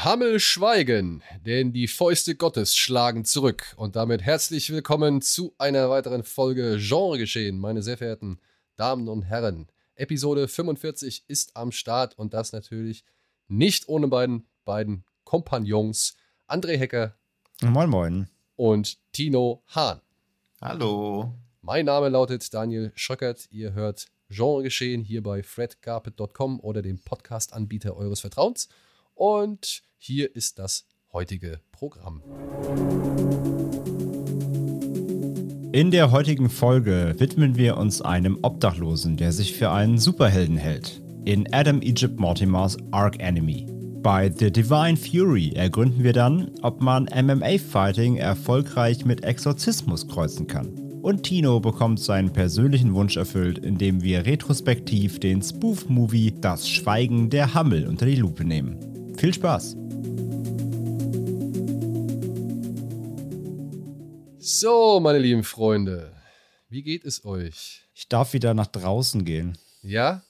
Die Hammel schweigen, denn die Fäuste Gottes schlagen zurück. Und damit herzlich willkommen zu einer weiteren Folge Genregeschehen, meine sehr verehrten Damen und Herren. Episode 45 ist am Start und das natürlich nicht ohne beiden, beiden Kompagnons André Hecker. Moin, moin. Und Tino Hahn. Hallo. Mein Name lautet Daniel Schröckert. Ihr hört Genregeschehen hier bei fredcarpet.com oder dem Podcast-Anbieter eures Vertrauens. Und hier ist das heutige Programm. In der heutigen Folge widmen wir uns einem Obdachlosen, der sich für einen Superhelden hält. In Adam Egypt Mortimers Arc Enemy. Bei The Divine Fury ergründen wir dann, ob man MMA-Fighting erfolgreich mit Exorzismus kreuzen kann. Und Tino bekommt seinen persönlichen Wunsch erfüllt, indem wir retrospektiv den Spoof-Movie Das Schweigen der Hammel unter die Lupe nehmen. Viel Spaß! So, meine lieben Freunde, wie geht es euch? Ich darf wieder nach draußen gehen. Ja?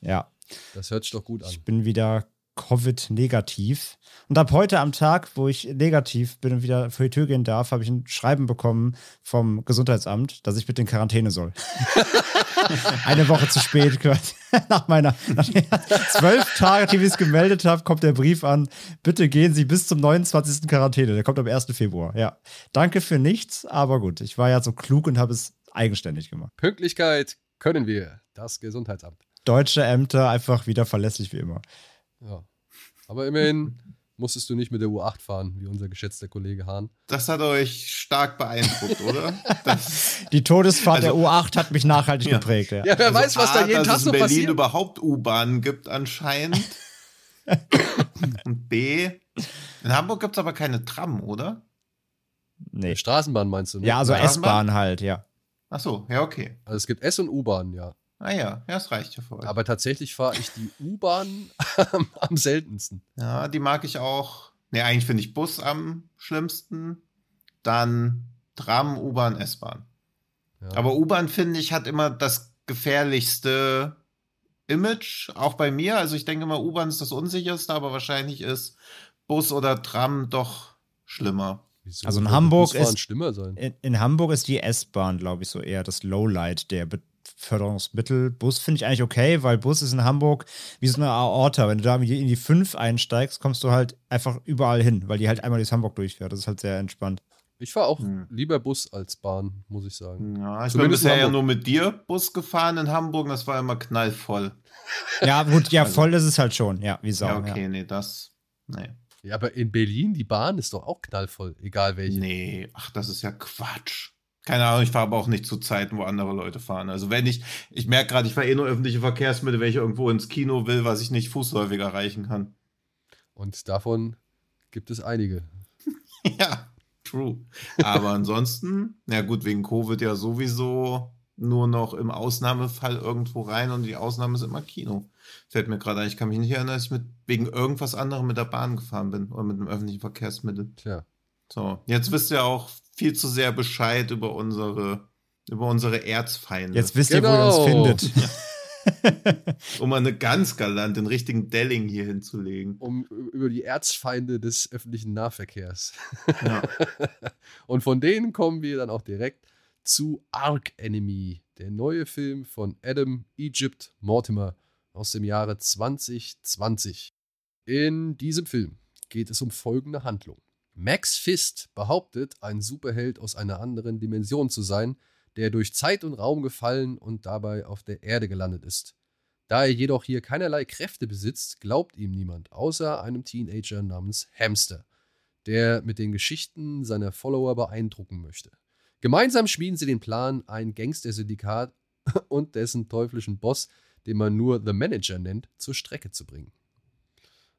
Ja. Das hört sich doch gut an. Ich bin wieder Covid-negativ. Und ab heute am Tag, wo ich negativ bin und wieder vor die Tür gehen darf, habe ich ein Schreiben bekommen vom Gesundheitsamt, dass ich bitte in Quarantäne soll. Eine Woche zu spät. Nach meiner nach zwölf Tage, die ich es gemeldet habe, kommt der Brief an. Bitte gehen Sie bis zum 29. Quarantäne. Der kommt am 1. Februar. Ja. Danke für nichts, aber gut. Ich war ja so klug und habe es eigenständig gemacht. Pünktlichkeit können wir. Das Gesundheitsamt. Deutsche Ämter einfach wieder verlässlich wie immer. Ja. Aber immerhin musstest du nicht mit der U8 fahren, wie unser geschätzter Kollege Hahn. Das hat euch stark beeindruckt, oder? Das Die Todesfahrt also, der U8 hat mich nachhaltig ja. geprägt. Ja, ja wer also weiß, was A, da jeden Tag so passiert. Dass es in Berlin überhaupt U-Bahnen gibt anscheinend. Und B, in Hamburg gibt es aber keine Tram, oder? Nee. Straßenbahn meinst du? Ne? Ja, also S-Bahn halt, ja. Ach so, ja, okay. Also es gibt S- und U-Bahn, ja. Ah ja, ja, das reicht ja für euch. Aber tatsächlich fahre ich die U-Bahn am seltensten. Ja, die mag ich auch. Ne, eigentlich finde ich Bus am schlimmsten. Dann Tram, U-Bahn, S-Bahn. Ja. Aber U-Bahn, finde ich, hat immer das gefährlichste Image, auch bei mir. Also ich denke immer, U-Bahn ist das unsicherste, aber wahrscheinlich ist Bus oder Tram doch schlimmer. Wieso? Also in Hamburg ist in, in, Hamburg ist die S-Bahn, glaube ich, so eher das Lowlight der Förderungsmittel. Bus finde ich eigentlich okay, weil Bus ist in Hamburg wie so eine Aorta. Wenn du da in die 5 einsteigst, kommst du halt einfach überall hin, weil die halt einmal durch Hamburg durchfährt. Das ist halt sehr entspannt. Ich fahre auch hm. lieber Bus als Bahn, muss ich sagen. Ja, ich Zumindest bin bisher ja nur mit dir Bus gefahren in Hamburg, das war immer knallvoll. Ja, gut, ja, also, voll ist es halt schon, ja, wie Sau. Ja, okay, ja. nee, das, nee. Ja, aber in Berlin, die Bahn ist doch auch knallvoll, egal welche. Nee, ach, das ist ja Quatsch. Keine Ahnung, ich fahre aber auch nicht zu Zeiten, wo andere Leute fahren. Also wenn ich, ich merke gerade, ich fahre eh nur öffentliche Verkehrsmittel, wenn ich irgendwo ins Kino will, was ich nicht fußläufig erreichen kann. Und davon gibt es einige. ja, true. Aber ansonsten, ja gut, wegen Covid ja sowieso nur noch im Ausnahmefall irgendwo rein und die Ausnahme ist immer Kino. Fällt mir gerade ein, ich kann mich nicht erinnern, dass ich mit, wegen irgendwas anderem mit der Bahn gefahren bin oder mit einem öffentlichen Verkehrsmittel. Tja. So, jetzt wisst ihr auch viel zu sehr Bescheid über unsere, über unsere Erzfeinde. Jetzt wisst genau. ihr, wo ihr uns findet. um eine ganz galant den richtigen Delling hier hinzulegen. Um über die Erzfeinde des öffentlichen Nahverkehrs. Ja. Und von denen kommen wir dann auch direkt zu Arc Enemy, der neue Film von Adam Egypt Mortimer aus dem Jahre 2020. In diesem Film geht es um folgende Handlung. Max Fist behauptet, ein Superheld aus einer anderen Dimension zu sein, der durch Zeit und Raum gefallen und dabei auf der Erde gelandet ist. Da er jedoch hier keinerlei Kräfte besitzt, glaubt ihm niemand, außer einem Teenager namens Hamster, der mit den Geschichten seiner Follower beeindrucken möchte. Gemeinsam schmieden sie den Plan, ein Gangster-Syndikat und dessen teuflischen Boss, den man nur The Manager nennt, zur Strecke zu bringen.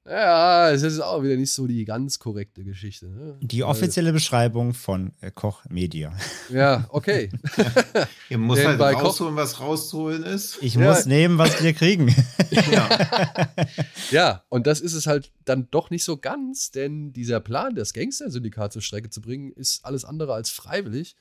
Ja, es ist auch wieder nicht so die ganz korrekte Geschichte. Ne? Die offizielle Beschreibung von äh, Koch Media. Ja, okay. Ihr muss halt rausholen, Koch was rauszuholen ist. Ich ja. muss nehmen, was wir kriegen. ja. ja, und das ist es halt dann doch nicht so ganz, denn dieser Plan, das Gangster-Syndikat zur Strecke zu bringen, ist alles andere als freiwillig.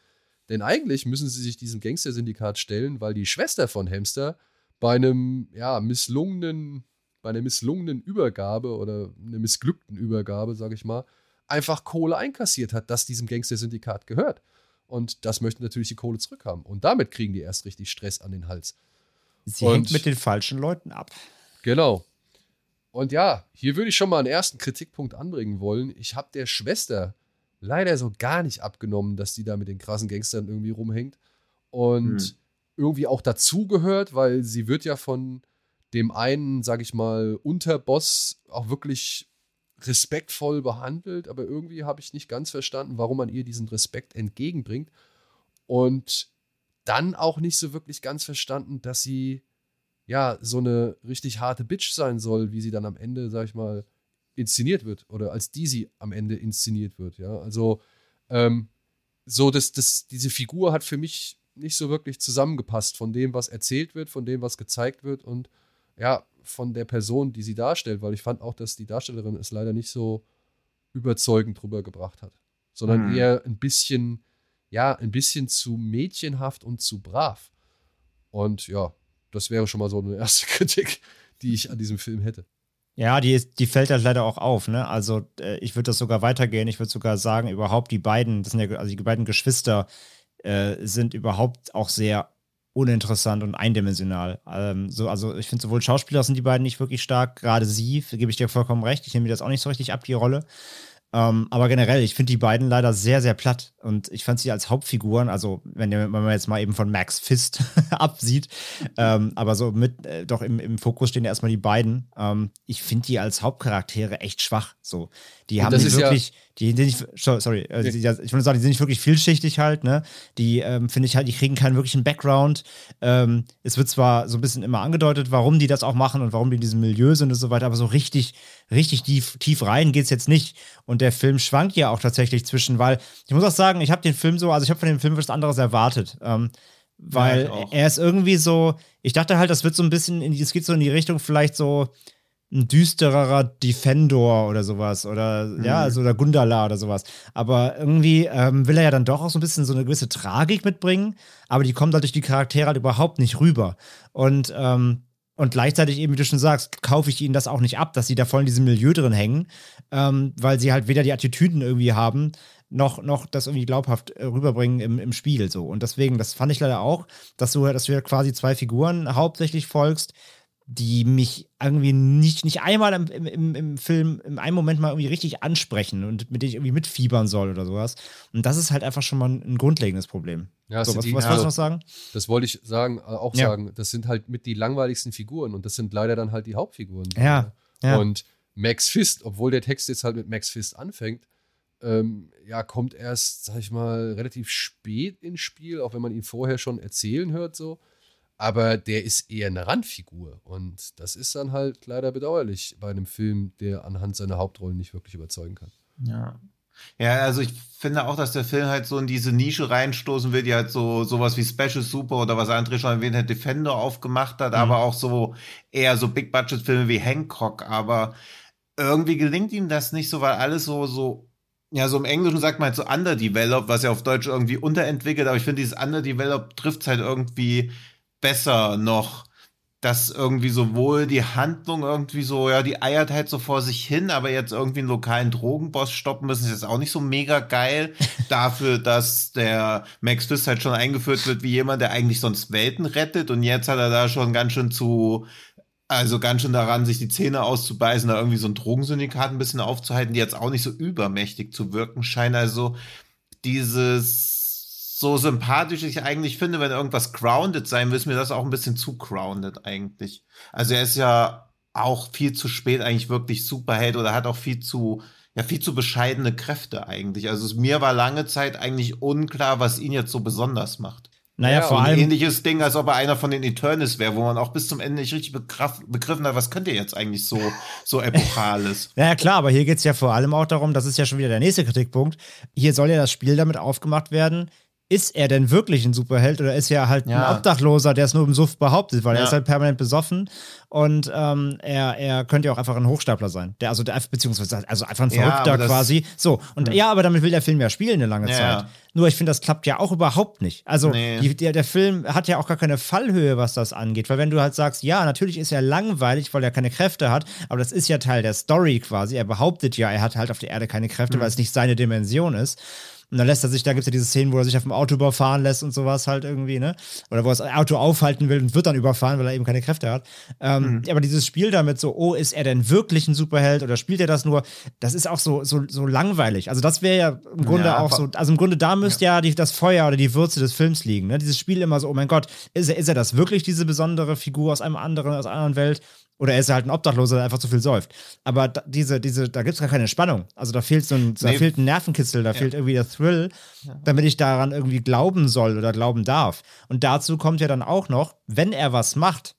Denn eigentlich müssen sie sich diesem Gangster-Syndikat stellen, weil die Schwester von Hamster bei einem ja, misslungenen bei einer misslungenen Übergabe oder einer missglückten Übergabe, sage ich mal, einfach Kohle einkassiert hat, das diesem Gangster-Syndikat gehört. Und das möchten natürlich die Kohle zurückhaben. Und damit kriegen die erst richtig Stress an den Hals. Sie und, hängt mit den falschen Leuten ab. Genau. Und ja, hier würde ich schon mal einen ersten Kritikpunkt anbringen wollen. Ich habe der Schwester leider so gar nicht abgenommen, dass die da mit den krassen Gangstern irgendwie rumhängt. Und hm. irgendwie auch dazugehört, weil sie wird ja von dem einen, sag ich mal, Unterboss auch wirklich respektvoll behandelt, aber irgendwie habe ich nicht ganz verstanden, warum man ihr diesen Respekt entgegenbringt. Und dann auch nicht so wirklich ganz verstanden, dass sie ja so eine richtig harte Bitch sein soll, wie sie dann am Ende, sag ich mal, inszeniert wird oder als die sie am Ende inszeniert wird. Ja, also ähm, so, dass das, diese Figur hat für mich nicht so wirklich zusammengepasst von dem, was erzählt wird, von dem, was gezeigt wird und ja, von der Person, die sie darstellt, weil ich fand auch, dass die Darstellerin es leider nicht so überzeugend drüber gebracht hat, sondern mhm. eher ein bisschen, ja, ein bisschen zu mädchenhaft und zu brav. Und ja, das wäre schon mal so eine erste Kritik, die ich an diesem Film hätte. Ja, die, ist, die fällt halt leider auch auf, ne? Also, äh, ich würde das sogar weitergehen. Ich würde sogar sagen, überhaupt die beiden, das sind ja, also die beiden Geschwister, äh, sind überhaupt auch sehr uninteressant und eindimensional. Ähm, so, also ich finde sowohl Schauspieler sind die beiden nicht wirklich stark, gerade sie, gebe ich dir vollkommen recht. Ich nehme mir das auch nicht so richtig ab, die Rolle. Ähm, aber generell, ich finde die beiden leider sehr, sehr platt. Und ich fand sie als Hauptfiguren, also wenn, wenn man jetzt mal eben von Max Fist absieht, ähm, aber so mit, äh, doch im, im Fokus stehen erstmal die beiden. Ähm, ich finde die als Hauptcharaktere echt schwach. So, die Und haben nicht wirklich, ja die sind nicht, sorry, äh, die, ich würde sagen, die sind nicht wirklich vielschichtig halt, ne? Die ähm, finde ich halt, die kriegen keinen wirklichen Background. Ähm, es wird zwar so ein bisschen immer angedeutet, warum die das auch machen und warum die in diesem Milieu sind und so weiter, aber so richtig, richtig tief, tief rein geht es jetzt nicht. Und der Film schwankt ja auch tatsächlich zwischen, weil ich muss auch sagen, ich habe den Film so, also ich habe von dem Film was anderes erwartet. Ähm, weil ja, er ist irgendwie so, ich dachte halt, das wird so ein bisschen, in, es geht so in die Richtung vielleicht so, ein düstererer Defendor oder sowas oder mhm. ja, also oder Gundala oder sowas. Aber irgendwie ähm, will er ja dann doch auch so ein bisschen so eine gewisse Tragik mitbringen, aber die kommt halt durch die Charaktere halt überhaupt nicht rüber. Und ähm, und gleichzeitig eben, wie du schon sagst, kaufe ich ihnen das auch nicht ab, dass sie da voll in diesem Milieu drin hängen, ähm, weil sie halt weder die Attitüden irgendwie haben, noch, noch das irgendwie glaubhaft äh, rüberbringen im, im Spiel. So. Und deswegen, das fand ich leider auch, dass du, dass du ja quasi zwei Figuren hauptsächlich folgst, die mich irgendwie nicht, nicht einmal im, im, im Film, in einem Moment mal irgendwie richtig ansprechen und mit denen ich irgendwie mitfiebern soll oder sowas. Und das ist halt einfach schon mal ein grundlegendes Problem. Ja, so, was, die, was wolltest du noch sagen? Das wollte ich sagen, äh, auch ja. sagen. Das sind halt mit die langweiligsten Figuren und das sind leider dann halt die Hauptfiguren. Ja. ja. Und Max Fist, obwohl der Text jetzt halt mit Max Fist anfängt, ähm, ja, kommt erst, sag ich mal, relativ spät ins Spiel, auch wenn man ihn vorher schon erzählen hört, so aber der ist eher eine Randfigur. Und das ist dann halt leider bedauerlich bei einem Film, der anhand seiner Hauptrollen nicht wirklich überzeugen kann. Ja. Ja, also ich finde auch, dass der Film halt so in diese Nische reinstoßen will, die halt so sowas wie Special Super oder was André schon erwähnt hat, Defender aufgemacht hat, mhm. aber auch so eher so Big Budget Filme wie Hancock, aber irgendwie gelingt ihm das nicht so, weil alles so so ja, so im Englischen sagt man halt so underdeveloped, was ja auf Deutsch irgendwie unterentwickelt, aber ich finde dieses underdeveloped trifft halt irgendwie besser noch, dass irgendwie sowohl die Handlung irgendwie so, ja, die eiert halt so vor sich hin, aber jetzt irgendwie einen lokalen Drogenboss stoppen müssen, ist jetzt auch nicht so mega geil. Dafür, dass der Max Fist halt schon eingeführt wird wie jemand, der eigentlich sonst Welten rettet und jetzt hat er da schon ganz schön zu, also ganz schön daran, sich die Zähne auszubeißen, da irgendwie so ein Drogensyndikat ein bisschen aufzuhalten, die jetzt auch nicht so übermächtig zu wirken scheinen. Also dieses so sympathisch ich eigentlich finde, wenn irgendwas grounded sein will, ist mir das auch ein bisschen zu grounded eigentlich. Also er ist ja auch viel zu spät eigentlich wirklich Superheld oder hat auch viel zu, ja, viel zu bescheidene Kräfte eigentlich. Also mir war lange Zeit eigentlich unklar, was ihn jetzt so besonders macht. Naja, ja, vor allem. Ein ähnliches Ding, als ob er einer von den Eternals wäre, wo man auch bis zum Ende nicht richtig begriffen hat, was könnte jetzt eigentlich so, so epochales. naja, klar, aber hier geht es ja vor allem auch darum, das ist ja schon wieder der nächste Kritikpunkt. Hier soll ja das Spiel damit aufgemacht werden, ist er denn wirklich ein Superheld oder ist er halt ja. ein Obdachloser, der es nur im Suff behauptet, weil ja. er ist halt permanent besoffen und ähm, er, er könnte ja auch einfach ein Hochstapler sein. Der, also der, beziehungsweise also einfach ein Verrückter ja, quasi. So, und hm. ja, aber damit will der Film ja spielen eine lange Zeit. Nur ich finde, das klappt ja auch überhaupt nicht. Also nee. die, der, der Film hat ja auch gar keine Fallhöhe, was das angeht. Weil wenn du halt sagst, ja, natürlich ist er langweilig, weil er keine Kräfte hat, aber das ist ja Teil der Story quasi. Er behauptet ja, er hat halt auf der Erde keine Kräfte, mhm. weil es nicht seine Dimension ist. Und dann lässt er sich, da gibt es ja diese Szenen, wo er sich auf dem Auto überfahren lässt und sowas halt irgendwie, ne? Oder wo er das Auto aufhalten will und wird dann überfahren, weil er eben keine Kräfte hat. Ähm, mhm. Aber dieses Spiel damit so, oh, ist er denn wirklich ein Superheld oder spielt er das nur? Das ist auch so, so, so langweilig. Also das wäre ja im Grunde ja, auch so, also im Grunde da müsste ja, ja die, das Feuer oder die Würze des Films liegen, ne? Dieses Spiel immer so, oh mein Gott, ist er, ist er das wirklich, diese besondere Figur aus einem anderen, aus einer anderen Welt? Oder er ist halt ein Obdachloser, der einfach zu viel säuft. Aber da, diese, diese, da gibt es gar keine Spannung. Also da fehlt so ein, da fehlt ein Nervenkitzel, da ja. fehlt irgendwie der Thrill, ja. damit ich daran irgendwie glauben soll oder glauben darf. Und dazu kommt ja dann auch noch, wenn er was macht,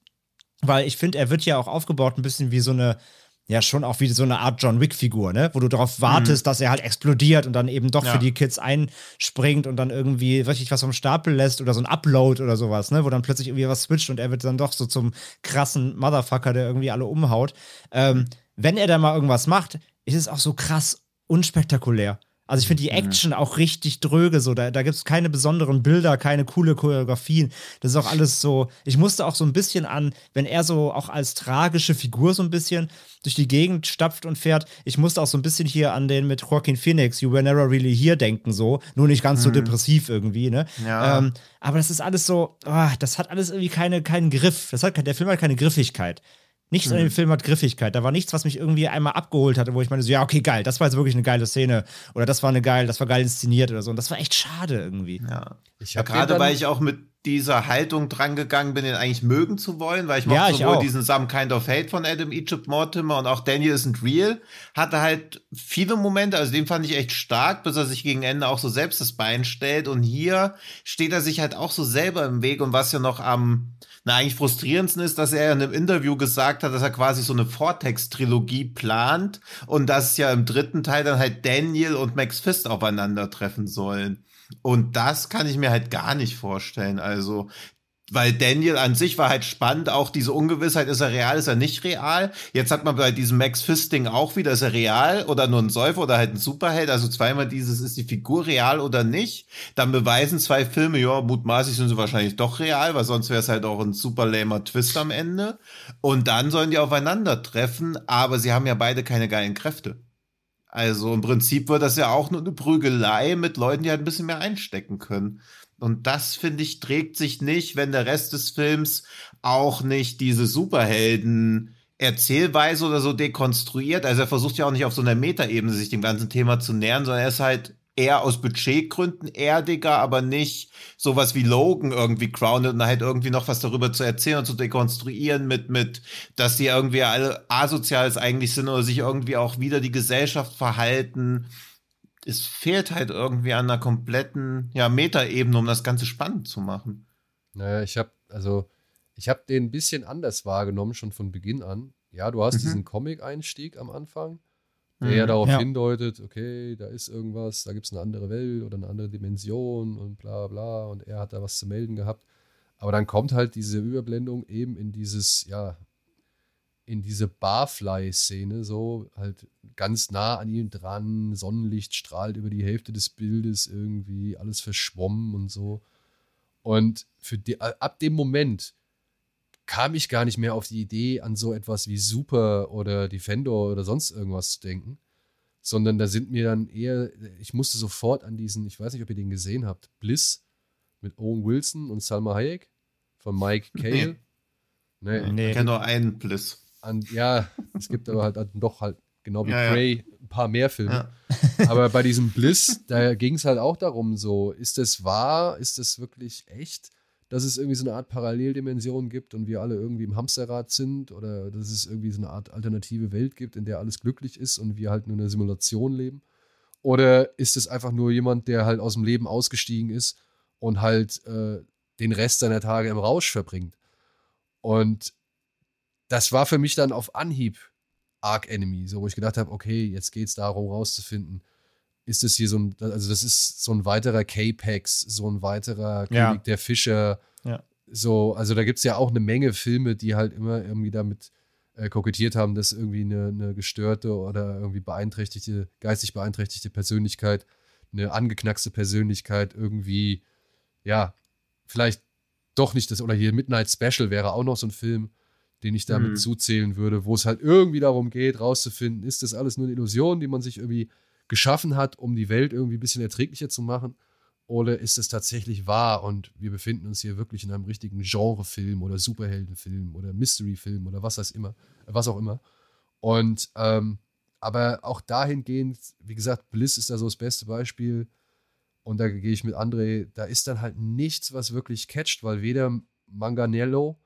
weil ich finde, er wird ja auch aufgebaut ein bisschen wie so eine, ja schon auch wie so eine Art John Wick-Figur, ne? Wo du darauf wartest, mhm. dass er halt explodiert und dann eben doch ja. für die Kids einspringt und dann irgendwie richtig was vom Stapel lässt oder so ein Upload oder sowas, ne? Wo dann plötzlich irgendwie was switcht und er wird dann doch so zum krassen Motherfucker, der irgendwie alle umhaut. Ähm, wenn er da mal irgendwas macht, ist es auch so krass unspektakulär. Also ich finde die mhm. Action mhm. auch richtig dröge, so da, da gibt es keine besonderen Bilder, keine coole Choreografien. Das ist auch alles so. Ich musste auch so ein bisschen an, wenn er so auch als tragische Figur so ein bisschen durch die Gegend stapft und fährt. Ich musste auch so ein bisschen hier an den mit Joaquin Phoenix, You Were Never Really Here denken, so. Nur nicht ganz mhm. so depressiv irgendwie, ne? Ja. Ähm, aber das ist alles so, oh, das hat alles irgendwie keine, keinen Griff. Das hat, der Film hat keine Griffigkeit. Nichts mhm. an dem Film hat Griffigkeit. Da war nichts, was mich irgendwie einmal abgeholt hatte, wo ich meine, so, ja, okay, geil, das war jetzt wirklich eine geile Szene. Oder das war eine geil, das war geil inszeniert oder so. Und das war echt schade irgendwie. Ja. Ich ja, gerade weil ich auch mit dieser Haltung drangegangen bin, den eigentlich mögen zu wollen, weil ich mochte ja, ich sowohl auch. diesen Some Kind of Hate von Adam Egypt Mortimer und auch Daniel Isn't Real, hatte halt viele Momente, also den fand ich echt stark, bis er sich gegen Ende auch so selbst das Bein stellt und hier steht er sich halt auch so selber im Weg und was ja noch am na, eigentlich frustrierendsten ist, dass er in einem Interview gesagt hat, dass er quasi so eine Vortex-Trilogie plant und dass ja im dritten Teil dann halt Daniel und Max Fist aufeinandertreffen sollen. Und das kann ich mir halt gar nicht vorstellen. Also weil Daniel an sich war halt spannend, auch diese Ungewissheit, ist er real, ist er nicht real. Jetzt hat man bei diesem Max Fisting auch wieder, ist er real oder nur ein Säufer oder halt ein Superheld, also zweimal dieses, ist die Figur real oder nicht. Dann beweisen zwei Filme, ja, mutmaßlich sind sie wahrscheinlich doch real, weil sonst wäre es halt auch ein super lamer Twist am Ende. Und dann sollen die aufeinandertreffen, aber sie haben ja beide keine geilen Kräfte. Also im Prinzip wird das ja auch nur eine Prügelei mit Leuten, die halt ein bisschen mehr einstecken können. Und das, finde ich, trägt sich nicht, wenn der Rest des Films auch nicht diese Superhelden Erzählweise oder so dekonstruiert. Also er versucht ja auch nicht auf so einer Metaebene sich dem ganzen Thema zu nähern, sondern er ist halt eher aus Budgetgründen erdiger, aber nicht sowas wie Logan irgendwie grounded und halt irgendwie noch was darüber zu erzählen und zu dekonstruieren mit, mit, dass die irgendwie alle asoziales eigentlich sind oder sich irgendwie auch wieder die Gesellschaft verhalten es fehlt halt irgendwie an einer kompletten ja, Metaebene, um das Ganze spannend zu machen. Naja, ich habe also ich habe den ein bisschen anders wahrgenommen, schon von Beginn an. Ja, du hast mhm. diesen Comic-Einstieg am Anfang, der mhm. ja darauf ja. hindeutet, okay, da ist irgendwas, da gibt es eine andere Welt oder eine andere Dimension und bla bla und er hat da was zu melden gehabt. Aber dann kommt halt diese Überblendung eben in dieses, ja, in diese Barfly-Szene, so halt ganz nah an ihm dran, Sonnenlicht strahlt über die Hälfte des Bildes irgendwie, alles verschwommen und so. Und für die, ab dem Moment kam ich gar nicht mehr auf die Idee, an so etwas wie Super oder Defender oder sonst irgendwas zu denken, sondern da sind mir dann eher, ich musste sofort an diesen, ich weiß nicht, ob ihr den gesehen habt, Bliss mit Owen Wilson und Salma Hayek von Mike Cale. Nee. nee. nee. Ich kenne nur einen Bliss an, ja, es gibt aber halt doch halt, genau wie ja, Prey, ein paar mehr Filme. Aber bei diesem Bliss, da ging es halt auch darum, so, ist das wahr? Ist das wirklich echt? Dass es irgendwie so eine Art Paralleldimension gibt und wir alle irgendwie im Hamsterrad sind oder dass es irgendwie so eine Art alternative Welt gibt, in der alles glücklich ist und wir halt nur in einer Simulation leben? Oder ist es einfach nur jemand, der halt aus dem Leben ausgestiegen ist und halt äh, den Rest seiner Tage im Rausch verbringt. Und das war für mich dann auf Anhieb Arc Enemy, so wo ich gedacht habe, okay, jetzt geht es darum rauszufinden, ist das hier so ein, also das ist so ein weiterer K-Pax, so ein weiterer Ja. König der Fischer. Ja. So, also da gibt es ja auch eine Menge Filme, die halt immer irgendwie damit äh, kokettiert haben, dass irgendwie eine, eine gestörte oder irgendwie beeinträchtigte, geistig beeinträchtigte Persönlichkeit, eine angeknackste Persönlichkeit irgendwie, ja, vielleicht doch nicht das, oder hier Midnight Special wäre auch noch so ein Film, den ich damit Mhm. zuzählen würde, wo es halt irgendwie darum geht, rauszufinden, ist das alles nur eine Illusion, die man sich irgendwie geschaffen hat, um die Welt irgendwie ein bisschen erträglicher zu machen? Oder ist es tatsächlich wahr und wir befinden uns hier wirklich in einem richtigen Genrefilm oder Superheldenfilm oder Mysteryfilm oder was immer, äh, was auch immer. Und ähm, aber auch dahingehend, wie gesagt, Bliss ist da so das beste Beispiel. Und da gehe ich mit André, da ist dann halt nichts, was wirklich catcht, weil weder Manganiello,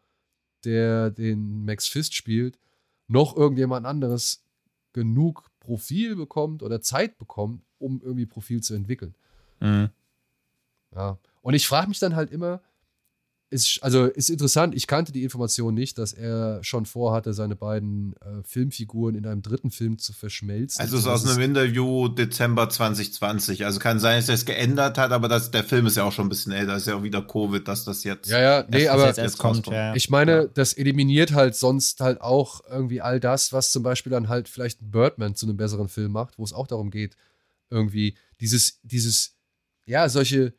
der den Max Fist spielt, noch irgendjemand anderes genug Profil bekommt oder Zeit bekommt, um irgendwie Profil zu entwickeln. Mhm. Ja. Und ich frage mich dann halt immer, ist, also ist interessant, ich kannte die Information nicht, dass er schon vorhatte, seine beiden äh, Filmfiguren in einem dritten Film zu verschmelzen. Also es ist aus einem Interview Dezember 2020. Also kann sein, dass er es geändert hat, aber das, der Film ist ja auch schon ein bisschen älter. Ist ja auch wieder Covid, dass das jetzt. Ja, ja, nee, erst- aber jetzt erst kommt, ja. Ich meine, Ja. das eliminiert halt sonst halt auch irgendwie all das, was zum Beispiel dann halt vielleicht ein Birdman zu einem besseren Film macht, wo es auch darum geht, irgendwie dieses, dieses, ja, solche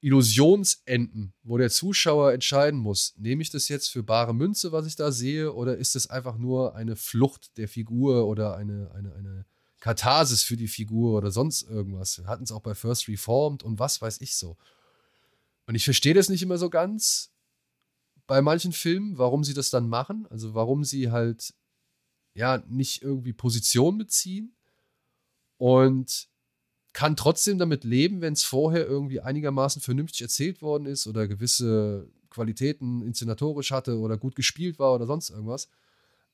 Illusionsenden, wo der Zuschauer entscheiden muss, nehme ich das jetzt für bare Münze, was ich da sehe, oder ist es einfach nur eine Flucht der Figur oder eine, eine, eine Katharsis für die Figur oder sonst irgendwas. Wir hatten es auch bei First Reformed und was weiß ich so. Und ich verstehe das nicht immer so ganz bei manchen Filmen, warum sie das dann machen. Also warum sie halt ja nicht irgendwie Position beziehen und kann trotzdem damit leben, wenn es vorher irgendwie einigermaßen vernünftig erzählt worden ist oder gewisse Qualitäten inszenatorisch hatte oder gut gespielt war oder sonst irgendwas.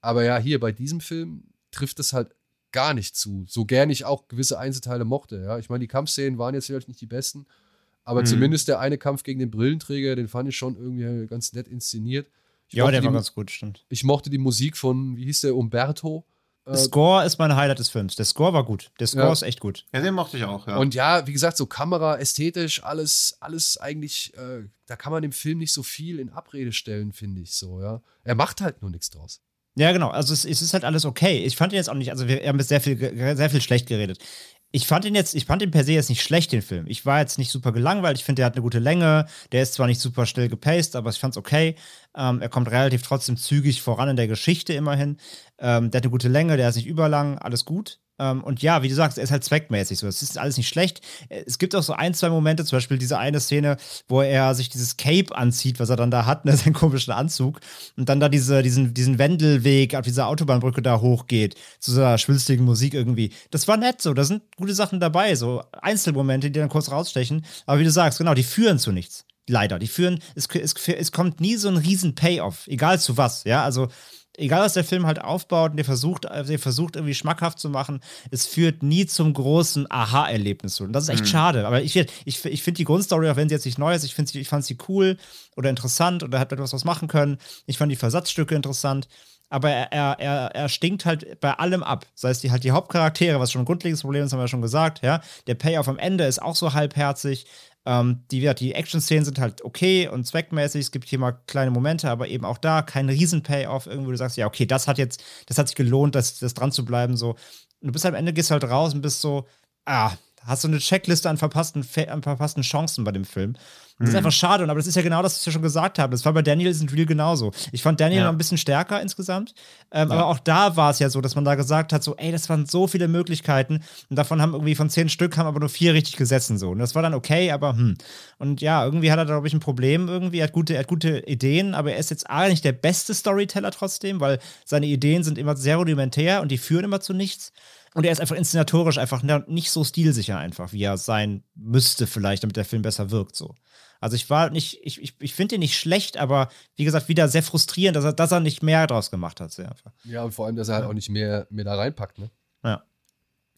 Aber ja, hier bei diesem Film trifft es halt gar nicht zu. So gern ich auch gewisse Einzelteile mochte. Ja, ich meine, die Kampfszenen waren jetzt vielleicht nicht die besten, aber Mhm. zumindest der eine Kampf gegen den Brillenträger, den fand ich schon irgendwie ganz nett inszeniert. Ich Ja, der die, war ganz gut, stimmt. ich mochte die Musik von, wie hieß der, Umberto. Äh, Score ist mein Highlight des Films. Der Score war gut. Der Score Ja. ist echt gut. Ja, den mochte ich auch, ja. Und ja, wie gesagt, so Kamera, ästhetisch, alles, alles eigentlich, äh, da kann man dem Film nicht so viel in Abrede stellen, finde ich so, ja. Er macht halt nur nichts draus. Ja, genau. Also es, es ist halt alles okay. Ich fand ihn jetzt auch nicht, also wir haben jetzt sehr viel, sehr viel schlecht geredet. Ich fand ihn jetzt, ich fand ihn per se jetzt nicht schlecht, den Film. Ich war jetzt nicht super gelangweilt. Ich finde, der hat eine gute Länge. Der ist zwar nicht super schnell gepaced, aber ich fand's okay. Ähm, er kommt relativ trotzdem zügig voran in der Geschichte immerhin. Ähm, der hat eine gute Länge, der ist nicht überlang, alles gut. Ähm, und ja, wie du sagst, er ist halt zweckmäßig so. Ist alles nicht schlecht. Es gibt auch so ein, zwei Momente, zum Beispiel diese eine Szene, wo er sich dieses Cape anzieht, was er dann da hat, ne, seinen komischen Anzug, und dann da diese, diesen, diesen Wendelweg auf dieser Autobahnbrücke da hochgeht, zu so einer schwülstigen Musik irgendwie. Das war nett so, da sind gute Sachen dabei, so Einzelmomente, die dann kurz rausstechen. Aber wie du sagst, genau, die führen zu nichts. Leider. Die führen, es, es, es kommt nie so ein riesen Payoff, egal zu was, ja. Also egal was der Film halt aufbaut und der versucht, der versucht irgendwie schmackhaft zu machen, es führt nie zum großen Aha-Erlebnis. Und das ist echt Mhm. schade. Aber ich, ich, ich finde die Grundstory, auch wenn sie jetzt nicht neu ist, ich, find sie, ich fand sie cool oder interessant oder hat etwas was machen können. Ich fand die Versatzstücke interessant. Aber er, er, er, er stinkt halt bei allem ab. Sei es die halt die Hauptcharaktere, was schon ein grundlegendes Problem ist, haben wir ja schon gesagt, ja. Der Payoff am Ende ist auch so halbherzig. Ähm, die, die Action-Szenen sind halt okay und zweckmäßig. Es gibt hier mal kleine Momente, aber eben auch da kein Riesen-Payoff. Irgendwo du sagst, ja, okay, das hat jetzt, das hat sich gelohnt, das, das dran zu bleiben. So. Und du bist am Ende, gehst halt raus und bist so, ah, hast so eine Checkliste an verpassten, an verpassten Chancen bei dem Film. Das ist einfach schade, aber das ist ja genau das, was ja schon gesagt habe. Das war bei Daniel Isn't Real genauso. Ich fand Daniel Ja. noch ein bisschen stärker insgesamt. Ähm, Aber auch da war es ja so, dass man da gesagt hat, so, ey, das waren so viele Möglichkeiten. Und davon haben irgendwie von zehn Stück haben aber nur vier richtig gesessen. So. Und das war dann okay, aber hm. Und ja, irgendwie hat er, glaube ich, ein Problem irgendwie. Er hat gute, er hat gute Ideen, aber er ist jetzt A, nicht der beste Storyteller trotzdem, weil seine Ideen sind immer sehr rudimentär und die führen immer zu nichts. Und er ist einfach inszenatorisch einfach nicht so stilsicher einfach, wie er sein müsste vielleicht, damit der Film besser wirkt so. Also ich war nicht, ich, ich, ich finde ihn nicht schlecht, aber wie gesagt, wieder sehr frustrierend, dass er, dass er nicht mehr draus gemacht hat. Sehr einfach. Ja, und vor allem, dass er halt auch nicht mehr, mehr da reinpackt, ne? Ja.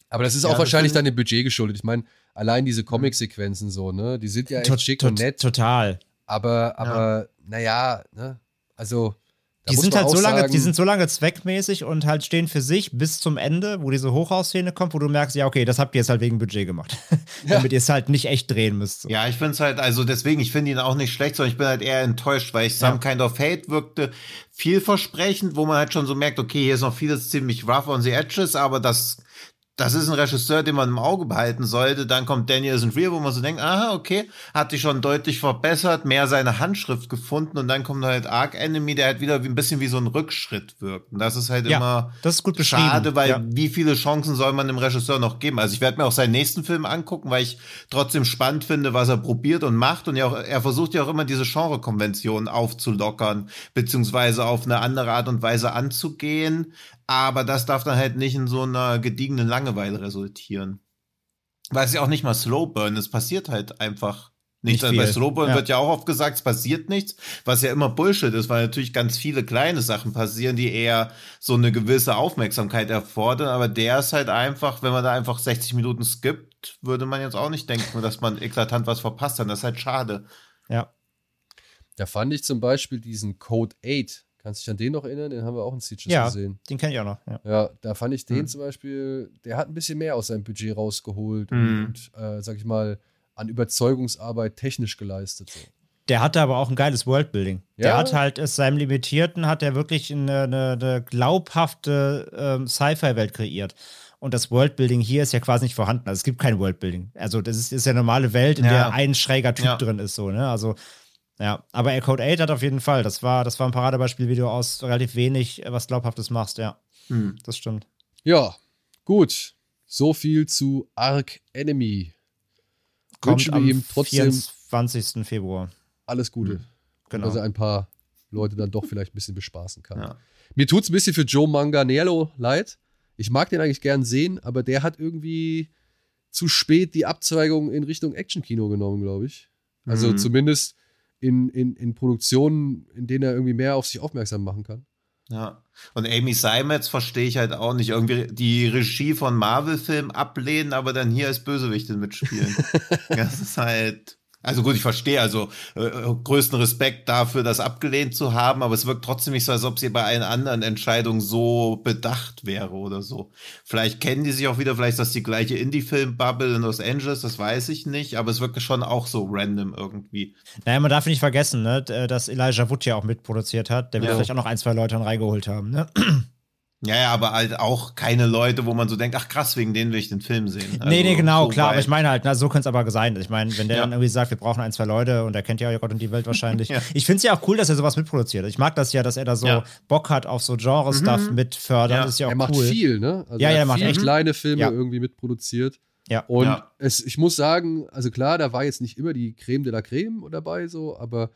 Aber das ist Ja, auch das wahrscheinlich dann dem Budget geschuldet. Ich meine, allein diese Comic-Sequenzen so, ne? Die sind ja echt schick und nett. Total. Aber, aber, ja. naja, ne? Also, die sind halt so lange, sagen, die sind so lange zweckmäßig und halt stehen für sich bis zum Ende, wo diese Hochhausszene kommt, wo du merkst, ja, okay, das habt ihr jetzt halt wegen Budget gemacht. Ja. Damit ihr es halt nicht echt drehen müsst. So. Ja, ich finde es halt, also deswegen, ich finde ihn auch nicht schlecht, sondern ich bin halt eher enttäuscht, weil ich Some ja. Kind of Hate wirkte vielversprechend, wo man halt schon so merkt, okay, hier ist noch vieles ziemlich rough on the edges, aber das das ist ein Regisseur, den man im Auge behalten sollte. Dann kommt Daniel Isn't Real, wo man so denkt, aha, okay, hat sich schon deutlich verbessert, mehr seine Handschrift gefunden und dann kommt halt Arc Enemy, der halt wieder wie ein bisschen wie so ein Rückschritt wirkt. Und das ist halt ja, immer das ist gut schade, weil ja. wie viele Chancen soll man dem Regisseur noch geben? Also ich werde mir auch seinen nächsten Film angucken, weil ich trotzdem spannend finde, was er probiert und macht. Und ja auch, er versucht ja auch immer diese Genrekonventionen aufzulockern, beziehungsweise auf eine andere Art und Weise anzugehen. Aber das darf dann halt nicht in so einer gediegenen Langeweile resultieren. Weil es ja auch nicht mal Slowburn, es passiert halt einfach nichts. Nicht Bei Slowburn ja. wird ja auch oft gesagt, es passiert nichts, was ja immer Bullshit ist, weil natürlich ganz viele kleine Sachen passieren, die eher so eine gewisse Aufmerksamkeit erfordern. Aber der ist halt einfach, wenn man da einfach 60 Minuten skippt, würde man jetzt auch nicht denken, dass man eklatant was verpasst hat. Das ist halt schade. Ja. Da fand ich zum Beispiel diesen Code 8 Kannst du dich an den noch erinnern? Den haben wir auch in Sieges ja, gesehen. Den kenne ich auch noch. Ja. ja. da fand ich den mhm. zum Beispiel, der hat ein bisschen mehr aus seinem Budget rausgeholt mhm. und, äh, sag ich mal, an Überzeugungsarbeit technisch geleistet. So. Der hatte aber auch ein geiles Worldbuilding. Ja. Der hat halt es seinem Limitierten, hat er wirklich eine, eine, eine glaubhafte ähm, Sci-Fi-Welt kreiert. Und das Worldbuilding hier ist ja quasi nicht vorhanden. Also es gibt kein Worldbuilding. Also das ist, ist ja eine normale Welt, in ja. der ein schräger Typ ja. drin ist. So, ne? Also ja, aber Air Code 8 hat auf jeden Fall, das war, das war ein Paradebeispiel, wie du aus relativ wenig was Glaubhaftes machst, ja. Hm. Das stimmt. Ja, gut. So viel zu Arc Enemy. Kommt Wünschen wir ihm trotzdem 24. Februar. Alles Gute. Mhm. Genau. Dass er ein paar Leute dann doch vielleicht ein bisschen bespaßen kann. Ja. Mir tut es ein bisschen für Joe Manganiello leid. Ich mag den eigentlich gern sehen, aber der hat irgendwie zu spät die Abzweigung in Richtung Actionkino genommen, glaube ich. Also mhm. zumindest in, in, in Produktionen, in denen er irgendwie mehr auf sich aufmerksam machen kann. Ja. Und Amy Seimetz verstehe ich halt auch nicht. Irgendwie die Regie von Marvel-Filmen ablehnen, aber dann hier als Bösewichtin mitspielen. das ist halt. Also gut, ich verstehe, also äh, äh, größten Respekt dafür, das abgelehnt zu haben, aber es wirkt trotzdem nicht so, als ob sie bei einer anderen Entscheidung so bedacht wäre oder so. Vielleicht kennen die sich auch wieder, vielleicht ist das die gleiche Indie-Film-Bubble in Los Angeles, das weiß ich nicht, aber es wirkt schon auch so random irgendwie. Naja, man darf nicht vergessen, ne, dass Elijah Wood ja auch mitproduziert hat, der wird ja. vielleicht auch noch ein, zwei Leute reingeholt haben, ne? Ja, ja, aber halt auch keine Leute, wo man so denkt, ach krass, wegen denen will ich den Film sehen. Also nee, nee, also genau, so klar, aber ich meine halt, na, so könnte es aber sein. Ich meine, wenn der ja. dann irgendwie sagt, wir brauchen ein, zwei Leute und er kennt ja Gott und die Welt wahrscheinlich. ja. Ich finde es ja auch cool, dass er sowas mitproduziert. Ich mag das ja, dass er da so ja. Bock hat auf so Genre-Stuff mhm. mit fördern. Das ist ja auch er macht cool. viel, ne? Also ja, ja, er macht echt kleine Filme irgendwie mitproduziert. Ja. Und Es, ich muss sagen, also klar, da war jetzt nicht immer die Creme de la Creme dabei, so, aber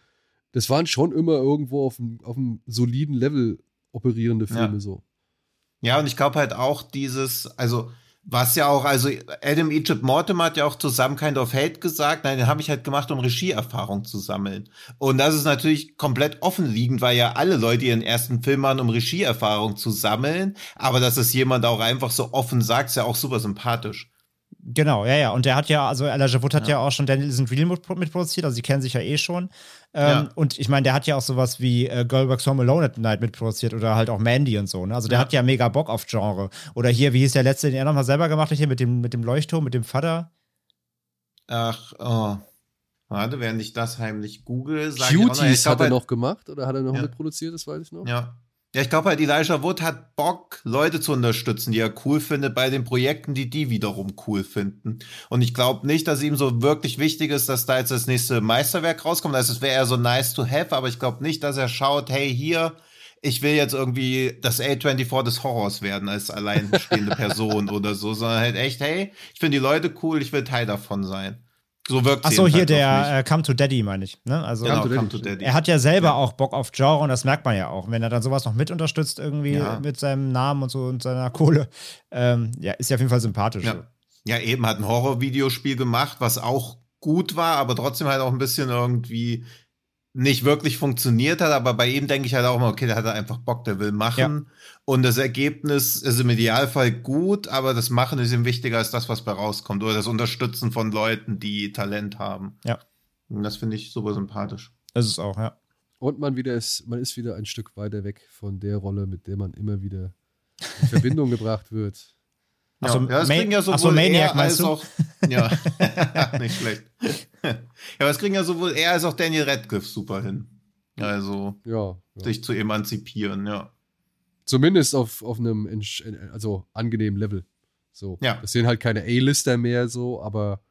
das waren schon immer irgendwo auf einem, auf einem soliden Level operierende Filme, so. Ja, und ich glaube halt auch dieses, also was ja auch, also Adam Egypt Mortimer hat ja auch zusammen Kind of Hate gesagt, nein, den habe ich halt gemacht, um Regieerfahrung zu sammeln. Und das ist natürlich komplett offenliegend, weil ja alle Leute ihren ersten Film machen, um Regieerfahrung zu sammeln. Aber dass es jemand auch einfach so offen sagt, ist ja auch super sympathisch. Genau, ja, ja. Und der hat ja, also Elijah Wood hat ja, ja auch schon Daniel Isn't Real mitproduziert, also sie kennen sich ja eh schon. Ähm, ja. Und ich meine, der hat ja auch sowas wie äh, Goldberg's Home Alone at Night mitproduziert oder halt auch Mandy und so. Ne? Also der ja. hat ja mega Bock auf Genre. Oder hier, wie hieß der letzte, den er nochmal selber gemacht hat, hier mit dem, mit dem Leuchtturm, mit dem Vater? Ach, oh. Warte, während ich das heimlich google, sage Cuties hat er noch gemacht oder hat er noch ja. mitproduziert, das weiß ich noch. Ja, ja, ich glaube halt, Elijah Wood hat Bock, Leute zu unterstützen, die er cool findet, bei den Projekten, die die wiederum cool finden. Und ich glaube nicht, dass ihm so wirklich wichtig ist, dass da jetzt das nächste Meisterwerk rauskommt. Also es wäre eher so nice to have, aber ich glaube nicht, dass er schaut, hey, hier, ich will jetzt irgendwie das A24 des Horrors werden als alleinstehende Person oder so, sondern halt echt, hey, ich finde die Leute cool, ich will Teil davon sein. So wirkt Achso, hier der äh, Come to Daddy, meine ich. Ne? Also, genau, Come to Daddy. Er hat ja selber ja. auch Bock auf Genre und das merkt man ja auch. Wenn er dann sowas noch mit unterstützt, irgendwie ja. mit seinem Namen und so und seiner Kohle, ähm, ja, ist ja auf jeden Fall sympathisch. Ja. ja, eben hat ein Horror-Videospiel gemacht, was auch gut war, aber trotzdem halt auch ein bisschen irgendwie nicht wirklich funktioniert hat, aber bei ihm denke ich halt auch immer, okay, der hat einfach Bock, der will machen. Ja. Und das Ergebnis ist im Idealfall gut, aber das Machen ist ihm wichtiger als das, was bei rauskommt. Oder das Unterstützen von Leuten, die Talent haben. Ja. Und das finde ich super sympathisch. Das ist auch, ja. Und man wieder ist, man ist wieder ein Stück weiter weg von der Rolle, mit der man immer wieder in Verbindung gebracht wird. Achso, ja, das kriegen ja sowohl so, Maniac, er als auch. Ja, nicht schlecht. ja, aber es kriegen ja sowohl er als auch Daniel Radcliffe super hin. Also, ja, ja. sich zu emanzipieren, ja. Zumindest auf, auf einem also angenehmen Level. So. Ja. Das sind halt keine A-Lister mehr so, aber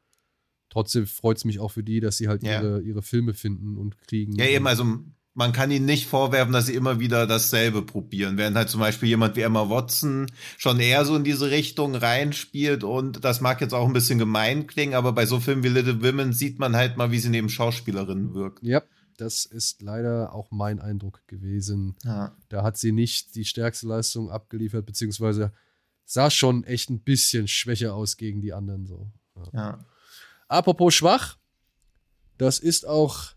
trotzdem freut es mich auch für die, dass sie halt ja. ihre, ihre Filme finden und kriegen. Ja, eben, also man kann ihnen nicht vorwerfen, dass sie immer wieder dasselbe probieren. Während halt zum Beispiel jemand wie Emma Watson schon eher so in diese Richtung reinspielt und das mag jetzt auch ein bisschen gemein klingen, aber bei so Filmen wie Little Women sieht man halt mal, wie sie neben Schauspielerinnen wirkt. Ja, das ist leider auch mein Eindruck gewesen. Ja. Da hat sie nicht die stärkste Leistung abgeliefert, beziehungsweise sah schon echt ein bisschen schwächer aus gegen die anderen so. Ja. ja. Apropos schwach, das ist auch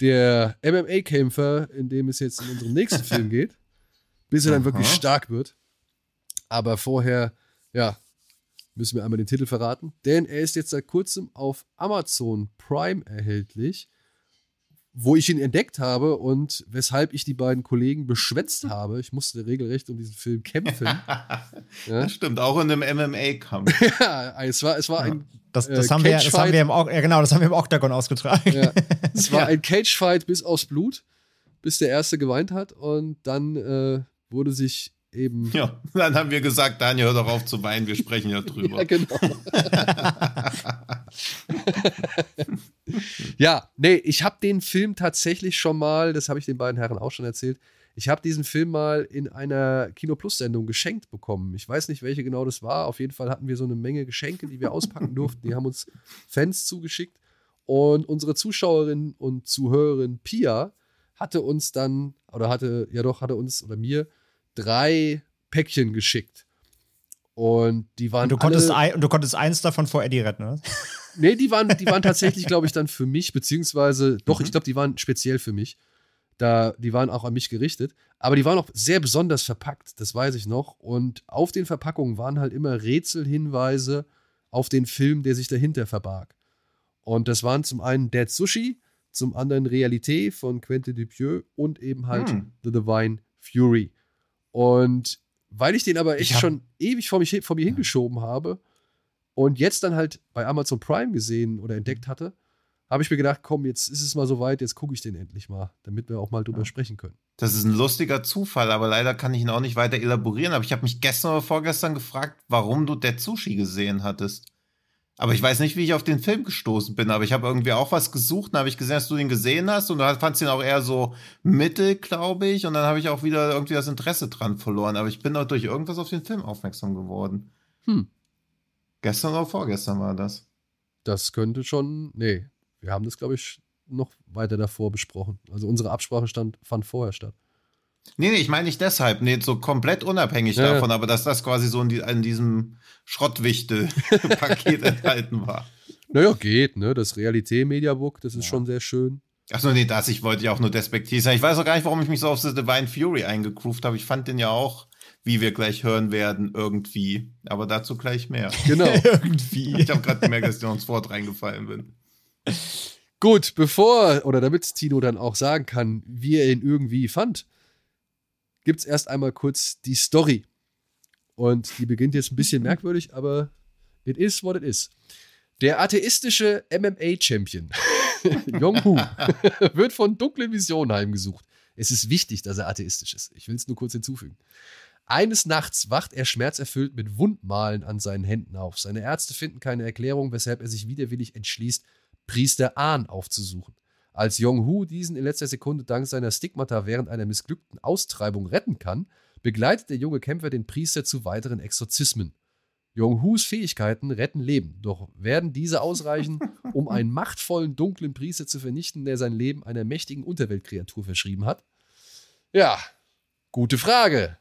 der MMA-Kämpfer, in dem es jetzt in unserem nächsten Film geht, bis er dann wirklich stark wird. Aber vorher, ja, müssen wir einmal den Titel verraten, denn er ist jetzt seit kurzem auf Amazon Prime erhältlich wo ich ihn entdeckt habe und weshalb ich die beiden Kollegen beschwätzt habe. Ich musste regelrecht um diesen Film kämpfen. ja. Das stimmt, auch in einem MMA-Kampf. ja, es war, es war ja. ein. Das, das, äh, haben wir, das haben wir im, ja, genau, das haben wir im Octagon ausgetragen. Ja. Es war ein Cage-Fight bis aufs Blut, bis der Erste geweint hat und dann äh, wurde sich eben. Ja, dann haben wir gesagt, Daniel, hör doch auf zu weinen, wir sprechen ja drüber. ja, genau. ja, nee, ich habe den Film tatsächlich schon mal, das habe ich den beiden Herren auch schon erzählt, ich habe diesen Film mal in einer Kino Plus Sendung geschenkt bekommen. Ich weiß nicht, welche genau das war. Auf jeden Fall hatten wir so eine Menge Geschenke, die wir auspacken durften. Die haben uns Fans zugeschickt. Und unsere Zuschauerin und Zuhörerin Pia hatte uns dann, oder hatte, ja doch, hatte uns oder mir drei Päckchen geschickt. Und die waren. Und du, konntest ein, und du konntest eins davon vor Eddie retten, oder? Nee, die waren, die waren tatsächlich, glaube ich, dann für mich, beziehungsweise, doch, mhm. ich glaube, die waren speziell für mich. Da, die waren auch an mich gerichtet. Aber die waren auch sehr besonders verpackt, das weiß ich noch. Und auf den Verpackungen waren halt immer Rätselhinweise auf den Film, der sich dahinter verbarg. Und das waren zum einen Dead Sushi, zum anderen Realité von Quentin Dupieux und eben halt hm. The Divine Fury. Und weil ich den aber echt schon ewig vor, mich, vor mir hingeschoben habe und jetzt dann halt bei Amazon Prime gesehen oder entdeckt hatte, habe ich mir gedacht, komm, jetzt ist es mal soweit, jetzt gucke ich den endlich mal, damit wir auch mal drüber ja. sprechen können. Das ist ein lustiger Zufall, aber leider kann ich ihn auch nicht weiter elaborieren. Aber ich habe mich gestern oder vorgestern gefragt, warum du Dead Sushi gesehen hattest. Aber ich weiß nicht, wie ich auf den Film gestoßen bin, aber ich habe irgendwie auch was gesucht, dann habe ich gesehen, dass du ihn gesehen hast und du fandst ihn auch eher so mittel, glaube ich, und dann habe ich auch wieder irgendwie das Interesse dran verloren, aber ich bin auch durch irgendwas auf den Film aufmerksam geworden. Hm. Gestern oder vorgestern war das. Das könnte schon, nee, wir haben das, glaube ich, noch weiter davor besprochen. Also unsere Absprache stand, fand vorher statt. Nee, nee, ich meine nicht deshalb, nee, so komplett unabhängig ja, davon, aber dass das quasi so in, die, in diesem Schrottwichte-Paket enthalten war. Naja, geht, ne? Das Realité-Mediabook, das ist ja. schon sehr schön. Achso, nee, das, ich wollte ja auch nur despektiv sein. Ich weiß auch gar nicht, warum ich mich so auf The Divine Fury eingegroovt habe. Ich fand den ja auch, wie wir gleich hören werden, irgendwie. Aber dazu gleich mehr. Genau. irgendwie. Ich habe gerade gemerkt, dass ich noch ins Wort reingefallen bin. Gut, bevor, oder damit Tino dann auch sagen kann, wie er ihn irgendwie fand, gibt es erst einmal kurz die Story. Und die beginnt jetzt ein bisschen merkwürdig, aber it is what it is. Der atheistische MMA-Champion, Jong-Hu, wird von dunklen Visionen heimgesucht. Es ist wichtig, dass er atheistisch ist. Ich will es nur kurz hinzufügen. Eines Nachts wacht er schmerzerfüllt mit Wundmalen an seinen Händen auf. Seine Ärzte finden keine Erklärung, weshalb er sich widerwillig entschließt, Priester Ahn aufzusuchen. Als Jong-Hu diesen in letzter Sekunde dank seiner Stigmata während einer missglückten Austreibung retten kann, begleitet der junge Kämpfer den Priester zu weiteren Exorzismen. Jong-Hus Fähigkeiten retten Leben, doch werden diese ausreichen, um einen machtvollen, dunklen Priester zu vernichten, der sein Leben einer mächtigen Unterweltkreatur verschrieben hat? Ja, gute Frage.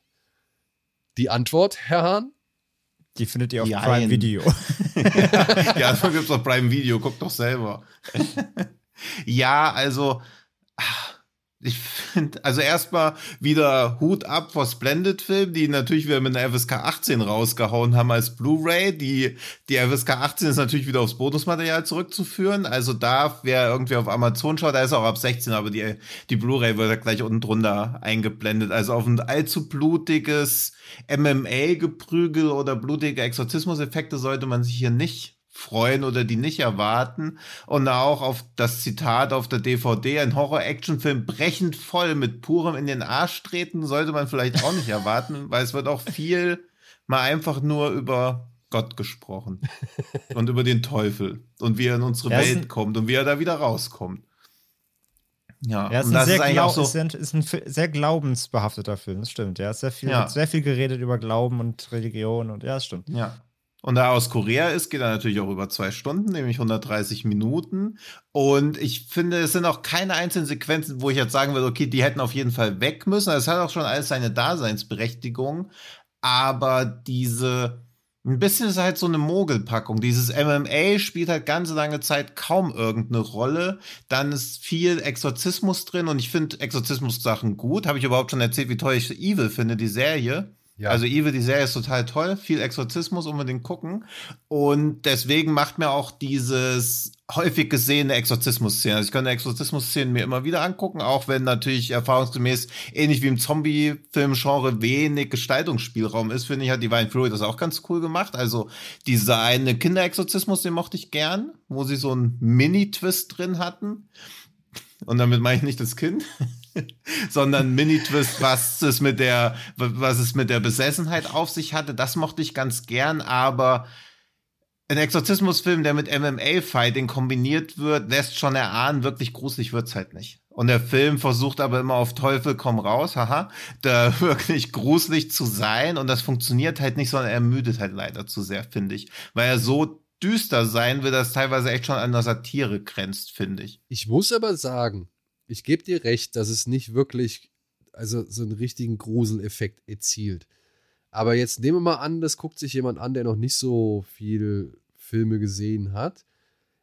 Die Antwort, Herr Hahn? Die findet ihr auf ja, Prime Video. ja, das gibt es auf Prime Video, guckt doch selber. Ja, also ich finde, also erstmal wieder Hut ab vor Splendid Film, die natürlich wieder mit einer FSK 18 rausgehauen haben als Blu-ray. Die, die FSK 18 ist natürlich wieder aufs Bonusmaterial zurückzuführen. Also da, wer irgendwie auf Amazon schaut, da ist auch ab 16, aber die, die Blu-ray wird ja gleich unten drunter eingeblendet. Also auf ein allzu blutiges MMA-Geprügel oder blutige Exorzismus-Effekte sollte man sich hier nicht freuen oder die nicht erwarten. Und auch auf das Zitat auf der DVD, ein Horror-Action-Film brechend voll mit purem in den Arsch treten, sollte man vielleicht auch nicht erwarten, weil es wird auch viel mal einfach nur über Gott gesprochen und über den Teufel und wie er in unsere ja, Welt kommt und wie er da wieder rauskommt. Ja, ja ist, ein sehr ist, so ist, ein, ist ein sehr glaubensbehafteter Film, das stimmt. Ja, sehr viel, ja. sehr viel geredet über Glauben und Religion und ja, das stimmt. Ja. Und da er aus Korea ist, geht er natürlich auch über zwei Stunden, nämlich 130 Minuten. Und ich finde, es sind auch keine einzelnen Sequenzen, wo ich jetzt sagen würde, okay, die hätten auf jeden Fall weg müssen. Es hat auch schon alles seine Daseinsberechtigung. Aber diese, ein bisschen ist halt so eine Mogelpackung. Dieses MMA spielt halt ganz lange Zeit kaum irgendeine Rolle. Dann ist viel Exorzismus drin und ich finde Exorzismus-Sachen gut. Habe ich überhaupt schon erzählt, wie toll ich Evil finde, die Serie. Ja. Also Evil, die Serie ist total toll, viel Exorzismus, unbedingt gucken. Und deswegen macht mir auch dieses häufig gesehene Exorzismus-Szene. Also ich kann Exorzismus-Szenen mir immer wieder angucken, auch wenn natürlich erfahrungsgemäß ähnlich wie im Zombie-Film-Genre wenig Gestaltungsspielraum ist, finde ich, hat Divine Fury das auch ganz cool gemacht. Also dieser eine Kinderexorzismus, den mochte ich gern, wo sie so einen Mini-Twist drin hatten. Und damit meine ich nicht das Kind. sondern Mini-Twist, was es mit der, was es mit der Besessenheit auf sich hatte. Das mochte ich ganz gern, aber ein Exorzismusfilm, der mit MMA-Fighting kombiniert wird, lässt schon erahnen, wirklich gruselig wird's halt nicht. Und der Film versucht aber immer auf Teufel komm raus, haha, da wirklich gruselig zu sein. Und das funktioniert halt nicht, sondern er ermüdet halt leider zu sehr, finde ich. Weil er so düster sein will, dass teilweise echt schon an der Satire grenzt, finde ich. Ich muss aber sagen, ich gebe dir recht, dass es nicht wirklich, also so einen richtigen Gruseleffekt erzielt. Aber jetzt nehmen wir mal an, das guckt sich jemand an, der noch nicht so viel Filme gesehen hat.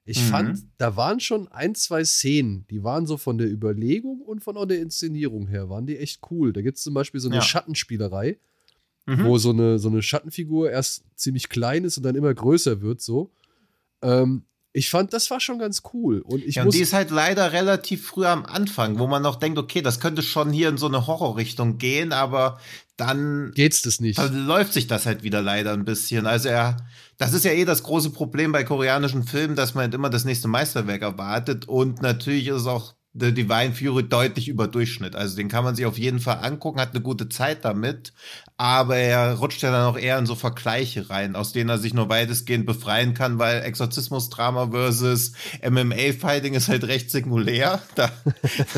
Ich mhm. fand, da waren schon ein, zwei Szenen, die waren so von der Überlegung und von der Inszenierung her, waren die echt cool. Da gibt es zum Beispiel so eine ja. Schattenspielerei, mhm. wo so eine, so eine Schattenfigur erst ziemlich klein ist und dann immer größer wird, so. Ähm, ich fand, das war schon ganz cool. Und ich ja, und die ist halt leider relativ früh am Anfang, wo man noch denkt, okay, das könnte schon hier in so eine Horrorrichtung gehen, aber dann geht's das nicht. Dann läuft sich das halt wieder leider ein bisschen. Also er, das ist ja eh das große Problem bei koreanischen Filmen, dass man halt immer das nächste Meisterwerk erwartet und natürlich ist es auch The Divine Fury deutlich über Durchschnitt. Also den kann man sich auf jeden Fall angucken, hat eine gute Zeit damit, aber er rutscht ja dann auch eher in so Vergleiche rein, aus denen er sich nur weitestgehend befreien kann, weil Exorzismus-Drama versus MMA-Fighting ist halt recht singulär. Da,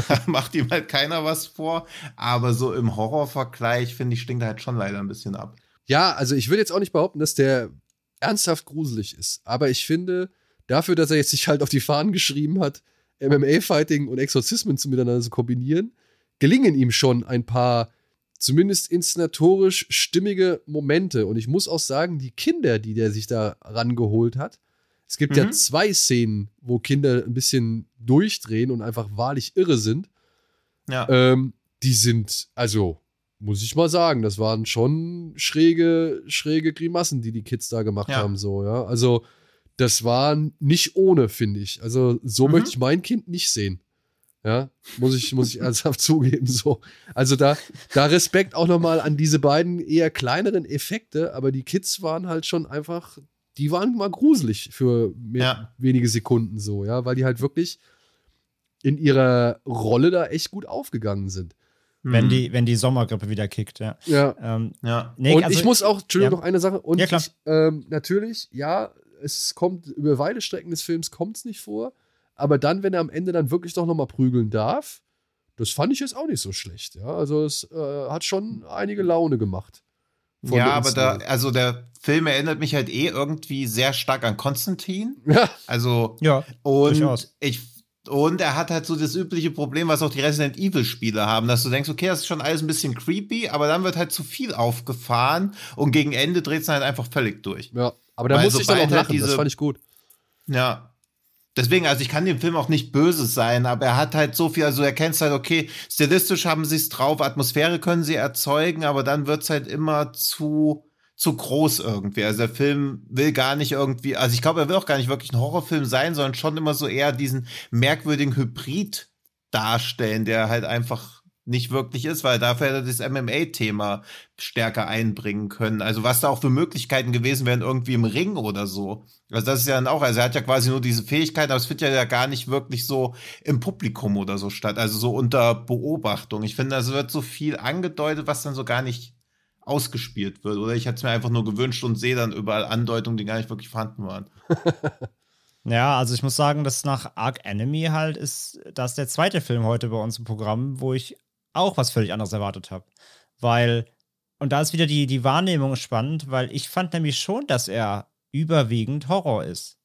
da, macht ihm halt keiner was vor. Aber so im Horror-Vergleich, finde ich, stinkt er halt schon leider ein bisschen ab. Ja, also ich will jetzt auch nicht behaupten, dass der ernsthaft gruselig ist, aber ich finde, dafür, dass er jetzt sich halt auf die Fahnen geschrieben hat, MMA-Fighting und Exorzismen zu miteinander zu kombinieren, gelingen ihm schon ein paar zumindest inszenatorisch stimmige Momente. Und ich muss auch sagen, die Kinder, die der sich da rangeholt hat, es gibt mhm. ja zwei Szenen, wo Kinder ein bisschen durchdrehen und einfach wahrlich irre sind. Ja. Ähm, die sind, also, muss ich mal sagen, das waren schon schräge, schräge Grimassen, die die Kids da gemacht ja. haben, so, ja. Also, das war nicht ohne, finde ich. Also so mhm. möchte ich mein Kind nicht sehen. Ja, muss ich, muss ich ernsthaft zugeben. So. Also da, da Respekt auch nochmal an diese beiden eher kleineren Effekte, aber die Kids waren halt schon einfach, die waren mal gruselig für ja. wenige Sekunden so, ja, weil die halt wirklich in ihrer Rolle da echt gut aufgegangen sind. Wenn mhm. die, wenn die Sommergrippe wieder kickt, ja. Ja. Ähm, ja. Nee, und also, ich muss auch, Entschuldigung, ja. noch eine Sache. Und ja, klar. Ich, ähm, natürlich, ja, es kommt über weite Strecken des Films kommt es nicht vor, aber dann, wenn er am Ende dann wirklich doch noch mal prügeln darf, das fand ich jetzt auch nicht so schlecht. Ja, also es äh, hat schon einige Laune gemacht. Ja, aber da, also der Film erinnert mich halt eh irgendwie sehr stark an Konstantin. Ja. Also, ja, und durchaus. ich und er hat halt so das übliche Problem, was auch die Resident Evil Spiele haben, dass du denkst, okay, das ist schon alles ein bisschen creepy, aber dann wird halt zu viel aufgefahren und gegen Ende dreht es halt einfach völlig durch. Ja. Aber da muss ich dann auch halt lachen, diese, das fand ich gut. Ja. deswegen, also ich kann dem Film auch nicht böse sein, aber er hat halt so viel, also er kennt halt, okay, stilistisch haben sie es drauf, Atmosphäre können sie erzeugen, aber dann wird's halt immer zu, zu groß irgendwie. Also der Film will gar nicht irgendwie, also ich glaube, er will auch gar nicht wirklich ein Horrorfilm sein, sondern schon immer so eher diesen merkwürdigen Hybrid darstellen, der halt einfach nicht wirklich ist, weil dafür hätte das MMA-Thema stärker einbringen können. Also was da auch für Möglichkeiten gewesen wären, irgendwie im Ring oder so. Also das ist ja dann auch, also er hat ja quasi nur diese Fähigkeit, aber es findet ja gar nicht wirklich so im Publikum oder so statt, also so unter Beobachtung. Ich finde, es wird so viel angedeutet, was dann so gar nicht ausgespielt wird. Oder ich hätte es mir einfach nur gewünscht und sehe dann überall Andeutungen, die gar nicht wirklich vorhanden waren. Ja, also ich muss sagen, dass nach Arc Enemy halt ist das der zweite Film heute bei uns im Programm, wo ich auch was völlig anderes erwartet habe. Weil, und da ist wieder die, die Wahrnehmung spannend, weil ich fand nämlich schon, dass er überwiegend Horror ist.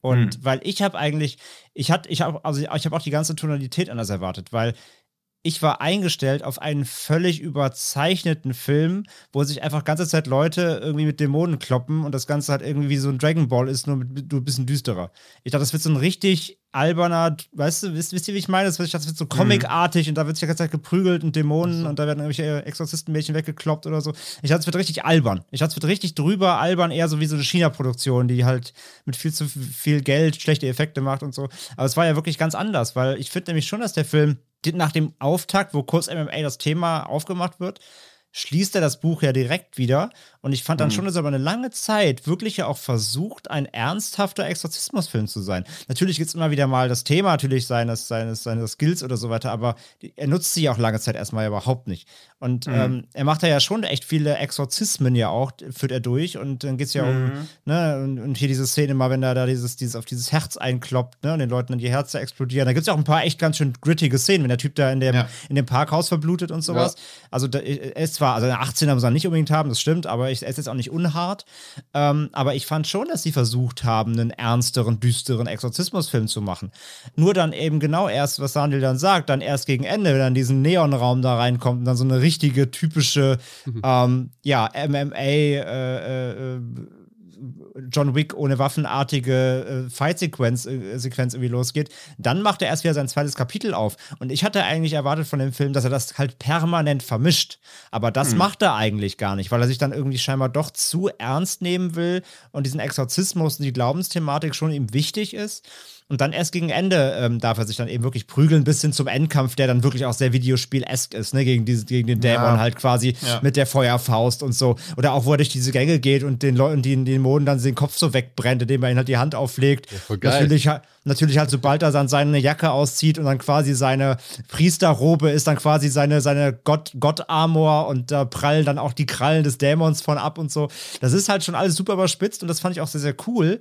Und hm. weil ich habe eigentlich, ich hatte, ich habe, also ich habe auch die ganze Tonalität anders erwartet, weil ich war eingestellt auf einen völlig überzeichneten Film, wo sich einfach ganze Zeit Leute irgendwie mit Dämonen kloppen und das Ganze halt irgendwie wie so ein Dragon Ball ist, nur, mit, nur ein bisschen düsterer. Ich dachte, das wird so ein richtig alberner, weißt du, wisst, wisst ihr, wie ich meine? Das wird, das wird so mhm. comicartig und da wird sich die ganze Zeit geprügelt und Dämonen so. und da werden irgendwelche Exorzistenmädchen weggekloppt oder so. Ich dachte, es wird richtig albern. Ich dachte, es wird richtig drüber albern, eher so wie so eine China-Produktion, die halt mit viel zu viel Geld schlechte Effekte macht und so. Aber es war ja wirklich ganz anders, weil ich finde nämlich schon, dass der Film nach dem Auftakt, wo kurz MMA das Thema aufgemacht wird, schließt er das Buch ja direkt wieder. Und ich fand dann mhm. schon, dass er aber eine lange Zeit wirklich ja auch versucht, ein ernsthafter Exorzismusfilm zu sein. Natürlich gibt es immer wieder mal das Thema natürlich seines, seines, seines Skills oder so weiter, aber er nutzt sie auch lange Zeit erstmal überhaupt nicht. Und mhm. ähm, er macht da ja schon echt viele Exorzismen ja auch, führt er durch. Und dann geht es ja mhm. um, ne, und, und, hier diese Szene mal, wenn er da dieses, dieses auf dieses Herz einkloppt, ne, und den Leuten dann die Herzen explodieren. Da gibt es ja auch ein paar echt ganz schön grittige Szenen, wenn der Typ da in dem, ja. in dem Parkhaus verblutet und sowas. Ja. Also da, er ist zwar, also 18er muss er nicht unbedingt haben, das stimmt, aber ich, ist jetzt auch nicht unhart. Ähm, aber ich fand schon, dass sie versucht haben, einen ernsteren, düsteren Exorzismusfilm zu machen. Nur dann eben genau erst, was Daniel dann sagt, dann erst gegen Ende, wenn dann diesen Neonraum da reinkommt und dann so eine richtige, typische, mhm. ähm, ja, MMA, äh, äh, John Wick ohne Waffenartige äh, Fight-Sequenz äh, Sequenz irgendwie losgeht, dann macht er erst wieder sein zweites Kapitel auf. Und ich hatte eigentlich erwartet von dem Film, dass er das halt permanent vermischt. Aber das mhm. macht er eigentlich gar nicht, weil er sich dann irgendwie scheinbar doch zu ernst nehmen will und diesen Exorzismus und die Glaubensthematik schon ihm wichtig ist. Und dann erst gegen Ende ähm, darf er sich dann eben wirklich prügeln, bis hin zum Endkampf, der dann wirklich auch sehr Videospiel-esk ist, ne? Gegen, diese, gegen den Dämon ja. halt quasi ja. mit der Feuerfaust und so. Oder auch, wo er durch diese Gänge geht und den Leuten, die den Dämonen dann den Kopf so wegbrennt, indem er ihn halt die Hand auflegt. Ja, natürlich, natürlich halt, sobald er dann seine Jacke auszieht und dann quasi seine Priesterrobe ist, dann quasi seine, seine Gott, Gott-Armor und da prallen dann auch die Krallen des Dämons von ab und so. Das ist halt schon alles super überspitzt und das fand ich auch sehr, sehr cool.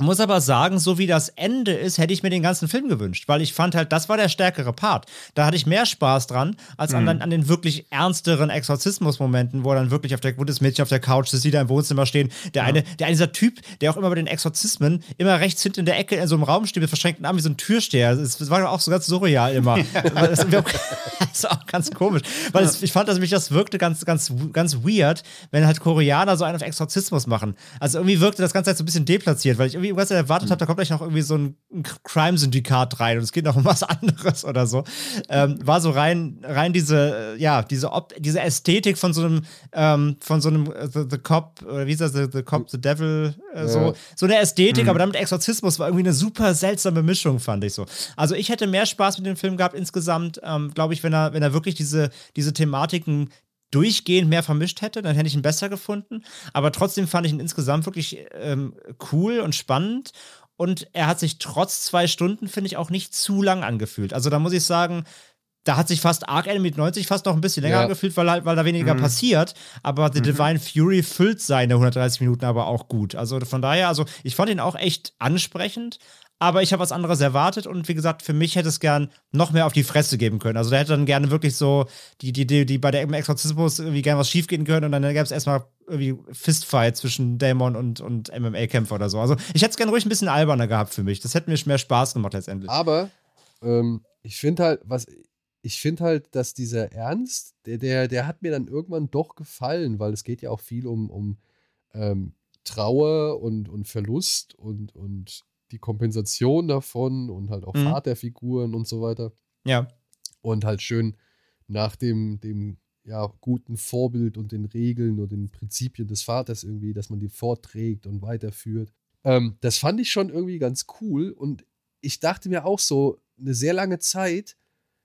Muss aber sagen, so wie das Ende ist, hätte ich mir den ganzen Film gewünscht, weil ich fand halt, das war der stärkere Part. Da hatte ich mehr Spaß dran, als mhm. an, an, den wirklich ernsteren Exorzismus-Momenten, wo dann wirklich auf der, wo das Mädchen auf der Couch sitzt, die da im Wohnzimmer stehen. Der ja. eine, der eine, dieser Typ, der auch immer bei den Exorzismen immer rechts hinten in der Ecke in so einem Raum steht mit verschränkten Armen wie so ein Türsteher. Das war auch so ganz surreal immer. das, ist auch ganz komisch. Weil es, ich fand, dass mich das wirkte ganz, ganz, ganz weird, wenn halt Koreaner so einen auf Exorzismus machen. Also irgendwie wirkte das Ganze halt so ein bisschen deplatziert, weil ich irgendwie irgendwas erwartet mhm. habe, da kommt gleich noch irgendwie so ein, Crime-Syndikat rein und es geht noch um was anderes oder so. Ähm, war so rein, rein diese, äh, ja, diese, Op diese Ästhetik von so einem, ähm, von so einem uh, the, the, Cop, oder wie ist das, The, the Cop, The Devil, äh, so, so eine Ästhetik, mhm. aber damit Exorzismus war irgendwie eine super seltsame Mischung, fand ich so. Also ich hätte mehr Spaß mit dem Film gehabt insgesamt, ähm, glaube ich, wenn er, wenn er wirklich diese, diese Thematiken durchgehend mehr vermischt hätte, dann hätte ich ihn besser gefunden. Aber trotzdem fand ich ihn insgesamt wirklich ähm, cool und spannend. Und er hat sich trotz zwei Stunden, finde ich, auch nicht zu lang angefühlt. Also da muss ich sagen, da hat sich fast Arc Enemy 90 fast noch ein bisschen länger ja. angefühlt, weil, halt, weil da weniger mhm. passiert. Aber The mhm. Divine Fury füllt seine 130 Minuten aber auch gut. Also von daher, also ich fand ihn auch echt ansprechend, aber ich habe was anderes erwartet und wie gesagt, für mich hätte es gern noch mehr auf die Fresse geben können. Also da hätte dann gerne wirklich so die, die, die, die bei der Exorzismus irgendwie gerne was schief gehen können und dann gäbe es erstmal irgendwie Fistfight zwischen Dämon und, und MMA-Kämpfer oder so. Also ich hätte es gerne ruhig ein bisschen alberner gehabt für mich. Das hätte mir mehr Spaß gemacht letztendlich. Aber ähm, ich finde halt, was ich finde halt, dass dieser Ernst, der, der, der hat mir dann irgendwann doch gefallen, weil es geht ja auch viel um, um ähm, Trauer und, und Verlust und, und die Kompensation davon und halt auch Mhm. Vaterfiguren und so weiter. Ja. Und halt schön nach dem, dem ja, guten Vorbild und den Regeln und den Prinzipien des Vaters irgendwie, dass man die vorträgt und weiterführt. Ähm, das fand ich schon irgendwie ganz cool und ich dachte mir auch so eine sehr lange Zeit,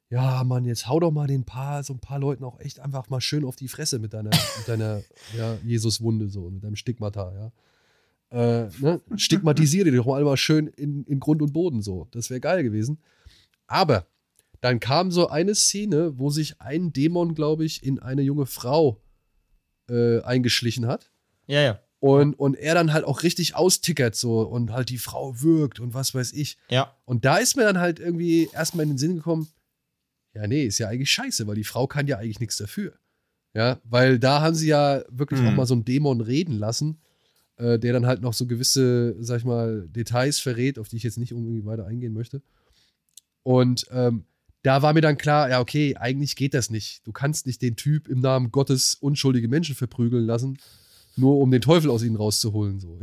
ja, Mann, jetzt hau doch mal den paar, so ein paar Leuten auch echt einfach mal schön auf die Fresse mit deiner, mit deiner ja, Jesus-Wunde so, mit deinem Stigmata, ja. Äh, ne? Stigmatisiere die doch mal mal schön in, in Grund und Boden so. Das wäre geil gewesen. Aber dann kam so eine Szene, wo sich ein Dämon, glaube ich, in eine junge Frau äh, eingeschlichen hat. Ja, ja. Und, und er dann halt auch richtig austickert so und halt die Frau wirkt und was weiß ich. Ja. Und da ist mir dann halt irgendwie erstmal in den Sinn gekommen, ja, nee, ist ja eigentlich scheiße, weil die Frau kann ja eigentlich nichts dafür. Ja, weil da haben sie ja wirklich Mhm. auch mal so einen Dämon reden lassen, äh, der dann halt noch so gewisse, sag ich mal, Details verrät, auf die ich jetzt nicht irgendwie weiter eingehen möchte. Und ähm, da war mir dann klar, ja, okay, eigentlich geht das nicht. Du kannst nicht den Typ im Namen Gottes unschuldige Menschen verprügeln lassen, nur um den Teufel aus ihnen rauszuholen. So.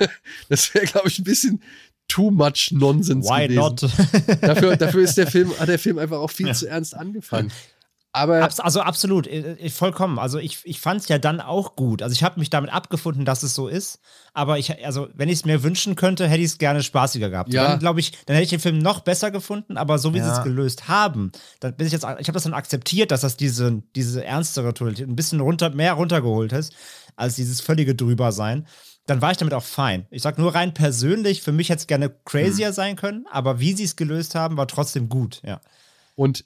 das wäre, glaube ich, ein bisschen too much Nonsense Why gewesen. not? Dafür, dafür ist der Film, hat der Film einfach auch viel zu ernst angefangen. Aber Abs also absolut, äh, äh, vollkommen. Also ich, ich fand es ja dann auch gut. Also ich habe mich damit abgefunden, dass es so ist. Aber ich, also wenn ich es mir wünschen könnte, hätte ich es gerne spaßiger gehabt. Ja. Dann glaube ich, dann hätte ich den Film noch besser gefunden. Aber so wie sie Ja. es gelöst haben, dann bin ich jetzt, ich habe das dann akzeptiert, dass das diese, diese ernstere Tonalität ein bisschen runter, mehr runtergeholt ist, als dieses völlige Drübersein. Dann war ich damit auch fein. Ich sag nur rein persönlich, für mich hätte es gerne crazier sein können, aber wie sie es gelöst haben, war trotzdem gut, ja. und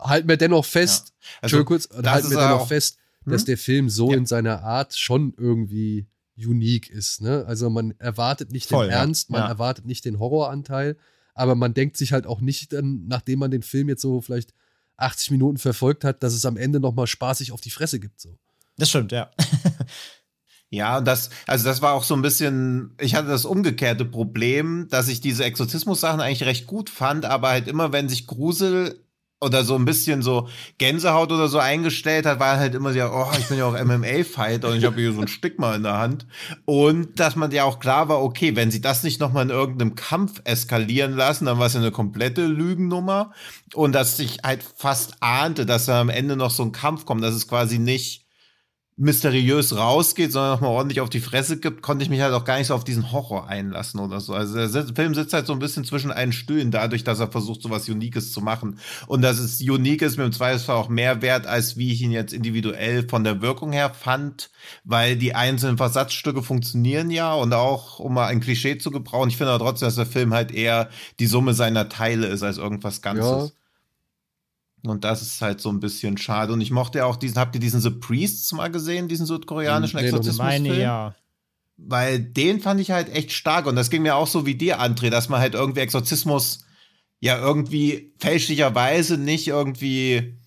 halten wir dennoch fest, Also, Entschuldigung kurz, halten wir ja dennoch fest, Hm? dass der Film so Ja. in seiner Art schon irgendwie unique ist. Ne? Also man erwartet nicht Voll, den ja. Ernst, man Ja. erwartet nicht den Horroranteil, aber man denkt sich halt auch nicht dann, nachdem man den Film jetzt so vielleicht 80 Minuten verfolgt hat, dass es am Ende nochmal spaßig auf die Fresse gibt. So. Das stimmt, ja. Ja, das, also das war auch so ein bisschen, ich hatte das umgekehrte Problem, dass ich diese Exorzismus-Sachen eigentlich recht gut fand, aber halt immer, wenn sich Grusel oder so ein bisschen so Gänsehaut oder so eingestellt hat, war halt immer so, oh, ich bin ja auch MMA-Fighter und ich habe hier so ein Stigma in der Hand. Und dass man ja auch klar war, okay, wenn sie das nicht nochmal in irgendeinem Kampf eskalieren lassen, dann war es ja eine komplette Lügennummer. Und dass ich halt fast ahnte, dass da am Ende noch so ein Kampf kommt, dass es quasi nicht mysteriös rausgeht, sondern nochmal ordentlich auf die Fresse gibt, konnte ich mich halt auch gar nicht so auf diesen Horror einlassen oder so. Also der Film sitzt halt so ein bisschen zwischen einen Stühlen, dadurch, dass er versucht, so was Uniques zu machen. Und dass es unique ist, mir im Zweifelsfall auch mehr wert, als wie ich ihn jetzt individuell von der Wirkung her fand, weil die einzelnen Versatzstücke funktionieren ja und auch, um mal ein Klischee zu gebrauchen, ich finde aber trotzdem, dass der Film halt eher die Summe seiner Teile ist als irgendwas Ganzes. Und das ist halt so ein bisschen schade. Und ich mochte ja auch diesen, habt ihr diesen The Priests mal gesehen, diesen südkoreanischen Nee. Exorzismusfilm? Meine ja. Weil den fand ich halt echt stark. Und das ging mir auch so wie dir, André, dass man halt irgendwie Exorzismus ja irgendwie fälschlicherweise nicht irgendwie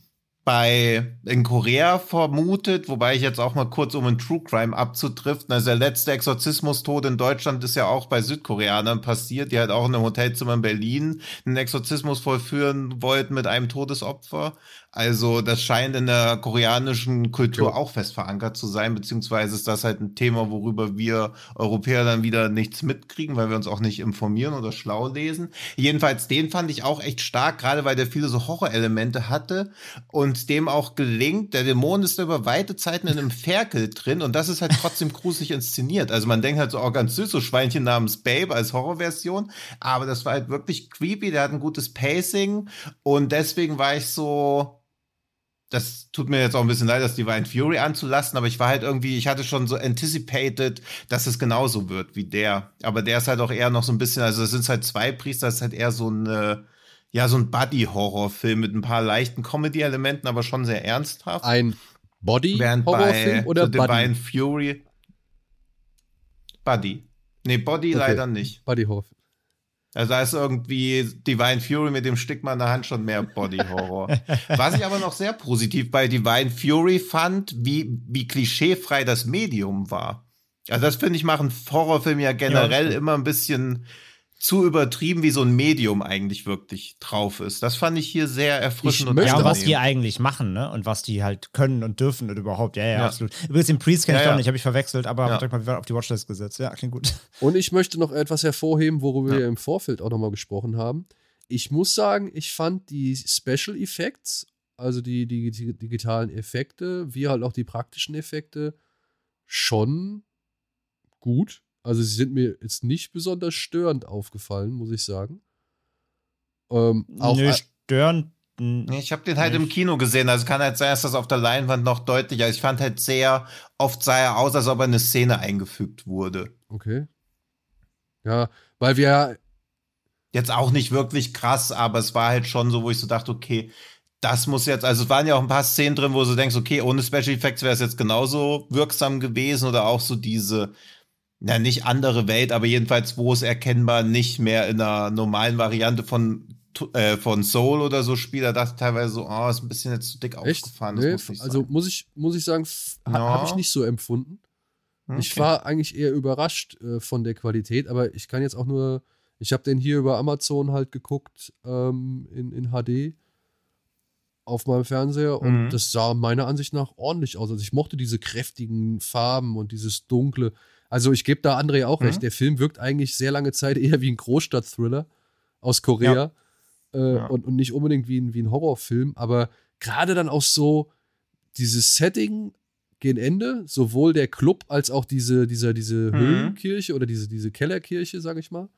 bei in Korea vermutet, wobei ich jetzt auch mal kurz um einen True Crime abzudriften. Also der letzte Exorzismustod in Deutschland ist ja auch bei Südkoreanern passiert, die halt auch in einem Hotelzimmer in Berlin einen Exorzismus vollführen wollten mit einem Todesopfer. Also das scheint in der koreanischen Kultur Jo. auch fest verankert zu sein, beziehungsweise ist das halt ein Thema, worüber wir Europäer dann wieder nichts mitkriegen, weil wir uns auch nicht informieren oder schlau lesen. Jedenfalls den fand ich auch echt stark, gerade weil der viele so Horrorelemente hatte und dem auch gelingt, der Dämon ist da über weite Zeiten in einem Ferkel drin und das ist halt trotzdem gruselig inszeniert. Also man denkt halt so, oh ganz süß, so Schweinchen namens Babe als Horrorversion, aber das war halt wirklich creepy, der hat ein gutes Pacing und deswegen war ich so, das tut mir jetzt auch ein bisschen leid, das Divine Fury anzulassen, aber ich war halt irgendwie, ich hatte schon so anticipated, dass es genauso wird wie der. Aber der ist halt auch eher noch so ein bisschen, also es sind halt zwei Priester, das ist halt eher so ein, ja, so ein Buddy-Horror-Film mit ein paar leichten Comedy-Elementen, aber schon sehr ernsthaft. Ein Body-Horrorfilm oder so Divine Buddy? Fury. Buddy. Nee, Body Okay. leider nicht. Buddy-Horrorfilm. Also da ist irgendwie Divine Fury mit dem Stigma in der Hand schon mehr Body Horror. Was ich aber noch sehr positiv bei Divine Fury fand, wie, wie klischeefrei das Medium war. Also das finde ich machen Horrorfilme ja generell stimmt. immer ein bisschen zu übertrieben, wie so ein Medium eigentlich wirklich drauf ist. Das fand ich hier sehr erfrischend. und ja, und was die eigentlich machen, ne? Und was die halt können und dürfen und überhaupt. Ja, ja, ja. absolut. Übrigens, den Priest kenne ich ja, doch nicht, habe ich verwechselt, aber ja. direkt mal auf die Watchlist gesetzt. Ja, klingt gut. Und ich möchte noch etwas hervorheben, worüber wir im Vorfeld auch nochmal gesprochen haben. Ich muss sagen, ich fand die Special Effects, also die, die, die digitalen Effekte, wie halt auch die praktischen Effekte, schon gut. Also sie sind mir jetzt nicht besonders störend aufgefallen, muss ich sagen. Ähm, auch Nö, störend. Ich habe den halt nicht. im Kino gesehen, also kann halt sein, dass das auf der Leinwand noch deutlicher ist. Ich fand halt sehr, oft sah er aus, als ob er eine Szene eingefügt wurde. Okay. Ja, weil wir Jetzt auch nicht wirklich krass, aber es war halt schon so, wo ich so dachte, okay, das muss jetzt, also es waren ja auch ein paar Szenen drin, wo du denkst, okay, ohne Special Effects wäre es jetzt genauso wirksam gewesen oder auch so diese, na, nicht andere Welt, aber jedenfalls, wo es erkennbar nicht mehr in einer normalen Variante von, äh, von Soul oder so spielt. Da dachte ich teilweise so, oh, ist ein bisschen jetzt zu dick Echt? aufgefahren. Nee, muss also sein. muss ich, muss ich sagen, ha, no. habe ich nicht so empfunden. Okay. Ich war eigentlich eher überrascht äh, von der Qualität, aber ich kann jetzt auch nur, ich habe den hier über Amazon halt geguckt ähm, in, in HD auf meinem Fernseher und mhm. das sah meiner Ansicht nach ordentlich aus. Also ich mochte diese kräftigen Farben und dieses dunkle. Also ich gebe da André auch mhm. recht, der Film wirkt eigentlich sehr lange Zeit eher wie ein Großstadt-Thriller aus Korea ja. Äh, ja. Und, und nicht unbedingt wie ein, wie ein Horrorfilm, aber gerade dann auch so dieses Setting gegen Ende, sowohl der Club als auch diese, dieser, diese mhm. Höhlenkirche oder diese, diese Kellerkirche, sage ich mal.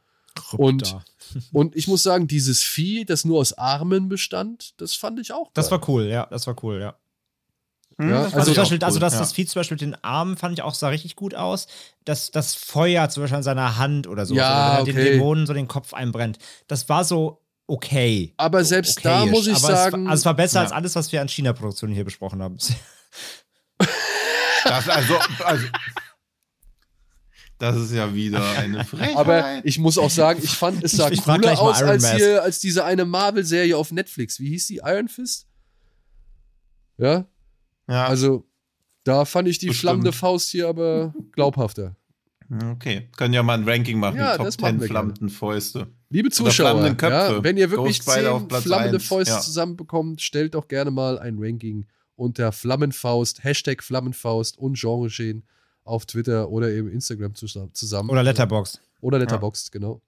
Und, und ich muss sagen, dieses Vieh, das nur aus Armen bestand, das fand ich auch. Geil. Das war cool, ja, das war cool, ja. Hm, ja, also, also, Beispiel, cool, also dass ja. das Vieh zum Beispiel mit den Armen fand ich auch sah richtig gut aus. Das, das Feuer zum Beispiel an seiner Hand oder so, ja, also, wenn okay. den Dämonen so den Kopf einbrennt. Das war so okay. Aber so selbst da muss ich Aber sagen. Es, also es war besser ja. als alles, was wir an China-Produktionen hier besprochen haben. Das, also, also das ist ja wieder eine Frechheit. Aber ich muss auch sagen, ich fand, es sah ich, ich cooler aus als, hier, als diese eine Marvel-Serie auf Netflix. Wie hieß die? Iron Fist? Ja? Ja. Also, da fand ich die Bestimmt. flammende Faust hier aber glaubhafter. Okay, können ja mal ein Ranking machen, ja, Top 10 flammenden Fäuste. Liebe Zuschauer, ja, wenn ihr wirklich 10 flammende Fäuste ja. zusammenbekommt, stellt doch gerne mal ein Ranking unter Flammenfaust, Hashtag Flammenfaust und Genreschehen auf Twitter oder eben Instagram zusammen. Oder Letterbox. Oder Letterbox, ja. genau.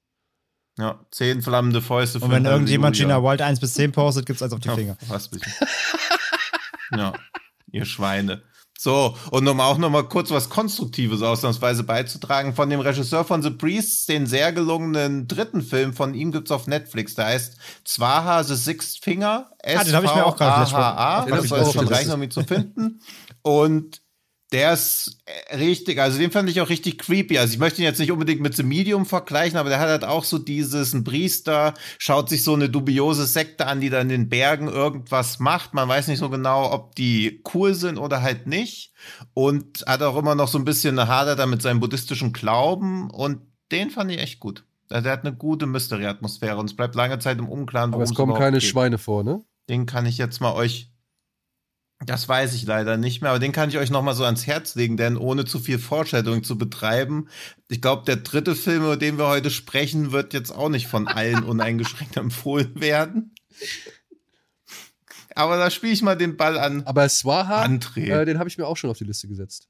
Ja, zehn flammende Fäuste. Und wenn irgendjemand Gina Wild 1 bis 10 postet, gibt es eins auf die Finger. Ja, was ja, ihr Schweine. So, und um auch noch mal kurz was Konstruktives ausnahmsweise beizutragen, von dem Regisseur von The Priests, den sehr gelungenen dritten Film von ihm gibt's auf Netflix, der heißt Zwaha The Sixth Finger, S ah, den habe ich mir auch gerade Das soll schon reichen, um ihn zu finden. Und der ist äh, richtig, also den fand ich auch richtig creepy. Also ich möchte ihn jetzt nicht unbedingt mit The Medium vergleichen, aber der hat halt auch so dieses, ein Priester schaut sich so eine dubiose Sekte an, die dann in den Bergen irgendwas macht. Man weiß nicht so genau, ob die cool sind oder halt nicht. Und hat auch immer noch so ein bisschen eine Hader da mit seinem buddhistischen Glauben. Und den fand ich echt gut. Also der hat eine gute Mystery-Atmosphäre und es bleibt lange Zeit im Unklaren, Aber es kommen keine geht. Schweine vor, ne? Den kann ich jetzt mal euch das weiß ich leider nicht mehr, aber den kann ich euch noch mal so ans Herz legen, denn ohne zu viel Foreshadowing zu betreiben, ich glaube, der dritte Film, über den wir heute sprechen, wird jetzt auch nicht von allen uneingeschränkt empfohlen werden. Aber da spiele ich mal den Ball an. Aber Swaha, äh, den habe ich mir auch schon auf die Liste gesetzt.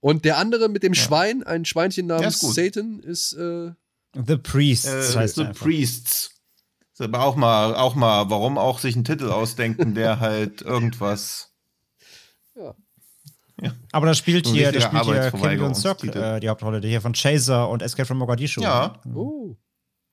Und der andere mit dem ja. Schwein, ein Schweinchen namens ist Satan, ist äh, The Priests. Äh, heißt The einfach. Priests. Ist aber auch mal, auch mal, warum auch sich einen Titel ausdenken, der halt irgendwas ja. Aber da spielt hier, da spielt hier Kim Suk äh, die Hauptrolle, die hier von Chaser und Escape from Mogadischu. Ja. Oh,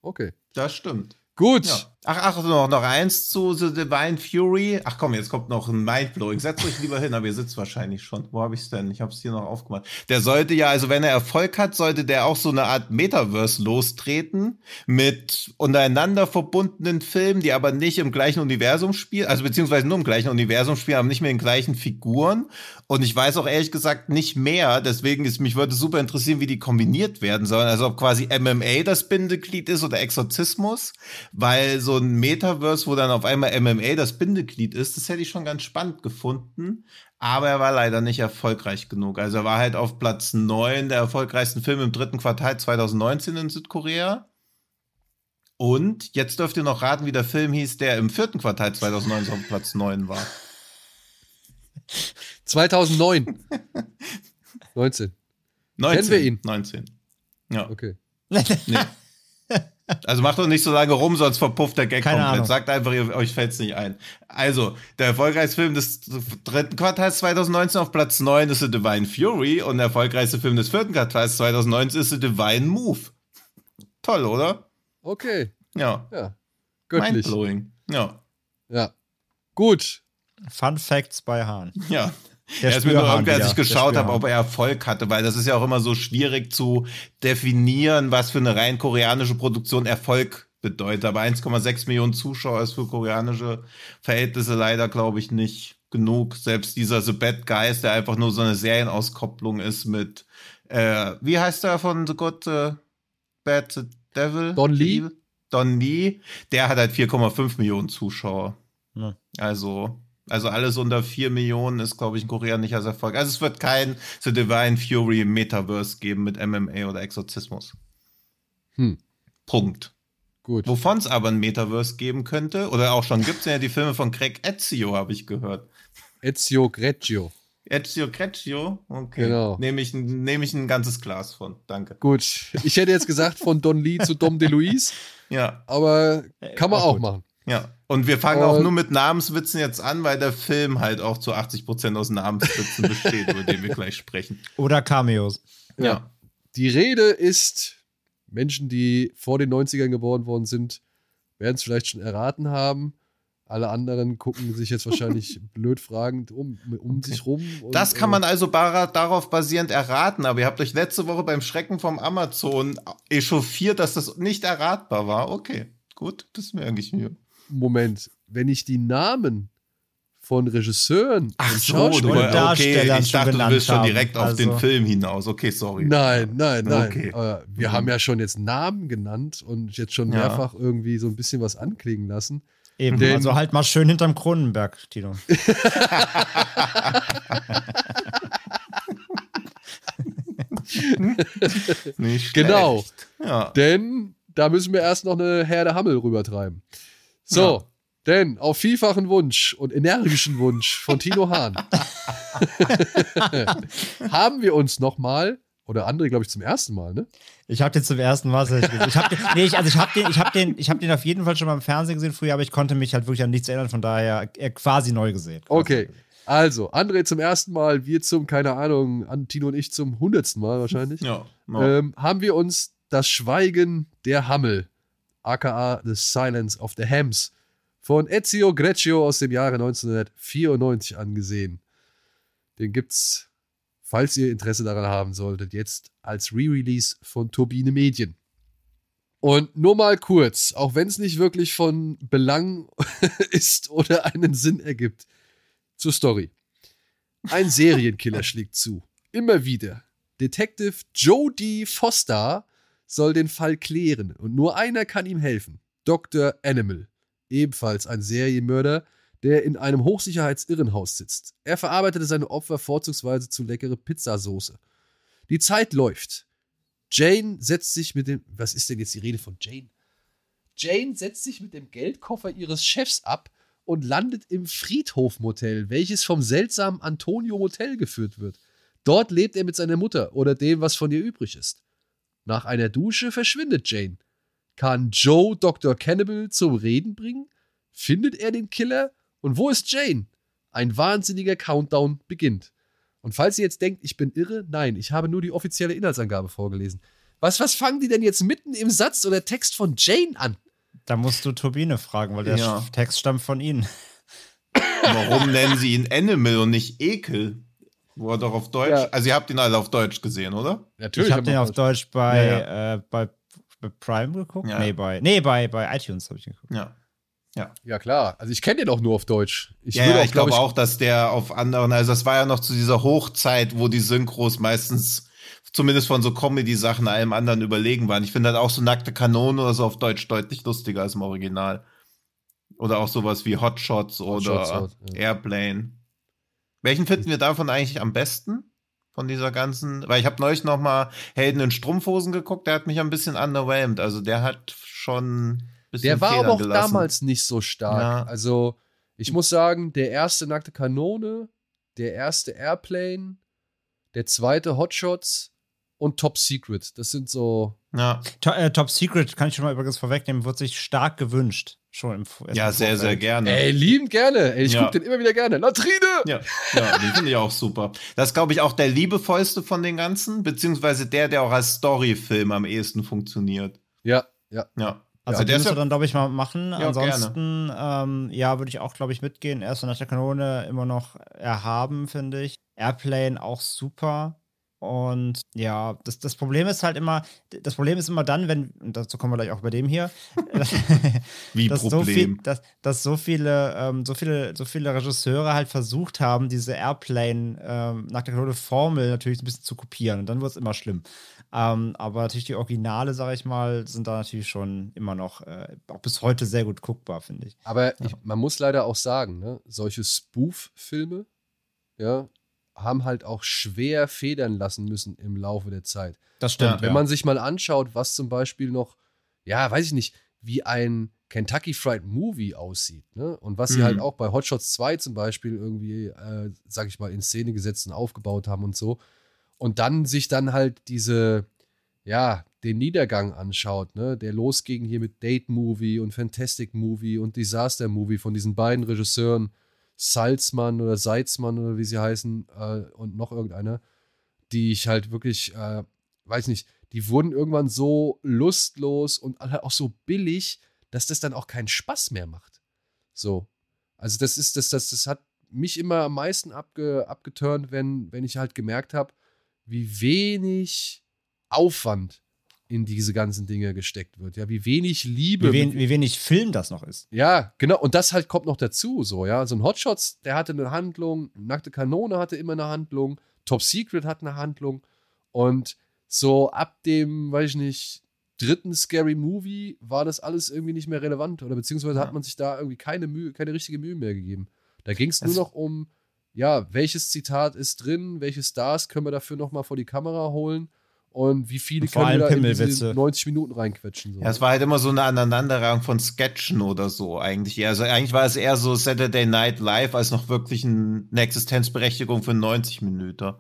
okay. Das stimmt. Gut. Ja. Ach, ach, noch, noch eins zu The Divine Fury. Ach komm, jetzt kommt noch ein Mindblowing. Setzt euch lieber hin, aber ihr sitzt wahrscheinlich schon. Wo habe ich es denn? Ich habe es hier noch aufgemacht. Der sollte ja, also wenn er Erfolg hat, sollte der auch so eine Art Metaverse lostreten mit untereinander verbundenen Filmen, die aber nicht im gleichen Universum spielen, also beziehungsweise nur im gleichen Universum spielen, aber nicht mehr in gleichen Figuren. Und ich weiß auch ehrlich gesagt nicht mehr. Deswegen ist mich würde super interessieren, wie die kombiniert werden sollen. Also ob quasi MMA das Bindeglied ist oder Exorzismus, weil so ein Metaverse, wo dann auf einmal MMA das Bindeglied ist, das hätte ich schon ganz spannend gefunden. Aber er war leider nicht erfolgreich genug. Also er war halt auf Platz 9 der erfolgreichsten Filme im dritten Quartal 2019 in Südkorea. Und jetzt dürft ihr noch raten, wie der Film hieß, der im vierten Quartal 2009 auf Platz 9 war. 2009. 19. 19. Kennen wir ihn? 19. Ja. Okay. Nee. Also macht doch nicht so lange rum, sonst verpufft der Gag Keine komplett. Ahnung. Sagt einfach, ihr, euch fällt's nicht ein. Also, der erfolgreichste Film des dritten Quartals 2019 auf Platz 9 ist The Divine Fury und der erfolgreichste Film des vierten Quartals 2019 ist The Divine Move. Toll, oder? Okay. Ja. Ja. Göttlich. Mindblowing. Ja. Ja. Gut. Fun Facts bei Hahn. Ja. Der er ist mir nur irgendwie, als ich geschaut habe, ob er Erfolg hatte, weil das ist ja auch immer so schwierig zu definieren, was für eine rein koreanische Produktion Erfolg bedeutet. Aber 1,6 Millionen Zuschauer ist für koreanische Verhältnisse leider, glaube ich, nicht genug. Selbst dieser The Bad Guys, der einfach nur so eine Serienauskopplung ist mit, äh, wie heißt der von The Good äh, Bad the Devil? Don The Lee? Don Lee, der hat halt 4,5 Millionen Zuschauer. Ja. Also, also alles unter 4 Millionen ist, glaube ich, ein koreanischer Erfolg. Also es wird kein The Divine Fury Metaverse geben mit MMA oder Exorzismus. Hm. Punkt. Gut. Wovon es aber ein Metaverse geben könnte, oder auch schon gibt es ja die Filme von Craig Ezio, habe ich gehört. Ezio Greggio. Ezio Creccio? Okay. Genau. Nehme ich, ein- nehme ich ein ganzes Glas von. Danke. Gut. Ich hätte jetzt gesagt von Don Lee zu Dom DeLuise, Ja, aber kann man auch auch machen. ja. Und wir fangen auch Und- nur mit Namenswitzen jetzt an, weil der Film halt auch zu 80% aus Namenswitzen besteht, über den wir gleich sprechen. Oder Cameos. Ja. Die Rede ist, Menschen, die vor den 90ern geboren worden sind, werden es vielleicht schon erraten haben. Alle anderen gucken sich jetzt wahrscheinlich blöd fragend um, um sich rum. und, Das kann äh, man also bara- darauf basierend erraten, aber ihr habt euch letzte Woche beim Schrecken vom Amazon echauffiert, dass das nicht erratbar war. Okay, gut, das merke ich mir. Moment, wenn ich die Namen von Regisseuren und du Schauspielern. okay, ich schon dachte, du willst schon haben. direkt auf Also- den Film hinaus. Okay, sorry. Nein, nein, nein. Okay. Aber wir Mhm. haben ja schon jetzt Namen genannt und jetzt schon Ja. mehrfach irgendwie so ein bisschen was anklingen lassen. Eben, Den- also halt mal schön hinterm Kronenberg, Tino. Nicht schlecht. Genau. Ja. Denn da müssen wir erst noch eine Herde Hammel rübertreiben. So, Ja. denn auf vielfachen Wunsch und energischen Wunsch von Tino Hahn haben wir uns nochmal, oder André, glaube ich, zum ersten Mal, ne? Ich habe den zum ersten Mal. Ich hab den, nee, ich, also ich habe den, ich hab den, ich hab den auf jeden Fall schon mal im Fernsehen gesehen früher, aber ich konnte mich halt wirklich an nichts erinnern, von daher äh, quasi neu gesehen. Quasi Okay. gesehen. Also, André zum ersten Mal, wir zum, keine Ahnung, an Tino und ich zum hundertsten Mal wahrscheinlich. Ja. ja. ähm, haben wir uns das Schweigen der Hammel, aka The Silence of the Hams, von Ezio Greccio aus dem Jahre 1994 angesehen. Den gibt's, falls ihr Interesse daran haben solltet, jetzt als Re-Release von Turbine Medien. Und nur mal kurz, auch wenn es nicht wirklich von Belang ist oder einen Sinn ergibt, zur Story. Ein Serienkiller schlägt zu. Immer wieder. Detective D. Foster soll den Fall klären und nur einer kann ihm helfen. Dr. Animal. Ebenfalls ein Serienmörder, der in einem Hochsicherheitsirrenhaus sitzt. Er verarbeitete seine Opfer vorzugsweise zu leckere Pizzasoße. Die Zeit läuft. Jane setzt sich mit dem. Was ist denn jetzt die Rede von Jane? Jane setzt sich mit dem Geldkoffer ihres Chefs ab und landet im Friedhofmotel, welches vom seltsamen Antonio Motel geführt wird. Dort lebt er mit seiner Mutter oder dem, was von ihr übrig ist. Nach einer Dusche verschwindet Jane. Kann Joe Dr. Cannibal zum Reden bringen? Findet er den Killer? Und wo ist Jane? Ein wahnsinniger Countdown beginnt. Und falls ihr jetzt denkt, ich bin irre, nein, ich habe nur die offizielle Inhaltsangabe vorgelesen. Was, was fangen die denn jetzt mitten im Satz oder Text von Jane an? Da musst du Turbine fragen, weil der Ja. Text stammt von ihnen. Warum nennen sie ihn Animal und nicht Ekel? Wo er doch auf Deutsch. Ja. Also, ihr habt ihn alle auf Deutsch gesehen, oder? ich habe den auf Deutsch bei, Ja, Äh, bei, bei Prime geguckt. Ja. Nee, bei, nee, bei, bei iTunes habe ich geguckt. Ja. Ja, klar. Also ich kenne den auch nur auf Deutsch. Ich ja, ja, auch, ich glaub glaube auch, dass der auf anderen, also das war ja noch zu dieser Hochzeit, wo die Synchros meistens zumindest von so Comedy-Sachen allem anderen überlegen waren. Ich finde halt auch so nackte Kanone oder so auf Deutsch deutlich lustiger als im Original. Oder auch sowas wie Hotshots oder Shots, Hot, ja. Airplane. Welchen finden wir davon eigentlich am besten? von dieser ganzen, weil ich habe neulich noch mal Helden in Strumpfhosen geguckt, der hat mich ein bisschen underwhelmed. Also der hat schon ein bisschen Der war Federn aber auch gelassen. damals nicht so stark. Ja. Also, ich muss sagen, der erste nackte Kanone, der erste Airplane, der zweite Hotshots und Top Secret. Das sind so. Ja, To äh, Top Secret kann ich schon mal übrigens vorwegnehmen, wird sich stark gewünscht. Schon im ja sehr, sehr Vorfeld. gerne. Ey, liebend gerne. Ey, ich Ja. guck den immer wieder gerne. Latrine! Ja, ja, die finde ich auch super. Das ist, glaube ich, auch der liebevollste von den ganzen, beziehungsweise der, der auch als Storyfilm am ehesten funktioniert. Ja, ja. Ja. Also der den ja, ihr dann, glaube ich, mal machen. Ja, Ansonsten, ähm, ja, würde ich auch, glaube ich, mitgehen. Erster nach der Kanone immer noch erhaben, finde ich. Airplane auch super. Und ja, das, das Problem ist halt immer, das Problem ist immer dann, wenn, und dazu kommen wir gleich auch bei dem hier, wie dass Problem. so viel, dass, dass so viele, ähm, so viele, so viele Regisseure halt versucht haben, diese Airplane ähm, nach der Formel natürlich ein bisschen zu kopieren und dann wird es immer schlimm. Ähm, aber natürlich die Originale, sage ich mal, sind da natürlich schon immer noch äh, auch bis heute sehr gut guckbar, finde ich. Aber ich, man muss leider auch sagen, ne, solche Spoof-Filme, ja, haben halt auch schwer federn lassen müssen im Laufe der Zeit. Das stimmt. Wenn man sich mal anschaut, was zum Beispiel noch, ja, weiß ich nicht, wie ein Kentucky Fried Movie aussieht, ne? Und was sie Mhm. halt auch bei Hot Shots 2 zum Beispiel irgendwie, äh, sag ich mal, in Szene gesetzt und aufgebaut haben und so. Und dann sich dann halt diese, ja, den Niedergang anschaut, ne? Der losging hier mit Date Movie und Fantastic Movie und Disaster Movie von diesen beiden Regisseuren, Salzmann oder Salzmann oder wie sie heißen, äh, und noch irgendeiner, die ich halt wirklich, äh, weiß nicht, die wurden irgendwann so lustlos und halt auch so billig, dass das dann auch keinen Spaß mehr macht. So. Also das ist, das, das, das hat mich immer am meisten abge, abgeturnt, wenn, wenn ich halt gemerkt habe, wie wenig Aufwand in diese ganzen Dinge gesteckt wird. Ja, wie wenig Liebe. wie, wen, wie wenig Film das noch ist. ja, genau. Und das halt kommt noch dazu, so, ja. So ein Hotshots, der hatte eine Handlung, Nackte Kanone hatte immer eine Handlung, Top Secret hat eine Handlung. Und so ab dem, weiß ich nicht, dritten Scary Movie war das alles irgendwie nicht mehr relevant. Oder beziehungsweise hat Ja. man sich da irgendwie keine Mühe, keine richtige Mühe mehr gegeben. Da ging es nur noch um, ja, welches Zitat ist drin, welche Stars können wir dafür nochmal vor die Kamera holen und wie viele Und können da allem in diese Pimmelwitze. 90 Minuten reinquetschen. So. Ja, es war halt immer so eine Aneinanderreihung von Sketchen oder so eigentlich. Ja, Also eigentlich war es eher so Saturday Night Live als noch wirklich ein, eine Existenzberechtigung für 90 Minuten.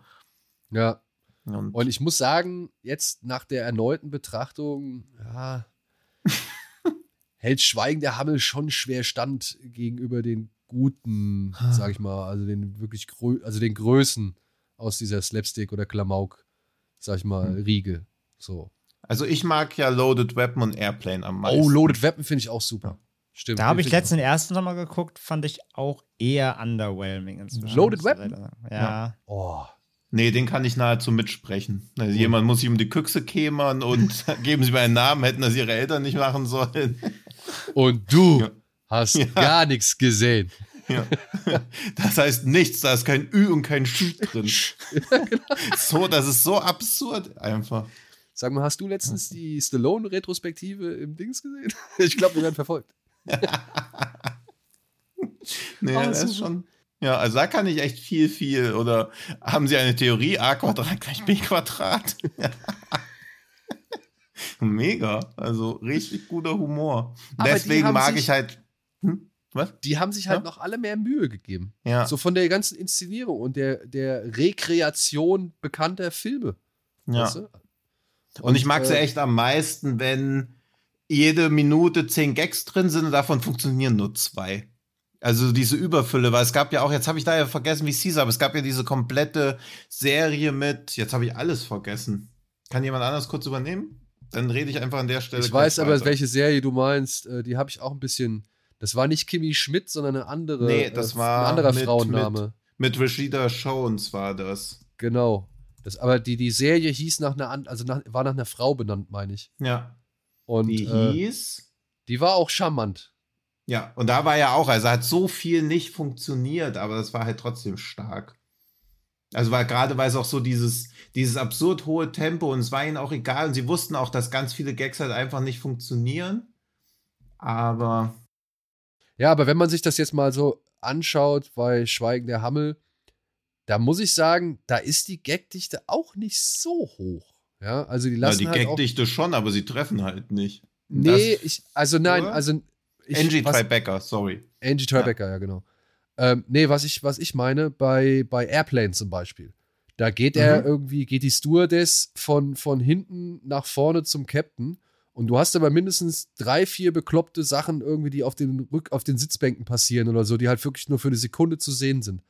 ja. Und, Und ich muss sagen, jetzt nach der erneuten Betrachtung, ja, hält Schweigen der Hammel schon schwer stand gegenüber den guten, sag ich mal, also den wirklich also den Größen aus dieser Slapstick oder Klamauk, sag ich mal, Hm. Riege. So. also ich mag ja Loaded Weapon und Airplane am meisten. Oh, Loaded Weapon finde ich auch super. Stimmt. Da habe ich letztens den ersten nochmal geguckt, fand ich auch eher underwhelming inzwischen. Loaded Weapon? Ja. Oh. Nee, den kann ich nahezu mitsprechen. Also Jemand muss sich um die Küchse kämern und geben sie mir einen Namen, hätten das ihre Eltern nicht machen sollen. Und du Ja. hast Ja. gar nichts gesehen. Ja. Das heißt nichts, da ist kein Ü und kein Sch drin. So, das ist so absurd einfach. Sag mal, hast du letztens die Stallone-Retrospektive im Dings gesehen? Ich glaube, wir werden verfolgt. Nee, Oh, das ist schon. Ja, also da kann ich echt viel, viel. Oder haben Sie eine Theorie? A Quadrat gleich B Quadrat? Mega. Also richtig guter Humor. Aber Deswegen mag sich- ich halt. Hm? Was? Die haben sich halt Ja. noch alle mehr Mühe gegeben. Ja. So von der ganzen Inszenierung und der, der Rekreation bekannter Filme. ja. Weißt du? Und, ich mag sie äh, echt am meisten, wenn jede Minute zehn Gags drin sind und davon funktionieren nur zwei. Also diese Überfülle, weil es gab ja auch, jetzt habe ich da ja vergessen, wie es hieß, aber es gab ja diese komplette Serie mit, jetzt habe ich alles vergessen. Kann jemand anders kurz übernehmen? Dann rede ich einfach an der Stelle. Ich weiß aber, weiter. welche Serie du meinst. Äh, Die habe ich auch ein bisschen. Das war nicht Kimi Schmidt, sondern eine andere. Nee, das äh, war ein anderer mit- Frauenname. Mit Rashida Jones war das. Genau. Das, aber die, die Serie hieß nach einer, also nach, war nach einer Frau benannt, meine ich. Ja. Und Die äh, hieß. die war auch charmant. Ja, und da war ja auch, also hat so viel nicht funktioniert, aber das war halt trotzdem stark. Also weil gerade weil es auch so dieses, dieses absurd hohe Tempo und es war ihnen auch egal und sie wussten auch, dass ganz viele Gags halt einfach nicht funktionieren. Aber Ja, aber wenn man sich das jetzt mal so anschaut bei Schweigen der Hammel, da muss ich sagen, da ist die Gagdichte auch nicht so hoch. Ja, also die lassen ja, die halt Gagdichte schon, aber sie treffen halt nicht. Nee, das, ich, also nein, oder? also ich, Angie Tribeca, sorry. Angie Tribeca, ja, ja genau. Ähm, nee, was ich, was ich meine, bei, bei Airplane zum Beispiel. Da geht er mhm. irgendwie, geht die Stewardess von, von hinten nach vorne zum Captain und du hast aber mindestens drei, vier bekloppte Sachen irgendwie, die auf den, Rück, auf den Sitzbänken passieren oder so, die halt wirklich nur für eine Sekunde zu sehen sind.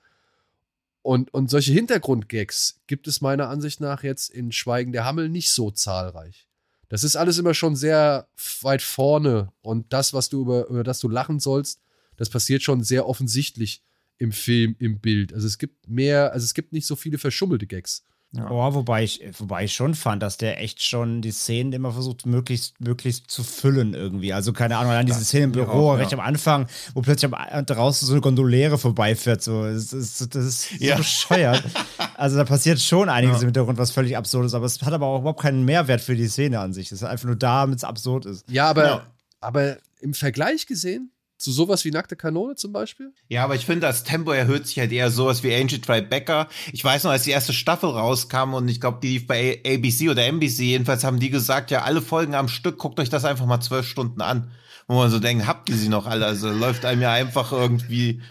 Und, und solche Hintergrundgags gibt es meiner Ansicht nach jetzt in Schweigen der Hammel nicht so zahlreich. Das ist alles immer schon sehr weit vorne und das, was du über, über das du lachen sollst, das passiert schon sehr offensichtlich im Film, im Bild. Also es gibt mehr, also es gibt nicht so viele verschummelte Gags. Ja. Oh, wobei ich, wobei ich schon fand, dass der echt schon die Szenen immer versucht, möglichst, möglichst zu füllen irgendwie. Also, keine Ahnung, an diese Szene im Büro, auch, recht ja. am Anfang, wo plötzlich draußen so eine Gondoliere vorbeifährt. So. Das, ist, das ist so ja. bescheuert. also, da passiert schon einiges im Hintergrund, was völlig absurd ist, aber es hat aber auch überhaupt keinen Mehrwert für die Szene an sich. Es ist einfach nur da, damit es absurd ist. Ja, aber, aber im Vergleich gesehen zu sowas wie nackte Kanone zum Beispiel? Ja, aber ich finde, das Tempo erhöht sich halt eher sowas wie Angel Tribeca. Ich weiß noch, als die erste Staffel rauskam und ich glaube, die lief bei ABC oder NBC, jedenfalls haben die gesagt, ja, alle Folgen am Stück, guckt euch das einfach mal zwölf Stunden an. Wo man so denkt, habt ihr sie noch alle? Also läuft einem ja einfach irgendwie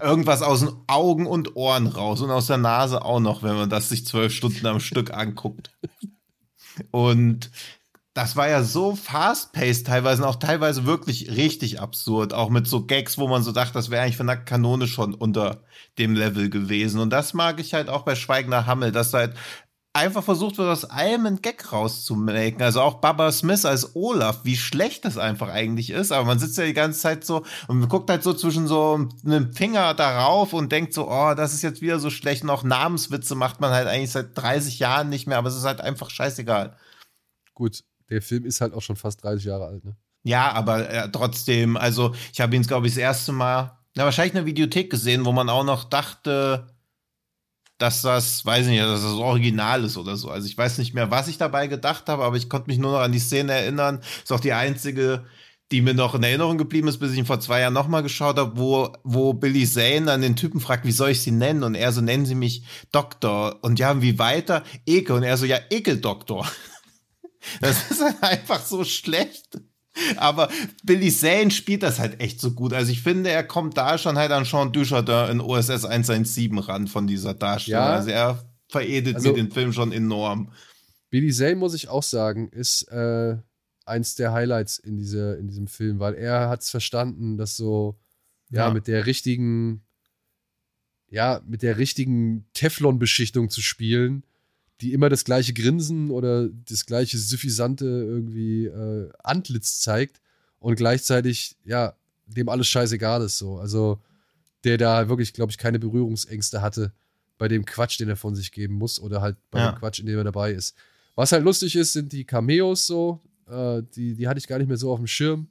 irgendwas aus den Augen und Ohren raus und aus der Nase auch noch, wenn man das sich zwölf Stunden am Stück anguckt. Und das war ja so fast-paced teilweise und auch teilweise wirklich richtig absurd. Auch mit so Gags, wo man so dachte, das wäre eigentlich von der Kanone schon unter dem Level gewesen. Und das mag ich halt auch bei Schweigender Hammel, dass da halt einfach versucht wird, aus allem einen Gag rauszumaken. Also auch Baba Smith als Olaf, wie schlecht das einfach eigentlich ist. Aber man sitzt ja die ganze Zeit so und guckt halt so zwischen so einem Finger darauf und denkt so, oh, das ist jetzt wieder so schlecht. Auch Namenswitze macht man halt eigentlich seit 30 Jahren nicht mehr, aber es ist halt einfach scheißegal. Gut, der Film ist halt auch schon fast 30 Jahre alt, ne? Ja, aber äh, trotzdem, also ich habe ihn, glaube ich, das erste Mal, na, wahrscheinlich in der Videothek gesehen, wo man auch noch dachte, dass das, weiß ich nicht, dass das Original ist oder so. Also ich weiß nicht mehr, was ich dabei gedacht habe, aber ich konnte mich nur noch an die Szene erinnern. Ist auch die einzige, die mir noch in Erinnerung geblieben ist, bis ich ihn vor zwei Jahren nochmal geschaut habe, wo, wo Billy Zane dann den Typen fragt, wie soll ich sie nennen? Und er so, nennen sie mich Doktor. Und ja, wie weiter? Ekel. Und er so, ja, Ekeldoktor. Das ist halt einfach so schlecht. Aber Billy Zane spielt das halt echt so gut. Also ich finde, er kommt da schon halt an Sean Dujardin in OSS 117 ran von dieser Darstellung. Ja. Also er veredelt also, mir den Film schon enorm. Billy Zane, muss ich auch sagen, ist äh, eins der Highlights in, diese, in diesem Film, weil er hat es verstanden, dass so, ja, ja, mit der richtigen, ja, mit der richtigen Teflon-Beschichtung zu spielen die immer das gleiche Grinsen oder das gleiche suffisante irgendwie äh, Antlitz zeigt und gleichzeitig, ja, dem alles scheißegal ist so. Also der da wirklich, glaube ich, keine Berührungsängste hatte bei dem Quatsch, den er von sich geben muss oder halt bei ja. dem Quatsch, in dem er dabei ist. Was halt lustig ist, sind die Cameos so, äh, die, die hatte ich gar nicht mehr so auf dem Schirm.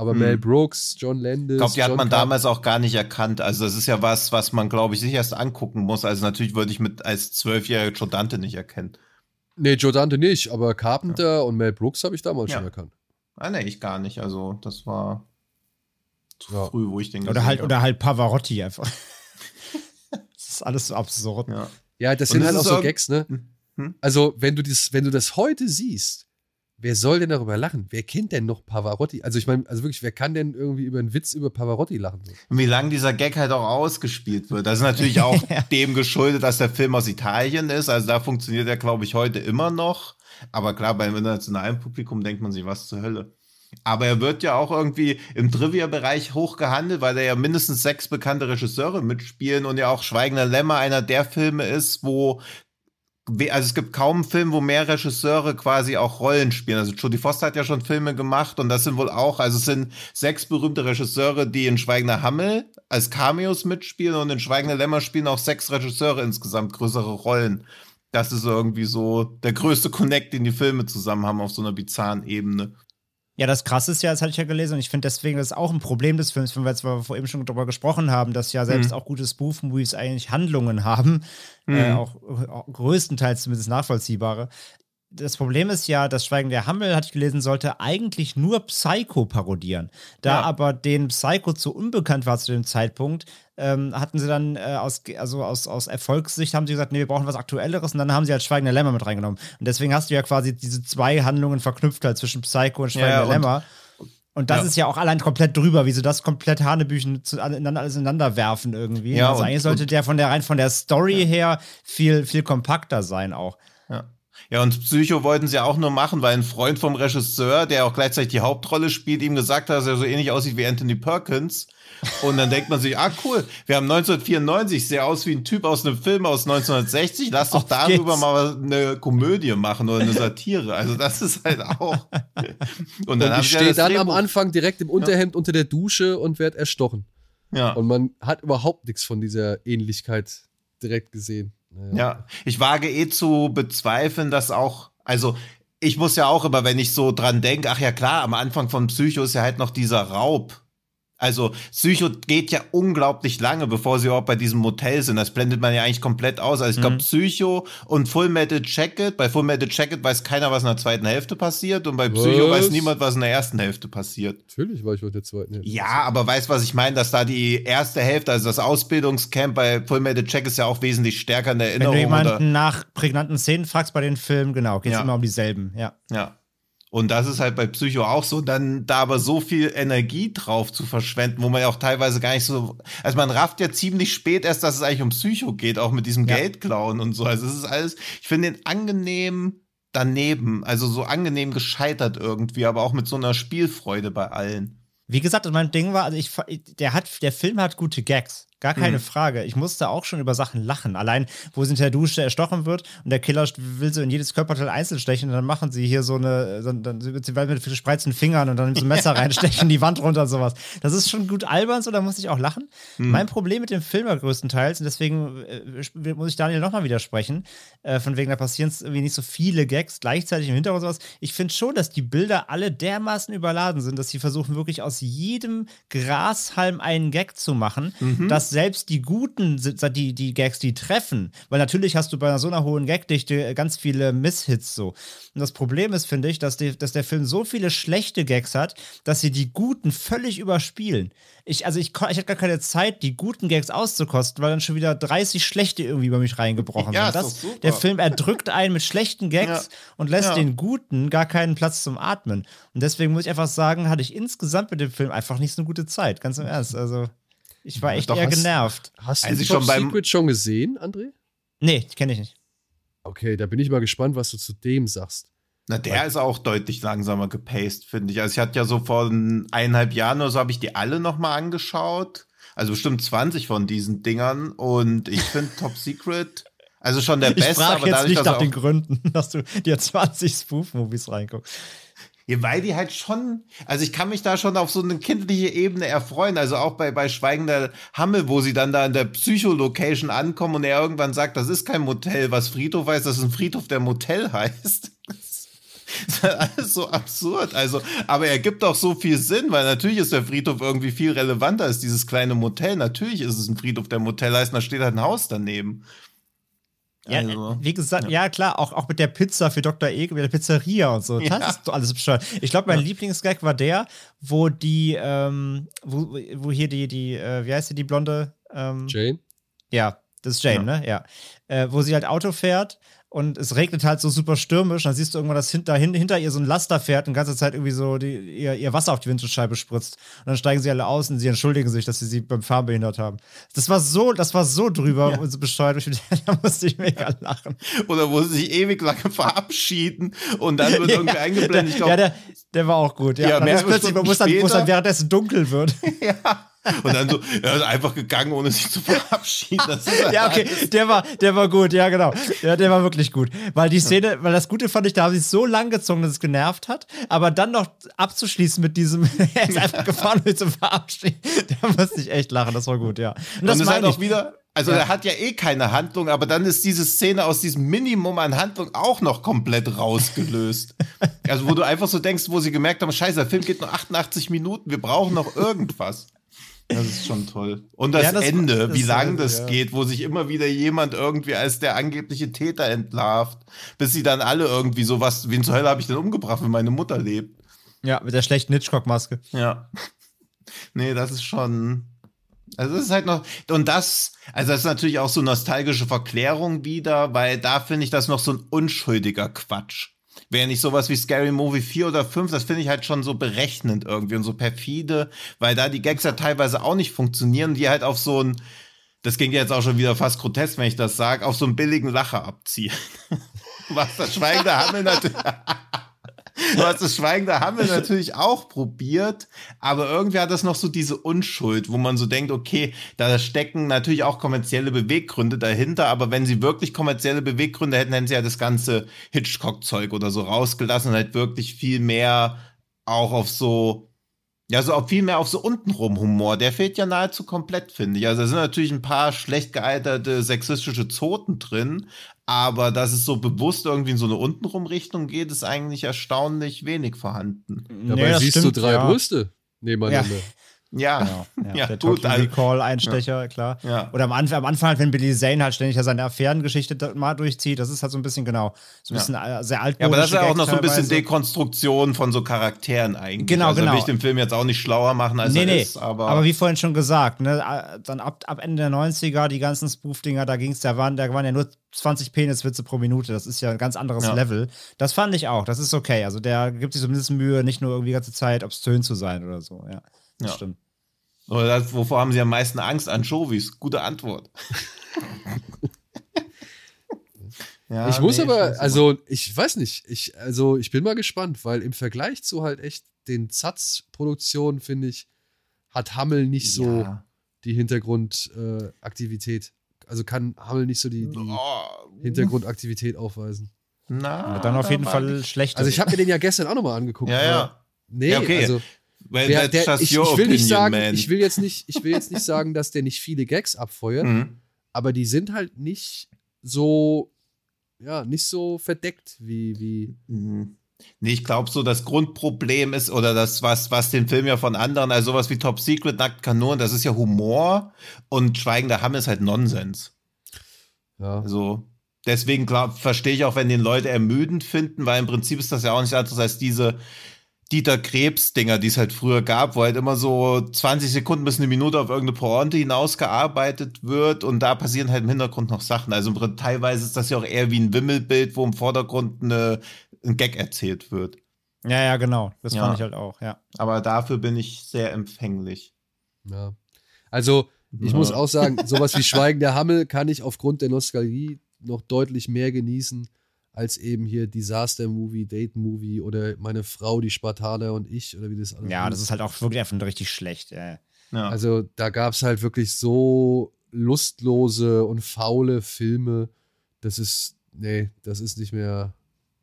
Aber hm. Mel Brooks, John Landis. Ich glaube, die hat John man Carp damals auch gar nicht erkannt. Also, das ist ja was, was man, glaube ich, sich erst angucken muss. Also, natürlich würde ich mit als zwölfjähriger Joe Dante nicht erkennen. Nee, Joe Dante nicht, aber Carpenter ja. und Mel Brooks habe ich damals ja. schon erkannt. Ah, nee, ich gar nicht. Also, das war zu ja. früh, wo ich den Oder halt, oder halt Pavarotti einfach. das ist alles so absurd. Ja, ja das sind halt auch so Gags, ne? Hm? hm? Also, wenn du, das, wenn du das heute siehst, wer soll denn darüber lachen? Wer kennt denn noch Pavarotti? Also ich meine, also wirklich, wer kann denn irgendwie über einen Witz über Pavarotti lachen? Und wie lange dieser Gag halt auch ausgespielt wird. Das ist natürlich auch dem geschuldet, dass der Film aus Italien ist. Also da funktioniert er, glaube ich, heute immer noch. Aber klar, beim internationalen Publikum denkt man sich, was zur Hölle. Aber er wird ja auch irgendwie im Trivia-Bereich hochgehandelt, weil da ja mindestens sechs bekannte Regisseure mitspielen und ja auch Schweigender Lämmer einer der Filme ist, wo also es gibt kaum einen Film, wo mehr Regisseure quasi auch Rollen spielen. Also Jodie Foster hat ja schon Filme gemacht und das sind wohl auch, also es sind sechs berühmte Regisseure, die in Schweigender Hammel als Cameos mitspielen und in Schweigender Lämmer spielen auch sechs Regisseure insgesamt größere Rollen. Das ist irgendwie so der größte Connect, den die Filme zusammen haben auf so einer bizarren Ebene. Ja, das Krasse ist ja, das hatte ich ja gelesen und ich finde deswegen, das ist auch ein Problem des Films, wenn wir jetzt vor eben schon darüber gesprochen haben, dass ja selbst mhm. auch gute Spoof-Movies eigentlich Handlungen haben, mhm. äh, auch, auch, größtenteils zumindest nachvollziehbare. Das Problem ist ja, das Schweigen der Hammel, hatte ich gelesen, sollte eigentlich nur Psycho parodieren. Da ja. aber den Psycho zu unbekannt war zu dem Zeitpunkt, ähm, hatten sie dann äh, aus, also aus, aus Erfolgssicht haben sie gesagt, nee, wir brauchen was Aktuelleres und dann haben sie halt Schweigen der Lämmer mit reingenommen. Und deswegen hast du ja quasi diese zwei Handlungen verknüpft halt zwischen Psycho und Schweigen ja, der Lämmer. Und das ja. ist ja auch allein komplett drüber, wie sie das komplett Hanebüchen zu, alles ineinander werfen irgendwie. Ja, also und, eigentlich sollte der von der rein von der Story ja. her viel, viel kompakter sein auch. Ja. Ja, und Psycho wollten sie auch nur machen, weil ein Freund vom Regisseur, der auch gleichzeitig die Hauptrolle spielt, ihm gesagt hat, dass er so ähnlich aussieht wie Anthony Perkins. Und dann denkt man sich, ah cool, wir haben 1994, sehr aus wie ein Typ aus einem Film aus 1960, lass doch darüber geht's. mal eine Komödie machen oder eine Satire. Also das ist halt auch. Und dann und ich stehe dann am Anfang direkt im Unterhemd ja. unter der Dusche und werde erstochen. Ja. Und man hat überhaupt nichts von dieser Ähnlichkeit direkt gesehen. Ja. ja, ich wage eh zu bezweifeln, dass auch, also ich muss ja auch immer, wenn ich so dran denke, ach ja klar, am Anfang von Psycho ist ja halt noch dieser Raub also Psycho geht ja unglaublich lange, bevor sie überhaupt bei diesem Motel sind. Das blendet man ja eigentlich komplett aus. Also ich glaube, mhm. Psycho und Full Metal Jacket. Bei Full Metal Jacket weiß keiner, was in der zweiten Hälfte passiert. Und bei Psycho was? weiß niemand, was in der ersten Hälfte passiert. Natürlich weiß ich, was in der zweiten Hälfte Ja, aber weißt, was ich meine? Dass da die erste Hälfte, also das Ausbildungscamp bei Full Metal Jacket ist ja auch wesentlich stärker in der Erinnerung. Wenn du jemanden nach prägnanten Szenen fragst bei den Filmen, genau, geht es ja. immer um dieselben. Ja. Ja. Und das ist halt bei Psycho auch so, dann da aber so viel Energie drauf zu verschwenden, wo man ja auch teilweise gar nicht so, also man rafft ja ziemlich spät erst, dass es eigentlich um Psycho geht, auch mit diesem ja. Geldklauen und so. Also es ist alles, ich finde den angenehm daneben, also so angenehm gescheitert irgendwie, aber auch mit so einer Spielfreude bei allen. Wie gesagt, mein Ding war, also ich, der hat, der Film hat gute Gags. Gar keine mhm. Frage. Ich musste auch schon über Sachen lachen. Allein, wo sie in der Dusche erstochen wird und der Killer will so in jedes Körperteil einzeln stechen und dann machen sie hier so eine, dann wird sie mit gespreizten Fingern und dann so ein Messer reinstechen, die Wand runter und sowas. Das ist schon gut albern, so da muss ich auch lachen. Mhm. Mein Problem mit dem Film war größtenteils, und deswegen äh, muss ich Daniel nochmal widersprechen, äh, von wegen, da passieren irgendwie nicht so viele Gags gleichzeitig im Hintergrund und sowas. Ich finde schon, dass die Bilder alle dermaßen überladen sind, dass sie versuchen, wirklich aus jedem Grashalm einen Gag zu machen, mhm. Dass selbst die guten, die, die Gags, die treffen, weil natürlich hast du bei so einer hohen Gagdichte ganz viele Misshits so. Und das Problem ist, finde ich, dass, die, dass der Film so viele schlechte Gags hat, dass sie die guten völlig überspielen. Ich, also ich, ich hatte gar keine Zeit, die guten Gags auszukosten, weil dann schon wieder 30 schlechte irgendwie über mich reingebrochen ja, sind. Das, der Film erdrückt einen mit schlechten Gags ja. und lässt ja. den guten gar keinen Platz zum Atmen. Und deswegen muss ich einfach sagen, hatte ich insgesamt mit dem Film einfach nicht so eine gute Zeit, ganz im Ernst. Also. Ich war echt Doch, eher hast, genervt. Hast also du schon beim Secret schon gesehen, André? Nee, kenne ich nicht. Okay, da bin ich mal gespannt, was du zu dem sagst. Na, der ist auch deutlich langsamer gepaced, finde ich. Also ich hatte ja so vor eineinhalb Jahren oder so, habe ich die alle noch mal angeschaut. Also bestimmt 20 von diesen Dingern. Und ich finde Top Secret also schon der beste. Ich frage jetzt dadurch, nicht nach den Gründen, dass du dir 20 Spoof-Movies reinguckst. Ja, weil die halt schon, also ich kann mich da schon auf so eine kindliche Ebene erfreuen. Also auch bei, bei Schweigender Hammel, wo sie dann da in der Psycholocation ankommen und er irgendwann sagt, das ist kein Motel, was Friedhof heißt, das ist ein Friedhof, der Motel heißt. Das ist alles so absurd. Also, aber er gibt auch so viel Sinn, weil natürlich ist der Friedhof irgendwie viel relevanter als dieses kleine Motel. Natürlich ist es ein Friedhof, der Motel heißt, da steht halt ein Haus daneben. Ja, also, wie gesagt, ja. ja. klar, auch, auch mit der Pizza für Dr. E, mit der Pizzeria und so. Das ja. ist alles bescheuert. Ich glaube, mein ja. Lieblingsgag war der, wo die, ähm, wo, wo hier die, die, äh, wie heißt sie, die blonde? Ähm, Jane? Ja, das ist Jane, ne? Ja. Äh, wo sie halt Auto fährt und es regnet halt so super stürmisch. Dann siehst du irgendwann, dass hinter, hinter ihr so ein Laster fährt und die ganze Zeit irgendwie so die, ihr, ihr Wasser auf die Windschutzscheibe spritzt. Und dann steigen sie alle aus und sie entschuldigen sich, dass sie sie beim Fahren behindert haben. Das war so, das war so drüber ja. und so bescheuert. da musste ich mega lachen. Oder wo sie sich ewig lange verabschieden und dann wird ja, irgendwie eingeblendet. Der, ja, der, der war auch gut. Ja, ja mehr plötzlich, wo es dann, dann währenddessen dunkel wird. ja. Und dann so, er ist einfach gegangen, ohne sich zu verabschieden. Halt ja, okay, der war, der war gut, ja, genau. Ja, der war wirklich gut. Weil die Szene, weil das Gute fand ich, da haben sie es so lang gezogen, dass es genervt hat, aber dann noch abzuschließen mit diesem, er ist einfach gefahren, um zu verabschieden. Da musste ich echt lachen, das war gut, ja. Und das ist halt auch wieder, also ja. er hat ja eh keine Handlung, aber dann ist diese Szene aus diesem Minimum an Handlung auch noch komplett rausgelöst. also wo du einfach so denkst, wo sie gemerkt haben, scheiße, der Film geht nur 88 Minuten, wir brauchen noch irgendwas. Das ist schon toll. Und das, ja, das Ende, das wie lang das ja. geht, wo sich immer wieder jemand irgendwie als der angebliche Täter entlarvt, bis sie dann alle irgendwie so was, wen zur Hölle habe ich denn umgebracht, wenn meine Mutter lebt? Ja, mit der schlechten Hitchcock-Maske. Ja. Nee, das ist schon. Also es ist halt noch, und das, also das ist natürlich auch so nostalgische Verklärung wieder, weil da finde ich das noch so ein unschuldiger Quatsch. Wäre nicht sowas wie Scary Movie 4 oder 5, das finde ich halt schon so berechnend irgendwie und so perfide, weil da die Gags ja teilweise auch nicht funktionieren, die halt auf so ein, das ging jetzt auch schon wieder fast grotesk, wenn ich das sage, auf so einen billigen Lacher abziehen. Was das schweigende Hammel natürlich. Du hast das Schweigen der Hammel natürlich auch probiert, aber irgendwie hat das noch so diese Unschuld, wo man so denkt, okay, da stecken natürlich auch kommerzielle Beweggründe dahinter, aber wenn sie wirklich kommerzielle Beweggründe hätten, hätten sie ja das ganze Hitchcock-Zeug oder so rausgelassen und halt wirklich viel mehr auch auf so ja, so auch viel mehr auf so untenrum Humor. Der fehlt ja nahezu komplett, finde ich. Also da sind natürlich ein paar schlecht gealterte sexistische Zoten drin, aber dass es so bewusst irgendwie in so eine untenrum Richtung geht, ist eigentlich erstaunlich wenig vorhanden. Dabei nee, siehst stimmt, du drei ja. Brüste nebeneinander. Ja. Ja, genau. ja, ja der gut, also, Recall-Einstecher, ja. klar. Ja. Oder am, Anfang, am Anfang halt, wenn Billy Zane halt ständig seine Affärengeschichte mal durchzieht, das ist halt so ein bisschen genau, so ein bisschen. Äh, sehr alt. Ja, aber das ist ja auch noch so ein bisschen Dekonstruktion von so Charakteren eigentlich. Genau, also genau. will ich den Film jetzt auch nicht schlauer machen, als nee, er nee. ist. Aber, aber wie vorhin schon gesagt, ne, äh, dann ab, ab Ende der 90er, die ganzen Spoof-Dinger, da ging es, da waren, da waren ja nur 20 Peniswitze pro Minute. Das ist ja ein ganz anderes ja. Level. Das fand ich auch. Das ist okay. Also der gibt sich zumindest Mühe, nicht nur irgendwie die ganze Zeit obszön zu sein oder so. Ja, das ja. stimmt. Oder das, wovor haben Sie am meisten Angst? Anchovies. Gute Antwort. ja, ich muss nee, aber, ich also ich weiß nicht, ich, also ich bin mal gespannt, weil im Vergleich zu halt echt den Zatz-Produktionen, finde ich, hat Hammel nicht so ja. die Hintergrundaktivität. Äh, also kann Hammel nicht so die, die oh. Hintergrundaktivität aufweisen. Na, ja, dann auf jeden Fall schlecht. Also ich habe mir den ja gestern auch nochmal angeguckt. Ja, ja. Nee, ja, okay. also Well, der, der, ich, ich, will nicht sagen, man. ich will jetzt nicht, ich will jetzt nicht sagen, dass der nicht viele Gags abfeuert, mhm. aber die sind halt nicht so, ja, nicht so verdeckt wie, wie. Mhm. Nee, ich glaube so, das Grundproblem ist, oder das, was, was den Film ja von anderen, also sowas wie Top Secret, Nackt Kanon, das ist ja Humor und Schweigender Hamm ist halt Nonsens. Ja. Also, deswegen verstehe ich auch, wenn den Leute ermüdend finden, weil im Prinzip ist das ja auch nicht anderes als diese, Dieter Krebs-Dinger, die es halt früher gab, wo halt immer so 20 Sekunden bis eine Minute auf irgendeine Pointe hinausgearbeitet wird und da passieren halt im Hintergrund noch Sachen. Also teilweise ist das ja auch eher wie ein Wimmelbild, wo im Vordergrund eine, ein Gag erzählt wird. Ja, ja, genau. Das ja. fand ich halt auch, ja. Aber dafür bin ich sehr empfänglich. Ja. Also, ich ja. muss auch sagen, sowas wie Schweigen der Hammel kann ich aufgrund der Nostalgie noch deutlich mehr genießen als eben hier Disaster Movie, Date Movie oder meine Frau, die Spartaner und ich oder wie das alles Ja, ist. das ist halt auch wirklich einfach richtig schlecht. Ja. Also da gab es halt wirklich so lustlose und faule Filme. Das ist, nee, das ist nicht mehr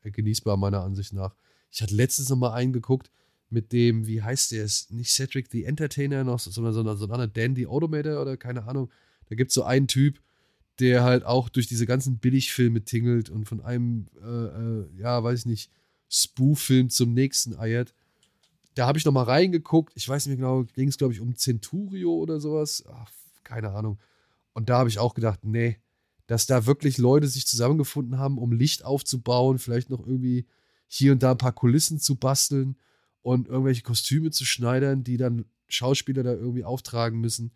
genießbar meiner Ansicht nach. Ich hatte letztens noch mal einen geguckt mit dem, wie heißt der? Ist nicht Cedric the Entertainer noch, sondern so, so ein anderer Dandy Automator oder keine Ahnung. Da gibt es so einen Typ, der halt auch durch diese ganzen Billigfilme tingelt und von einem, äh, äh, ja, weiß ich nicht, Spoof-Film zum nächsten eiert. Da habe ich noch mal reingeguckt. Ich weiß nicht mehr genau, ging es, glaube ich, um Centurio oder sowas. Ach, keine Ahnung. Und da habe ich auch gedacht, nee, dass da wirklich Leute sich zusammengefunden haben, um Licht aufzubauen, vielleicht noch irgendwie hier und da ein paar Kulissen zu basteln und irgendwelche Kostüme zu schneidern, die dann Schauspieler da irgendwie auftragen müssen.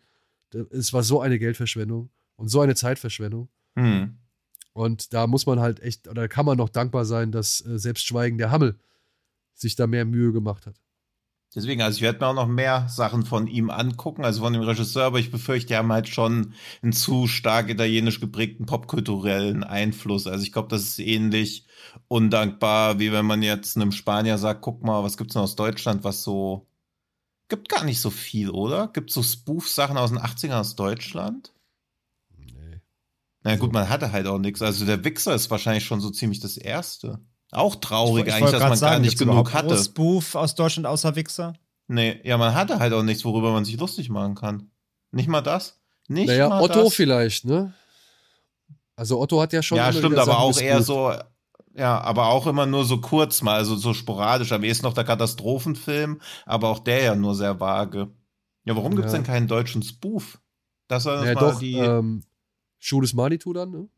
Es war so eine Geldverschwendung. Und so eine Zeitverschwendung. Mhm. Und da muss man halt echt, oder kann man noch dankbar sein, dass äh, selbst Schweigen der Hammel sich da mehr Mühe gemacht hat. Deswegen, also ich werde mir auch noch mehr Sachen von ihm angucken, also von dem Regisseur, aber ich befürchte, die haben halt schon einen zu stark italienisch geprägten popkulturellen Einfluss. Also ich glaube, das ist ähnlich undankbar, wie wenn man jetzt einem Spanier sagt, guck mal, was gibt's denn aus Deutschland, was so gibt gar nicht so viel, oder? Gibt so Spoof-Sachen aus den 80ern aus Deutschland? Na gut, man hatte halt auch nichts. Also der Wichser ist wahrscheinlich schon so ziemlich das Erste. Auch traurig ich, ich eigentlich, dass man sagen, gar nicht genug hatte. Spoof aus Deutschland außer Wichser? Nee, ja, man hatte halt auch nichts, worüber man sich lustig machen kann. Nicht mal das? Nicht naja, mal Otto das. vielleicht, ne? Also Otto hat ja schon. Ja, stimmt, aber auch eher so, ja, aber auch immer nur so kurz mal, also so sporadisch. Am ehesten noch der Katastrophenfilm, aber auch der ja nur sehr vage. Ja, warum gibt es denn keinen deutschen Spoof? Das war das ja, mal doch, die. Ähm, Schuh des Manitou dann, ne?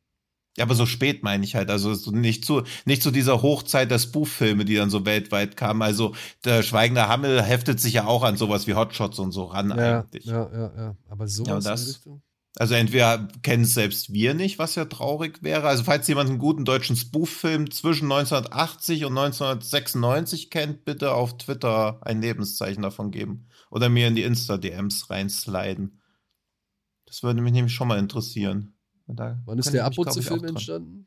Ja, aber so spät meine ich halt. Also nicht zu, nicht zu dieser Hochzeit der Spoof-Filme, die dann so weltweit kamen. Also der Schweigende Hammel heftet sich ja auch an sowas wie Hotshots und so ran ja, eigentlich. Ja, ja, ja. Aber sowas ja, das, Also entweder kennen es selbst wir nicht, was ja traurig wäre. Also falls jemand einen guten deutschen Spoof-Film zwischen 1980 und 1996 kennt, bitte auf Twitter ein Lebenszeichen davon geben. Oder mir in die Insta-DMs reinsliden. Das würde mich nämlich schon mal interessieren. Wann ist der Abputze-Film entstanden?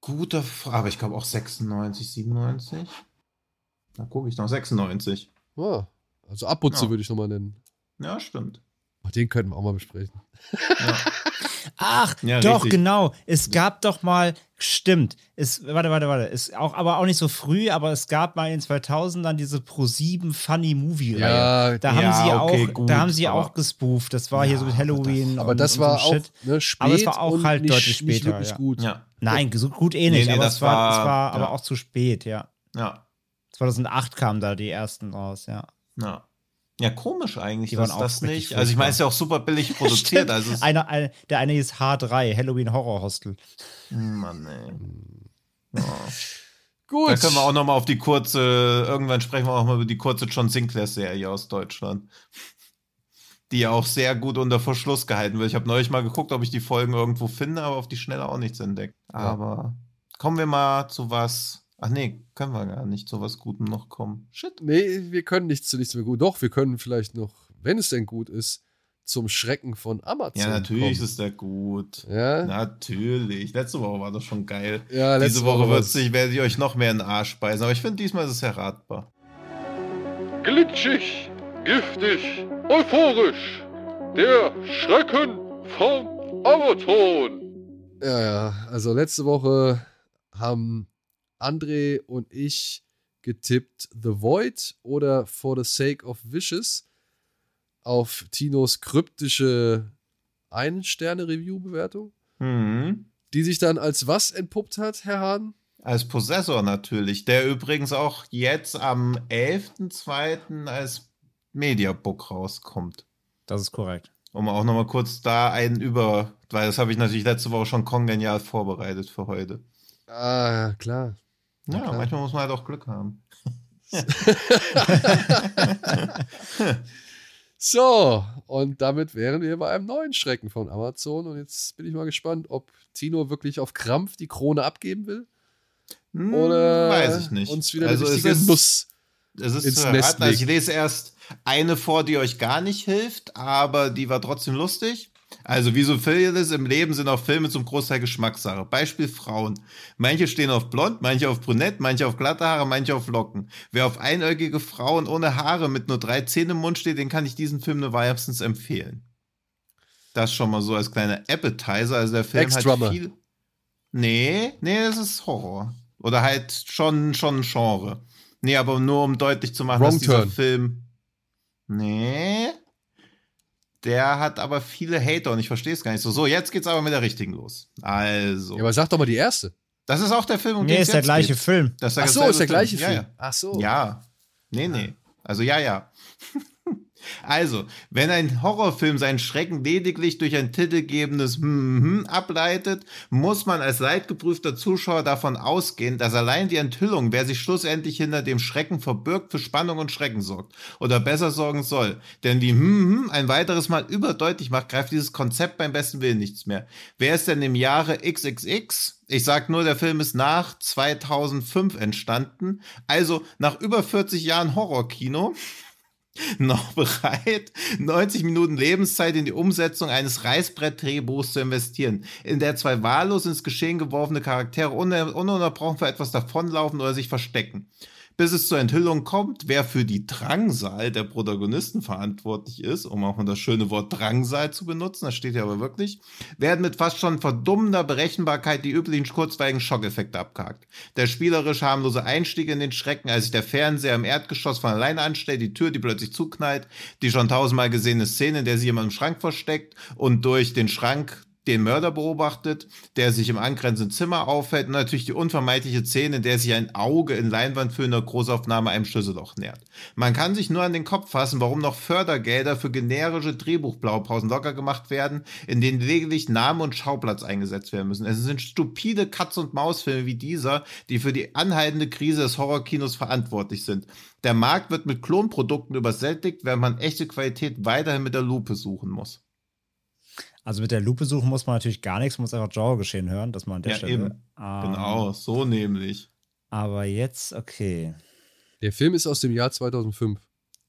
Guter Frage, aber ich glaube auch 96, 97. Da gucke ich noch, 96. Oh, also Abputze ja. würde ich nochmal nennen. Ja, stimmt. Oh, den könnten wir auch mal besprechen. Ja. Ach, ja, doch, richtig. genau. Es gab doch mal, stimmt. Es, warte, warte, warte. Es auch, aber auch nicht so früh, aber es gab mal in 2000 dann diese Pro7 Funny Movie Reihe. Ja, da haben ja, sie okay, auch, gut, da haben sie auch gespooft. Das war hier so mit Halloween. Das, aber das war so auch ne, spät. Aber es war auch halt nicht, deutlich später. Nicht gut. Nein, so gut eh nicht. Nee, nee, aber es war, war, war aber auch zu spät, ja. Ja. 2008 kamen da die ersten raus, ja. Ja. Ja, komisch eigentlich, die dass das nicht. Also ich meine, es ist ja auch super billig produziert. also einer, ein, der eine ist H3, Halloween Horror Hostel. Mann, ey. Oh. Gut. Da können wir auch noch mal auf die kurze, irgendwann sprechen wir auch mal über die kurze John Sinclair-Serie aus Deutschland. Die ja auch sehr gut unter Verschluss gehalten wird. Ich habe neulich mal geguckt, ob ich die Folgen irgendwo finde, aber auf die Schnelle auch nichts entdeckt. Aber ja. kommen wir mal zu was, Ach nee, können wir gar nicht zu was Gutem noch kommen. Shit. Nee, wir können nichts zu nichts mehr gut. Doch, wir können vielleicht noch, wenn es denn gut ist, zum Schrecken von Amazon. Ja, natürlich kommen. ist der gut. Ja. Natürlich. Letzte Woche war das schon geil. Ja, letzte Diese Woche, Woche sich, werde ich euch noch mehr in den Arsch speisen. Aber ich finde, diesmal ist es erratbar. Glitschig, giftig, euphorisch. Der Schrecken vom Amazon. Ja, ja. Also letzte Woche haben André und ich getippt The Void oder For the Sake of Wishes auf Tinos kryptische Ein-Sterne-Review-Bewertung. Mhm. Die sich dann als was entpuppt hat, Herr Hahn? Als Possessor natürlich, der übrigens auch jetzt am 11.02. als Mediabook rauskommt. Das ist korrekt. Um auch nochmal kurz da einen über, weil das habe ich natürlich letzte Woche schon kongenial vorbereitet für heute. Ah, klar. Ja, ja manchmal muss man halt auch Glück haben. so, und damit wären wir bei einem neuen Schrecken von Amazon. Und jetzt bin ich mal gespannt, ob Tino wirklich auf Krampf die Krone abgeben will. Hm, Oder Weiß ich nicht. uns wieder also richtige ist, Nuss es ist ins Nest also Ich lese erst eine vor, die euch gar nicht hilft, aber die war trotzdem lustig. Also, wie so vieles im Leben sind auch Filme zum Großteil Geschmackssache. Beispiel Frauen. Manche stehen auf blond, manche auf brünett, manche auf glatte Haare, manche auf Locken. Wer auf einäugige Frauen ohne Haare mit nur drei Zähnen im Mund steht, den kann ich diesen Film nur wärmstens empfehlen. Das schon mal so als kleiner Appetizer. Also, der Film hat viel. Nee, nee, es ist Horror. Oder halt schon, schon Genre. Nee, aber nur um deutlich zu machen, Wrong dass dieser turn. Film. Nee. Der hat aber viele Hater und ich verstehe es gar nicht so. So, jetzt geht's aber mit der richtigen los. Also. Ja, aber sag doch mal die erste. Das ist auch der Film, um nee, den es ist der gleiche geht. Film. Das ist Ach so, ist der gleiche Film. Ja, ja. Ach so. Ja. Nee, nee. Also ja, ja. Also, wenn ein Horrorfilm seinen Schrecken lediglich durch ein titelgebendes hm, hm ableitet, muss man als leidgeprüfter Zuschauer davon ausgehen, dass allein die Enthüllung, wer sich schlussendlich hinter dem Schrecken verbirgt, für Spannung und Schrecken sorgt. Oder besser sorgen soll. Denn wie hm, hm ein weiteres Mal überdeutlich macht, greift dieses Konzept beim besten Willen nichts mehr. Wer ist denn im Jahre XXX ich sag nur, der Film ist nach 2005 entstanden, also nach über 40 Jahren Horrorkino noch bereit, 90 Minuten Lebenszeit in die Umsetzung eines Reißbrett-Drehbuchs zu investieren, in der zwei wahllos ins Geschehen geworfene Charaktere ununterbrochen für etwas davonlaufen oder sich verstecken bis es zur Enthüllung kommt, wer für die Drangsal der Protagonisten verantwortlich ist, um auch mal das schöne Wort Drangsal zu benutzen, das steht ja aber wirklich, werden mit fast schon verdummender Berechenbarkeit die üblichen kurzweiligen Schockeffekte abgehakt. Der spielerisch harmlose Einstieg in den Schrecken, als sich der Fernseher im Erdgeschoss von alleine anstellt, die Tür, die plötzlich zuknallt, die schon tausendmal gesehene Szene, in der sich jemand im Schrank versteckt und durch den Schrank den Mörder beobachtet, der sich im angrenzenden Zimmer aufhält und natürlich die unvermeidliche Szene, in der sich ein Auge in leinwandfüllender Großaufnahme einem Schlüsselloch nähert. Man kann sich nur an den Kopf fassen, warum noch Fördergelder für generische Drehbuchblaupausen locker gemacht werden, in denen lediglich Name und Schauplatz eingesetzt werden müssen. Es sind stupide Katz- und Maus-Filme wie dieser, die für die anhaltende Krise des Horrorkinos verantwortlich sind. Der Markt wird mit Klonprodukten übersättigt, während man echte Qualität weiterhin mit der Lupe suchen muss. Also mit der Lupe suchen muss man natürlich gar nichts, man muss einfach Genre geschehen hören, dass man an der Ja, Stelle. eben. Ähm, Genau, so nämlich. Aber jetzt, okay. Der Film ist aus dem Jahr 2005.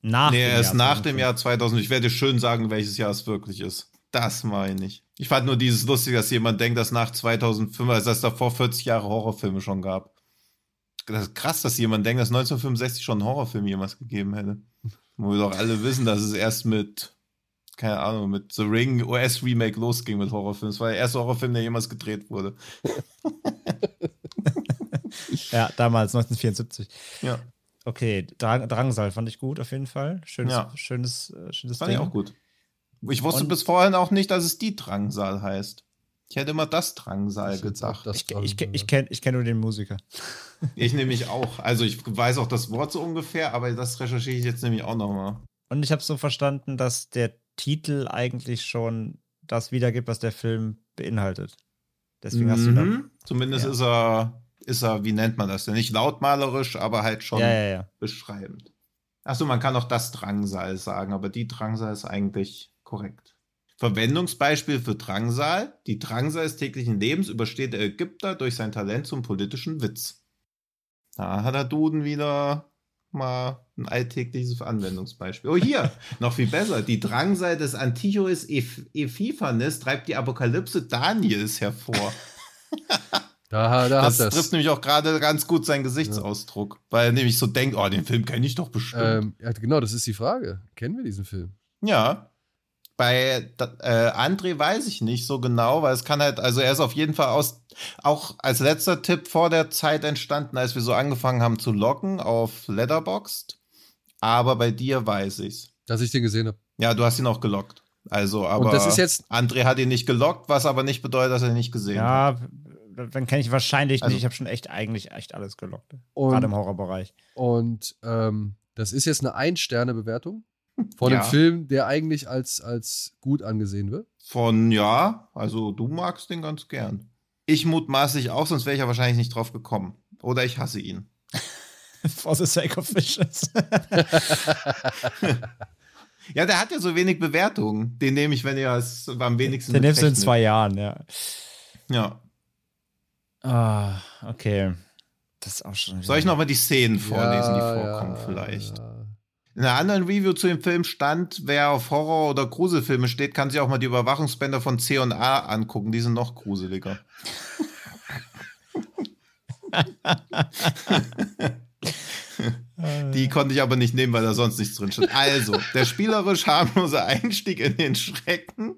Nach nee, dem er ist Jahr nach 2005. dem Jahr 2000. Ich werde schön sagen, welches Jahr es wirklich ist. Das meine ich. Ich fand nur dieses lustig, dass jemand denkt, dass nach 2005, also dass es davor 40 Jahre Horrorfilme schon gab. Das ist krass, dass jemand denkt, dass 1965 schon einen Horrorfilm jemals gegeben hätte. Wo wir doch alle wissen, dass es erst mit, keine Ahnung, mit The Ring US-Remake losging mit Horrorfilmen. Es war der erste Horrorfilm, der jemals gedreht wurde. Ja, damals 1974. Ja, Okay, Drang, Drangsal fand ich gut auf jeden Fall. Schönes, Ja. schönes, äh, schönes fand ich Ding. auch gut. Ich wusste Und- bis vorhin auch nicht, dass es die Drangsal heißt. Ich hätte immer das Drangsal Das gedacht. das Ich, ich, ich kenne ich kenn nur den Musiker. Ich nämlich auch. Also ich weiß auch das Wort so ungefähr, aber das recherchiere ich jetzt nämlich auch nochmal. Und ich habe so verstanden, dass der Titel eigentlich schon das wiedergibt, was der Film beinhaltet. Deswegen hast du. Mhm. Zumindest Ja. ist er, ist er, wie nennt man das denn? Nicht lautmalerisch, aber halt schon Ja, ja, ja. beschreibend. Achso, man kann auch das Drangsal sagen, aber die Drangsal ist eigentlich korrekt. Verwendungsbeispiel für Drangsal. Die Drangsal des täglichen Lebens übersteht der Ägypter durch sein Talent zum politischen Witz. Da hat der Duden wieder mal ein alltägliches Anwendungsbeispiel. Oh, hier, noch viel besser. Die Drangsal des Antiochus Epiphanes treibt die Apokalypse Daniels hervor. Da, da Das habt trifft das. nämlich auch gerade ganz gut seinen Gesichtsausdruck, weil er nämlich so denkt, oh, den Film kenne ich doch bestimmt. Ähm, ja, genau, das ist die Frage. Kennen wir diesen Film? Ja. Bei äh, André weiß ich nicht so genau, weil es kann halt, also er ist auf jeden Fall aus, auch als letzter Tipp vor der Zeit entstanden, als wir so angefangen haben zu loggen auf Letterboxd. Aber bei dir weiß ich's. Dass ich den gesehen habe. Ja, du hast ihn auch gelockt. Also, aber Und das ist jetzt- André hat ihn nicht gelockt, was aber nicht bedeutet, dass er ihn nicht gesehen hat. Ja, dann kenne ich wahrscheinlich Also- nicht. Ich habe schon echt eigentlich echt alles gelockt. Und- Gerade im Horrorbereich. Und ähm, das ist jetzt eine Ein-Sterne-Bewertung von Ja. einem Film, der eigentlich als, als gut angesehen wird. Von ja, also du magst den ganz gern. Ich mutmaßlich auch, sonst wäre ich ja wahrscheinlich nicht drauf gekommen. Oder ich hasse ihn. For the sake of fishes. Ja, der hat ja so wenig Bewertungen. Den nehme ich, wenn ihr es am wenigsten Den nimmst du in zwei Jahren, ja. Ja. Ah, okay. Das ist auch schon. Soll ich nochmal die Szenen vorlesen, die Ja, vorkommen ja, vielleicht? ja. In einer anderen Review zu dem Film stand, wer auf Horror- oder Gruselfilme steht, kann sich auch mal die Überwachungsbänder von C und A angucken. Die sind noch gruseliger. Die konnte ich aber nicht nehmen, weil da sonst nichts drin steht. Also, der spielerisch harmlose Einstieg in den Schrecken,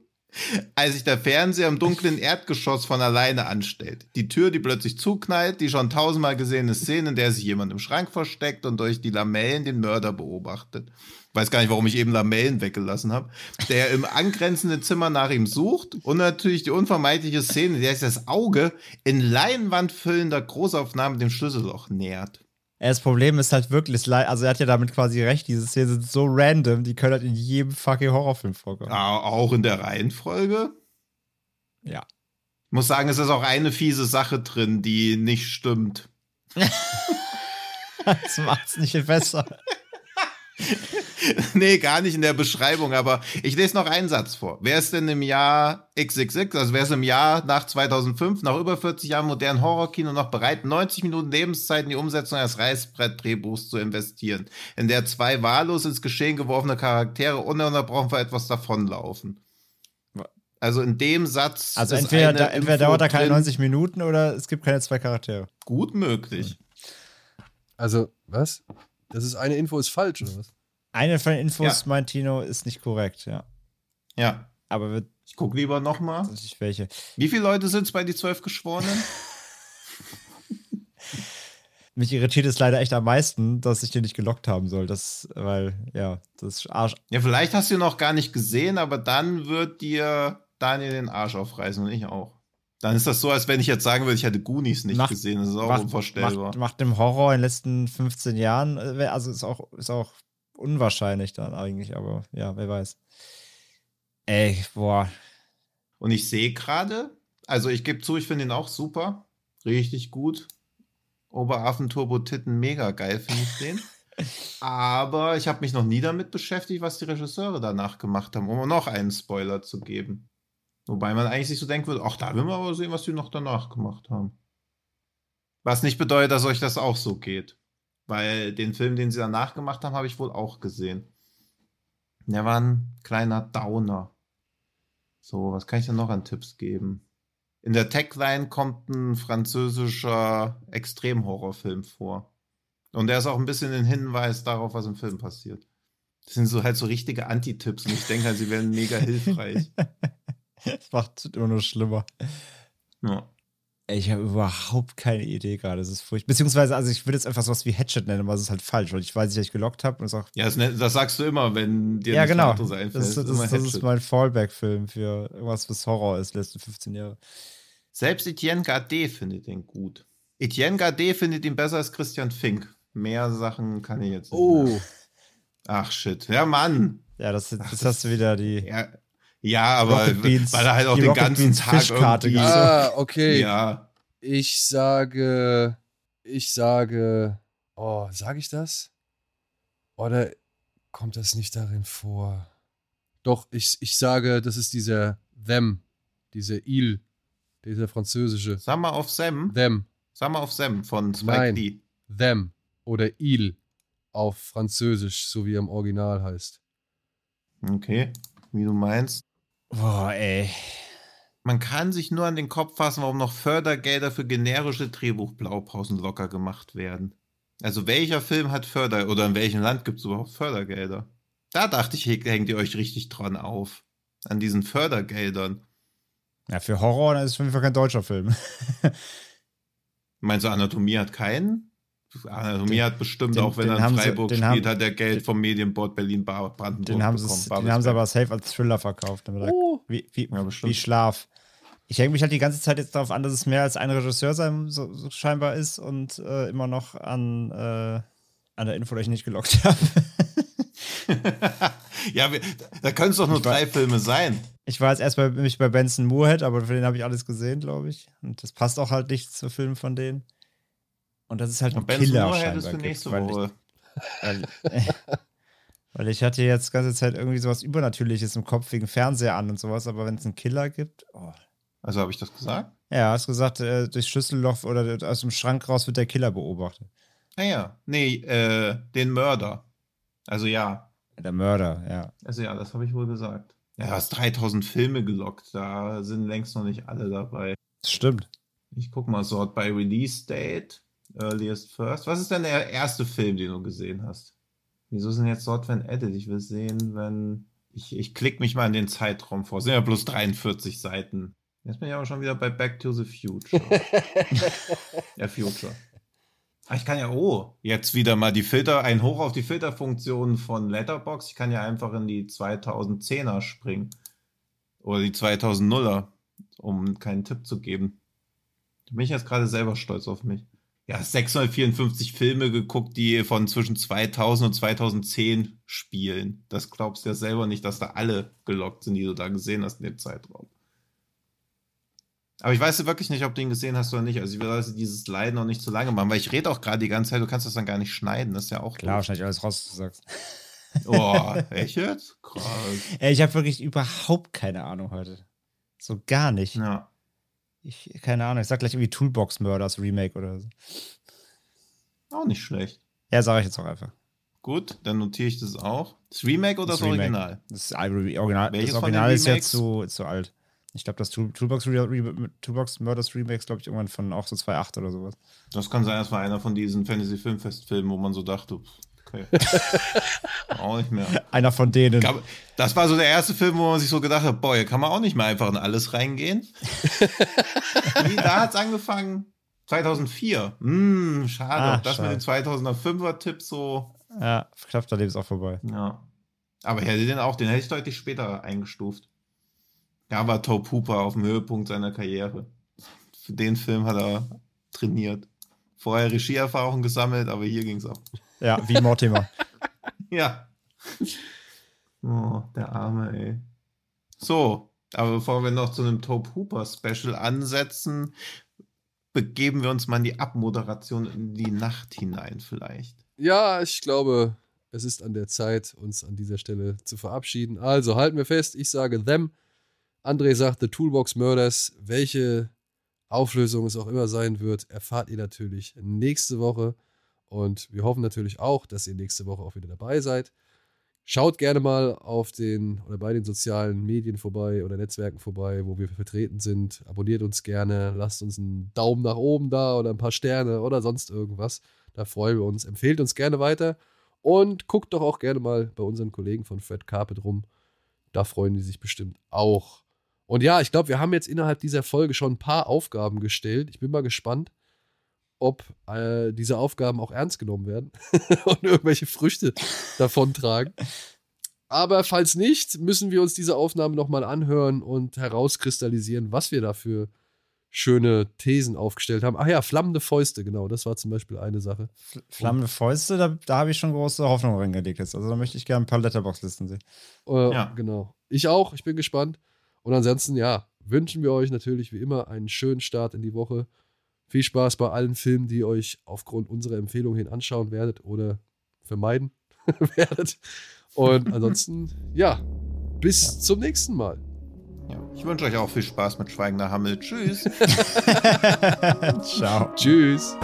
als sich der Fernseher im dunklen Erdgeschoss von alleine anstellt. Die Tür, die plötzlich zuknallt, die schon tausendmal gesehene Szene, in der sich jemand im Schrank versteckt und durch die Lamellen den Mörder beobachtet. Weiß gar nicht, warum ich eben Lamellen weggelassen habe. Der im angrenzenden Zimmer nach ihm sucht und natürlich die unvermeidliche Szene, in der sich das Auge in Leinwand füllender Großaufnahme dem Schlüsselloch nähert. Das Problem ist halt wirklich, also er hat ja damit quasi recht, diese Szenen sind so random, die können halt in jedem fucking Horrorfilm vorkommen. Au- Auch in der Reihenfolge. Ja. Ich muss sagen, es ist auch eine fiese Sache drin, die nicht stimmt. Das macht's nicht viel besser. Nee, gar nicht in der Beschreibung, aber ich lese noch einen Satz vor. Wer ist denn im Jahr XXX, also wer ist im Jahr nach 2005, nach über 40 Jahren modernen Horrorkino noch bereit, 90 Minuten Lebenszeit in die Umsetzung eines Reißbrett-Drehbuchs zu investieren, in der zwei wahllos ins Geschehen geworfene Charaktere ununterbrochen vor etwas davonlaufen? Also in dem Satz. Also ist entweder, eine da, entweder Info dauert er keine drin. 90 Minuten oder es gibt keine zwei Charaktere. Gut möglich. Also, was? Das ist eine Info ist falsch, oder was? Eine von den Infos, Ja. meint Tino, ist nicht korrekt, ja. Ja. Aber wird Ich gucke lieber nochmal. welche. Wie viele Leute sind es bei die zwölf Geschworenen? Mich irritiert es leider echt am meisten, dass ich den nicht gelockt haben soll. Das, weil, ja, das ist Arsch. Ja, vielleicht hast du ihn noch gar nicht gesehen, aber dann wird dir Daniel den Arsch aufreißen und ich auch. Dann ist das so, als wenn ich jetzt sagen würde, ich hätte Goonies nicht macht, gesehen. Das ist auch macht, unvorstellbar. Macht, macht dem Horror in den letzten 15 Jahren, äh, also ist auch, ist auch unwahrscheinlich dann eigentlich, aber ja, wer weiß. Ey, boah. Und ich sehe gerade, also ich gebe zu, ich finde ihn auch super. Richtig gut. Oberaffen Turbo Titten, mega geil finde ich den. Aber ich habe mich noch nie damit beschäftigt, was die Regisseure danach gemacht haben, um noch einen Spoiler zu geben. Wobei man eigentlich sich so denken würde, ach, da will man aber sehen, was die noch danach gemacht haben. Was nicht bedeutet, dass euch das auch so geht. Weil den Film, den sie danach gemacht haben, habe ich wohl auch gesehen. Der war ein kleiner Downer. So, was kann ich denn noch an Tipps geben? In der Tagline kommt ein französischer Extremhorrorfilm vor. Und der ist auch ein bisschen ein Hinweis darauf, was im Film passiert. Das sind so halt so richtige Anti-Tipps und ich denke halt, sie werden mega hilfreich. das macht es immer nur schlimmer. Ja. Ich habe überhaupt keine Idee gerade. Das ist furchtbar. Beziehungsweise, also ich würde jetzt einfach sowas wie Hatchet nennen, aber das ist halt falsch, weil ich weiß, dass ich gelockt habe und es. Ja, das, ne, das, sagst du immer, wenn dir ja, genau. anderes einfällt. Das, das, das, das ist mein Fallback-Film für irgendwas, was Horror ist, letzten 15 Jahre. Selbst Etienne Gardet findet den gut. Etienne Gardet findet ihn besser als Christian Fink. Mehr Sachen kann ich jetzt nicht. Oh. Mehr. Ach shit. Ja, Mann. Ja, das, das, Ach, hast du wieder die. Ja, ja aber Beans, weil er halt auch den Rocket ganzen Beans Tag Fischkarte irgendwie. Ah, okay. Ja. Ich sage, ich sage, oh, sage ich das? Oder kommt das nicht darin vor? Doch, ich, ich sage, das ist dieser Them, diese Il, dieser französische. Sag mal auf Sam. Them. Sag mal auf Sam von Spike Nein, Lee. Them oder Il auf Französisch, so wie er im Original heißt. Okay, wie du meinst. Boah, ey. Man kann sich nur an den Kopf fassen, warum noch Fördergelder für generische Drehbuchblaupausen locker gemacht werden. Also welcher Film hat Förder oder in welchem Land gibt es überhaupt Fördergelder? Da dachte ich, hängt ihr euch richtig dran auf. An diesen Fördergeldern. Ja, für Horror ist es auf jeden Fall kein deutscher Film. Meinst du, Anatomie hat keinen? Anatomie den, hat bestimmt, den, auch wenn er in Freiburg spielt, haben, hat er Geld vom Medienboard Berlin-Brandenburg den haben bekommen. Den haben sie aber safe als Thriller verkauft. Oh. wie, wie, ja, wie Schlaf. Ich hänge mich halt die ganze Zeit jetzt darauf an, dass es mehr als ein Regisseur sein so, so scheinbar ist und äh, immer noch an, äh, an der Info, die ich nicht gelockt habe. ja, wir, da können es doch nur ich drei war, Filme sein. Ich war jetzt erst bei, mich bei Benson Moorhead, aber für den habe ich alles gesehen, glaube ich. Und das passt auch halt nicht zu Filmen von denen. Und das ist halt ein Benson Killer Moorhead für nächste gibt, Woche. Weil ich, weil ich hatte jetzt die ganze Zeit irgendwie sowas Übernatürliches im Kopf wegen Fernseher an und sowas, aber wenn es einen Killer gibt, oh. Also habe ich das gesagt? Ja, hast gesagt, äh, durchs Schlüsselloch oder aus dem Schrank raus wird der Killer beobachtet. Naja, ah nee, äh, den Mörder. Also ja. Der Mörder, ja. Also ja, das habe ich wohl gesagt. Ja, du hast 3000 Filme gelockt, da sind längst noch nicht alle dabei. Das stimmt. Ich guck mal, Sort by Release Date. Earliest First. Was ist denn der erste Film, den du gesehen hast? Wieso sind jetzt dort wenn Edit? Ich will sehen, wenn. Ich, ich klicke mich mal in den Zeitraum vor. Sind ja bloß 43 Seiten. Jetzt bin ich aber schon wieder bei Back to the Future. ja, Future. Ah, ich kann ja, oh, jetzt wieder mal die Filter, ein Hoch auf die Filterfunktion von Letterbox. Ich kann ja einfach in die 2010er springen. Oder die 2000er, um keinen Tipp zu geben. Da bin ich jetzt gerade selber stolz auf mich ja, 654 Filme geguckt, die von zwischen 2000 und 2010 spielen. Das glaubst du ja selber nicht, dass da alle gelockt sind, die du da gesehen hast in dem Zeitraum. Aber ich weiß wirklich nicht, ob du ihn gesehen hast oder nicht. Also ich will dieses Leiden noch nicht zu lange machen, weil ich rede auch gerade die ganze Zeit, du kannst das dann gar nicht schneiden. Das ist ja auch Klar, wahrscheinlich alles raus, was du sagst. Oh, echt jetzt? Krass. Ich habe wirklich überhaupt keine Ahnung heute. So gar nicht. Ja. Ich, keine Ahnung, ich sag gleich irgendwie Toolbox Murders Remake oder so. Auch nicht schlecht. Ja, sage ich jetzt auch einfach. Gut, dann notiere ich das auch. Das Remake oder das, das. Original? Das, Original, das Original ist jetzt zu, zu alt. Ich glaube, das Toolbox, Toolbox Murders Remake ist, glaube ich, irgendwann von auch so 2.8 oder sowas. Das kann sein, das war einer von diesen Fantasy Filmfest-Filmen, wo man so dachte, Okay. auch nicht mehr. Einer von denen. Das war so der erste Film, wo man sich so gedacht hat, boah, hier kann man auch nicht mal einfach in alles reingehen. da hat es angefangen. 2004. Hm, schade. Ah, das schade. mit den 2005er-Tipps so. Ja, klappt da ist auch vorbei. Ja. Aber hätte den auch, den hätte ich deutlich später eingestuft. Ja, war Top Hooper auf dem Höhepunkt seiner Karriere. Für den Film hat er trainiert. Vorher Regieerfahrung gesammelt, aber hier ging es auch. Ja, wie Mortimer. ja. Oh, der Arme, ey. So, aber bevor wir noch zu einem Top Hooper Special ansetzen, begeben wir uns mal in die Abmoderation in die Nacht hinein vielleicht. Ja, ich glaube, es ist an der Zeit, uns an dieser Stelle zu verabschieden. Also halten wir fest, ich sage them. André sagt The Toolbox Murders. Welche Auflösung es auch immer sein wird, erfahrt ihr natürlich nächste Woche. Und wir hoffen natürlich auch, dass ihr nächste Woche auch wieder dabei seid. Schaut gerne mal auf den oder bei den sozialen Medien vorbei oder Netzwerken vorbei, wo wir vertreten sind. Abonniert uns gerne, lasst uns einen Daumen nach oben da oder ein paar Sterne oder sonst irgendwas. Da freuen wir uns. Empfehlt uns gerne weiter und guckt doch auch gerne mal bei unseren Kollegen von Fred Carpet rum. Da freuen die sich bestimmt auch. Und ja, ich glaube, wir haben jetzt innerhalb dieser Folge schon ein paar Aufgaben gestellt. Ich bin mal gespannt, ob äh, diese Aufgaben auch ernst genommen werden und irgendwelche Früchte davontragen. Aber falls nicht, müssen wir uns diese Aufnahmen nochmal anhören und herauskristallisieren, was wir da für schöne Thesen aufgestellt haben. Ach ja, flammende Fäuste, genau, das war zum Beispiel eine Sache. Flammende Fäuste, da, da habe ich schon große Hoffnung reingelegt jetzt. Also da möchte ich gerne ein paar Letterbox-Listen sehen. Äh, ja. Genau. Ich auch, ich bin gespannt. Und ansonsten, ja, wünschen wir euch natürlich wie immer einen schönen Start in die Woche. Viel Spaß bei allen Filmen, die ihr euch aufgrund unserer Empfehlung hin anschauen werdet oder vermeiden werdet. Und ansonsten, ja, bis ja. zum nächsten Mal. Ja, ich wünsche euch auch viel Spaß mit Schweigender Hammel. Tschüss. Ciao. Tschüss.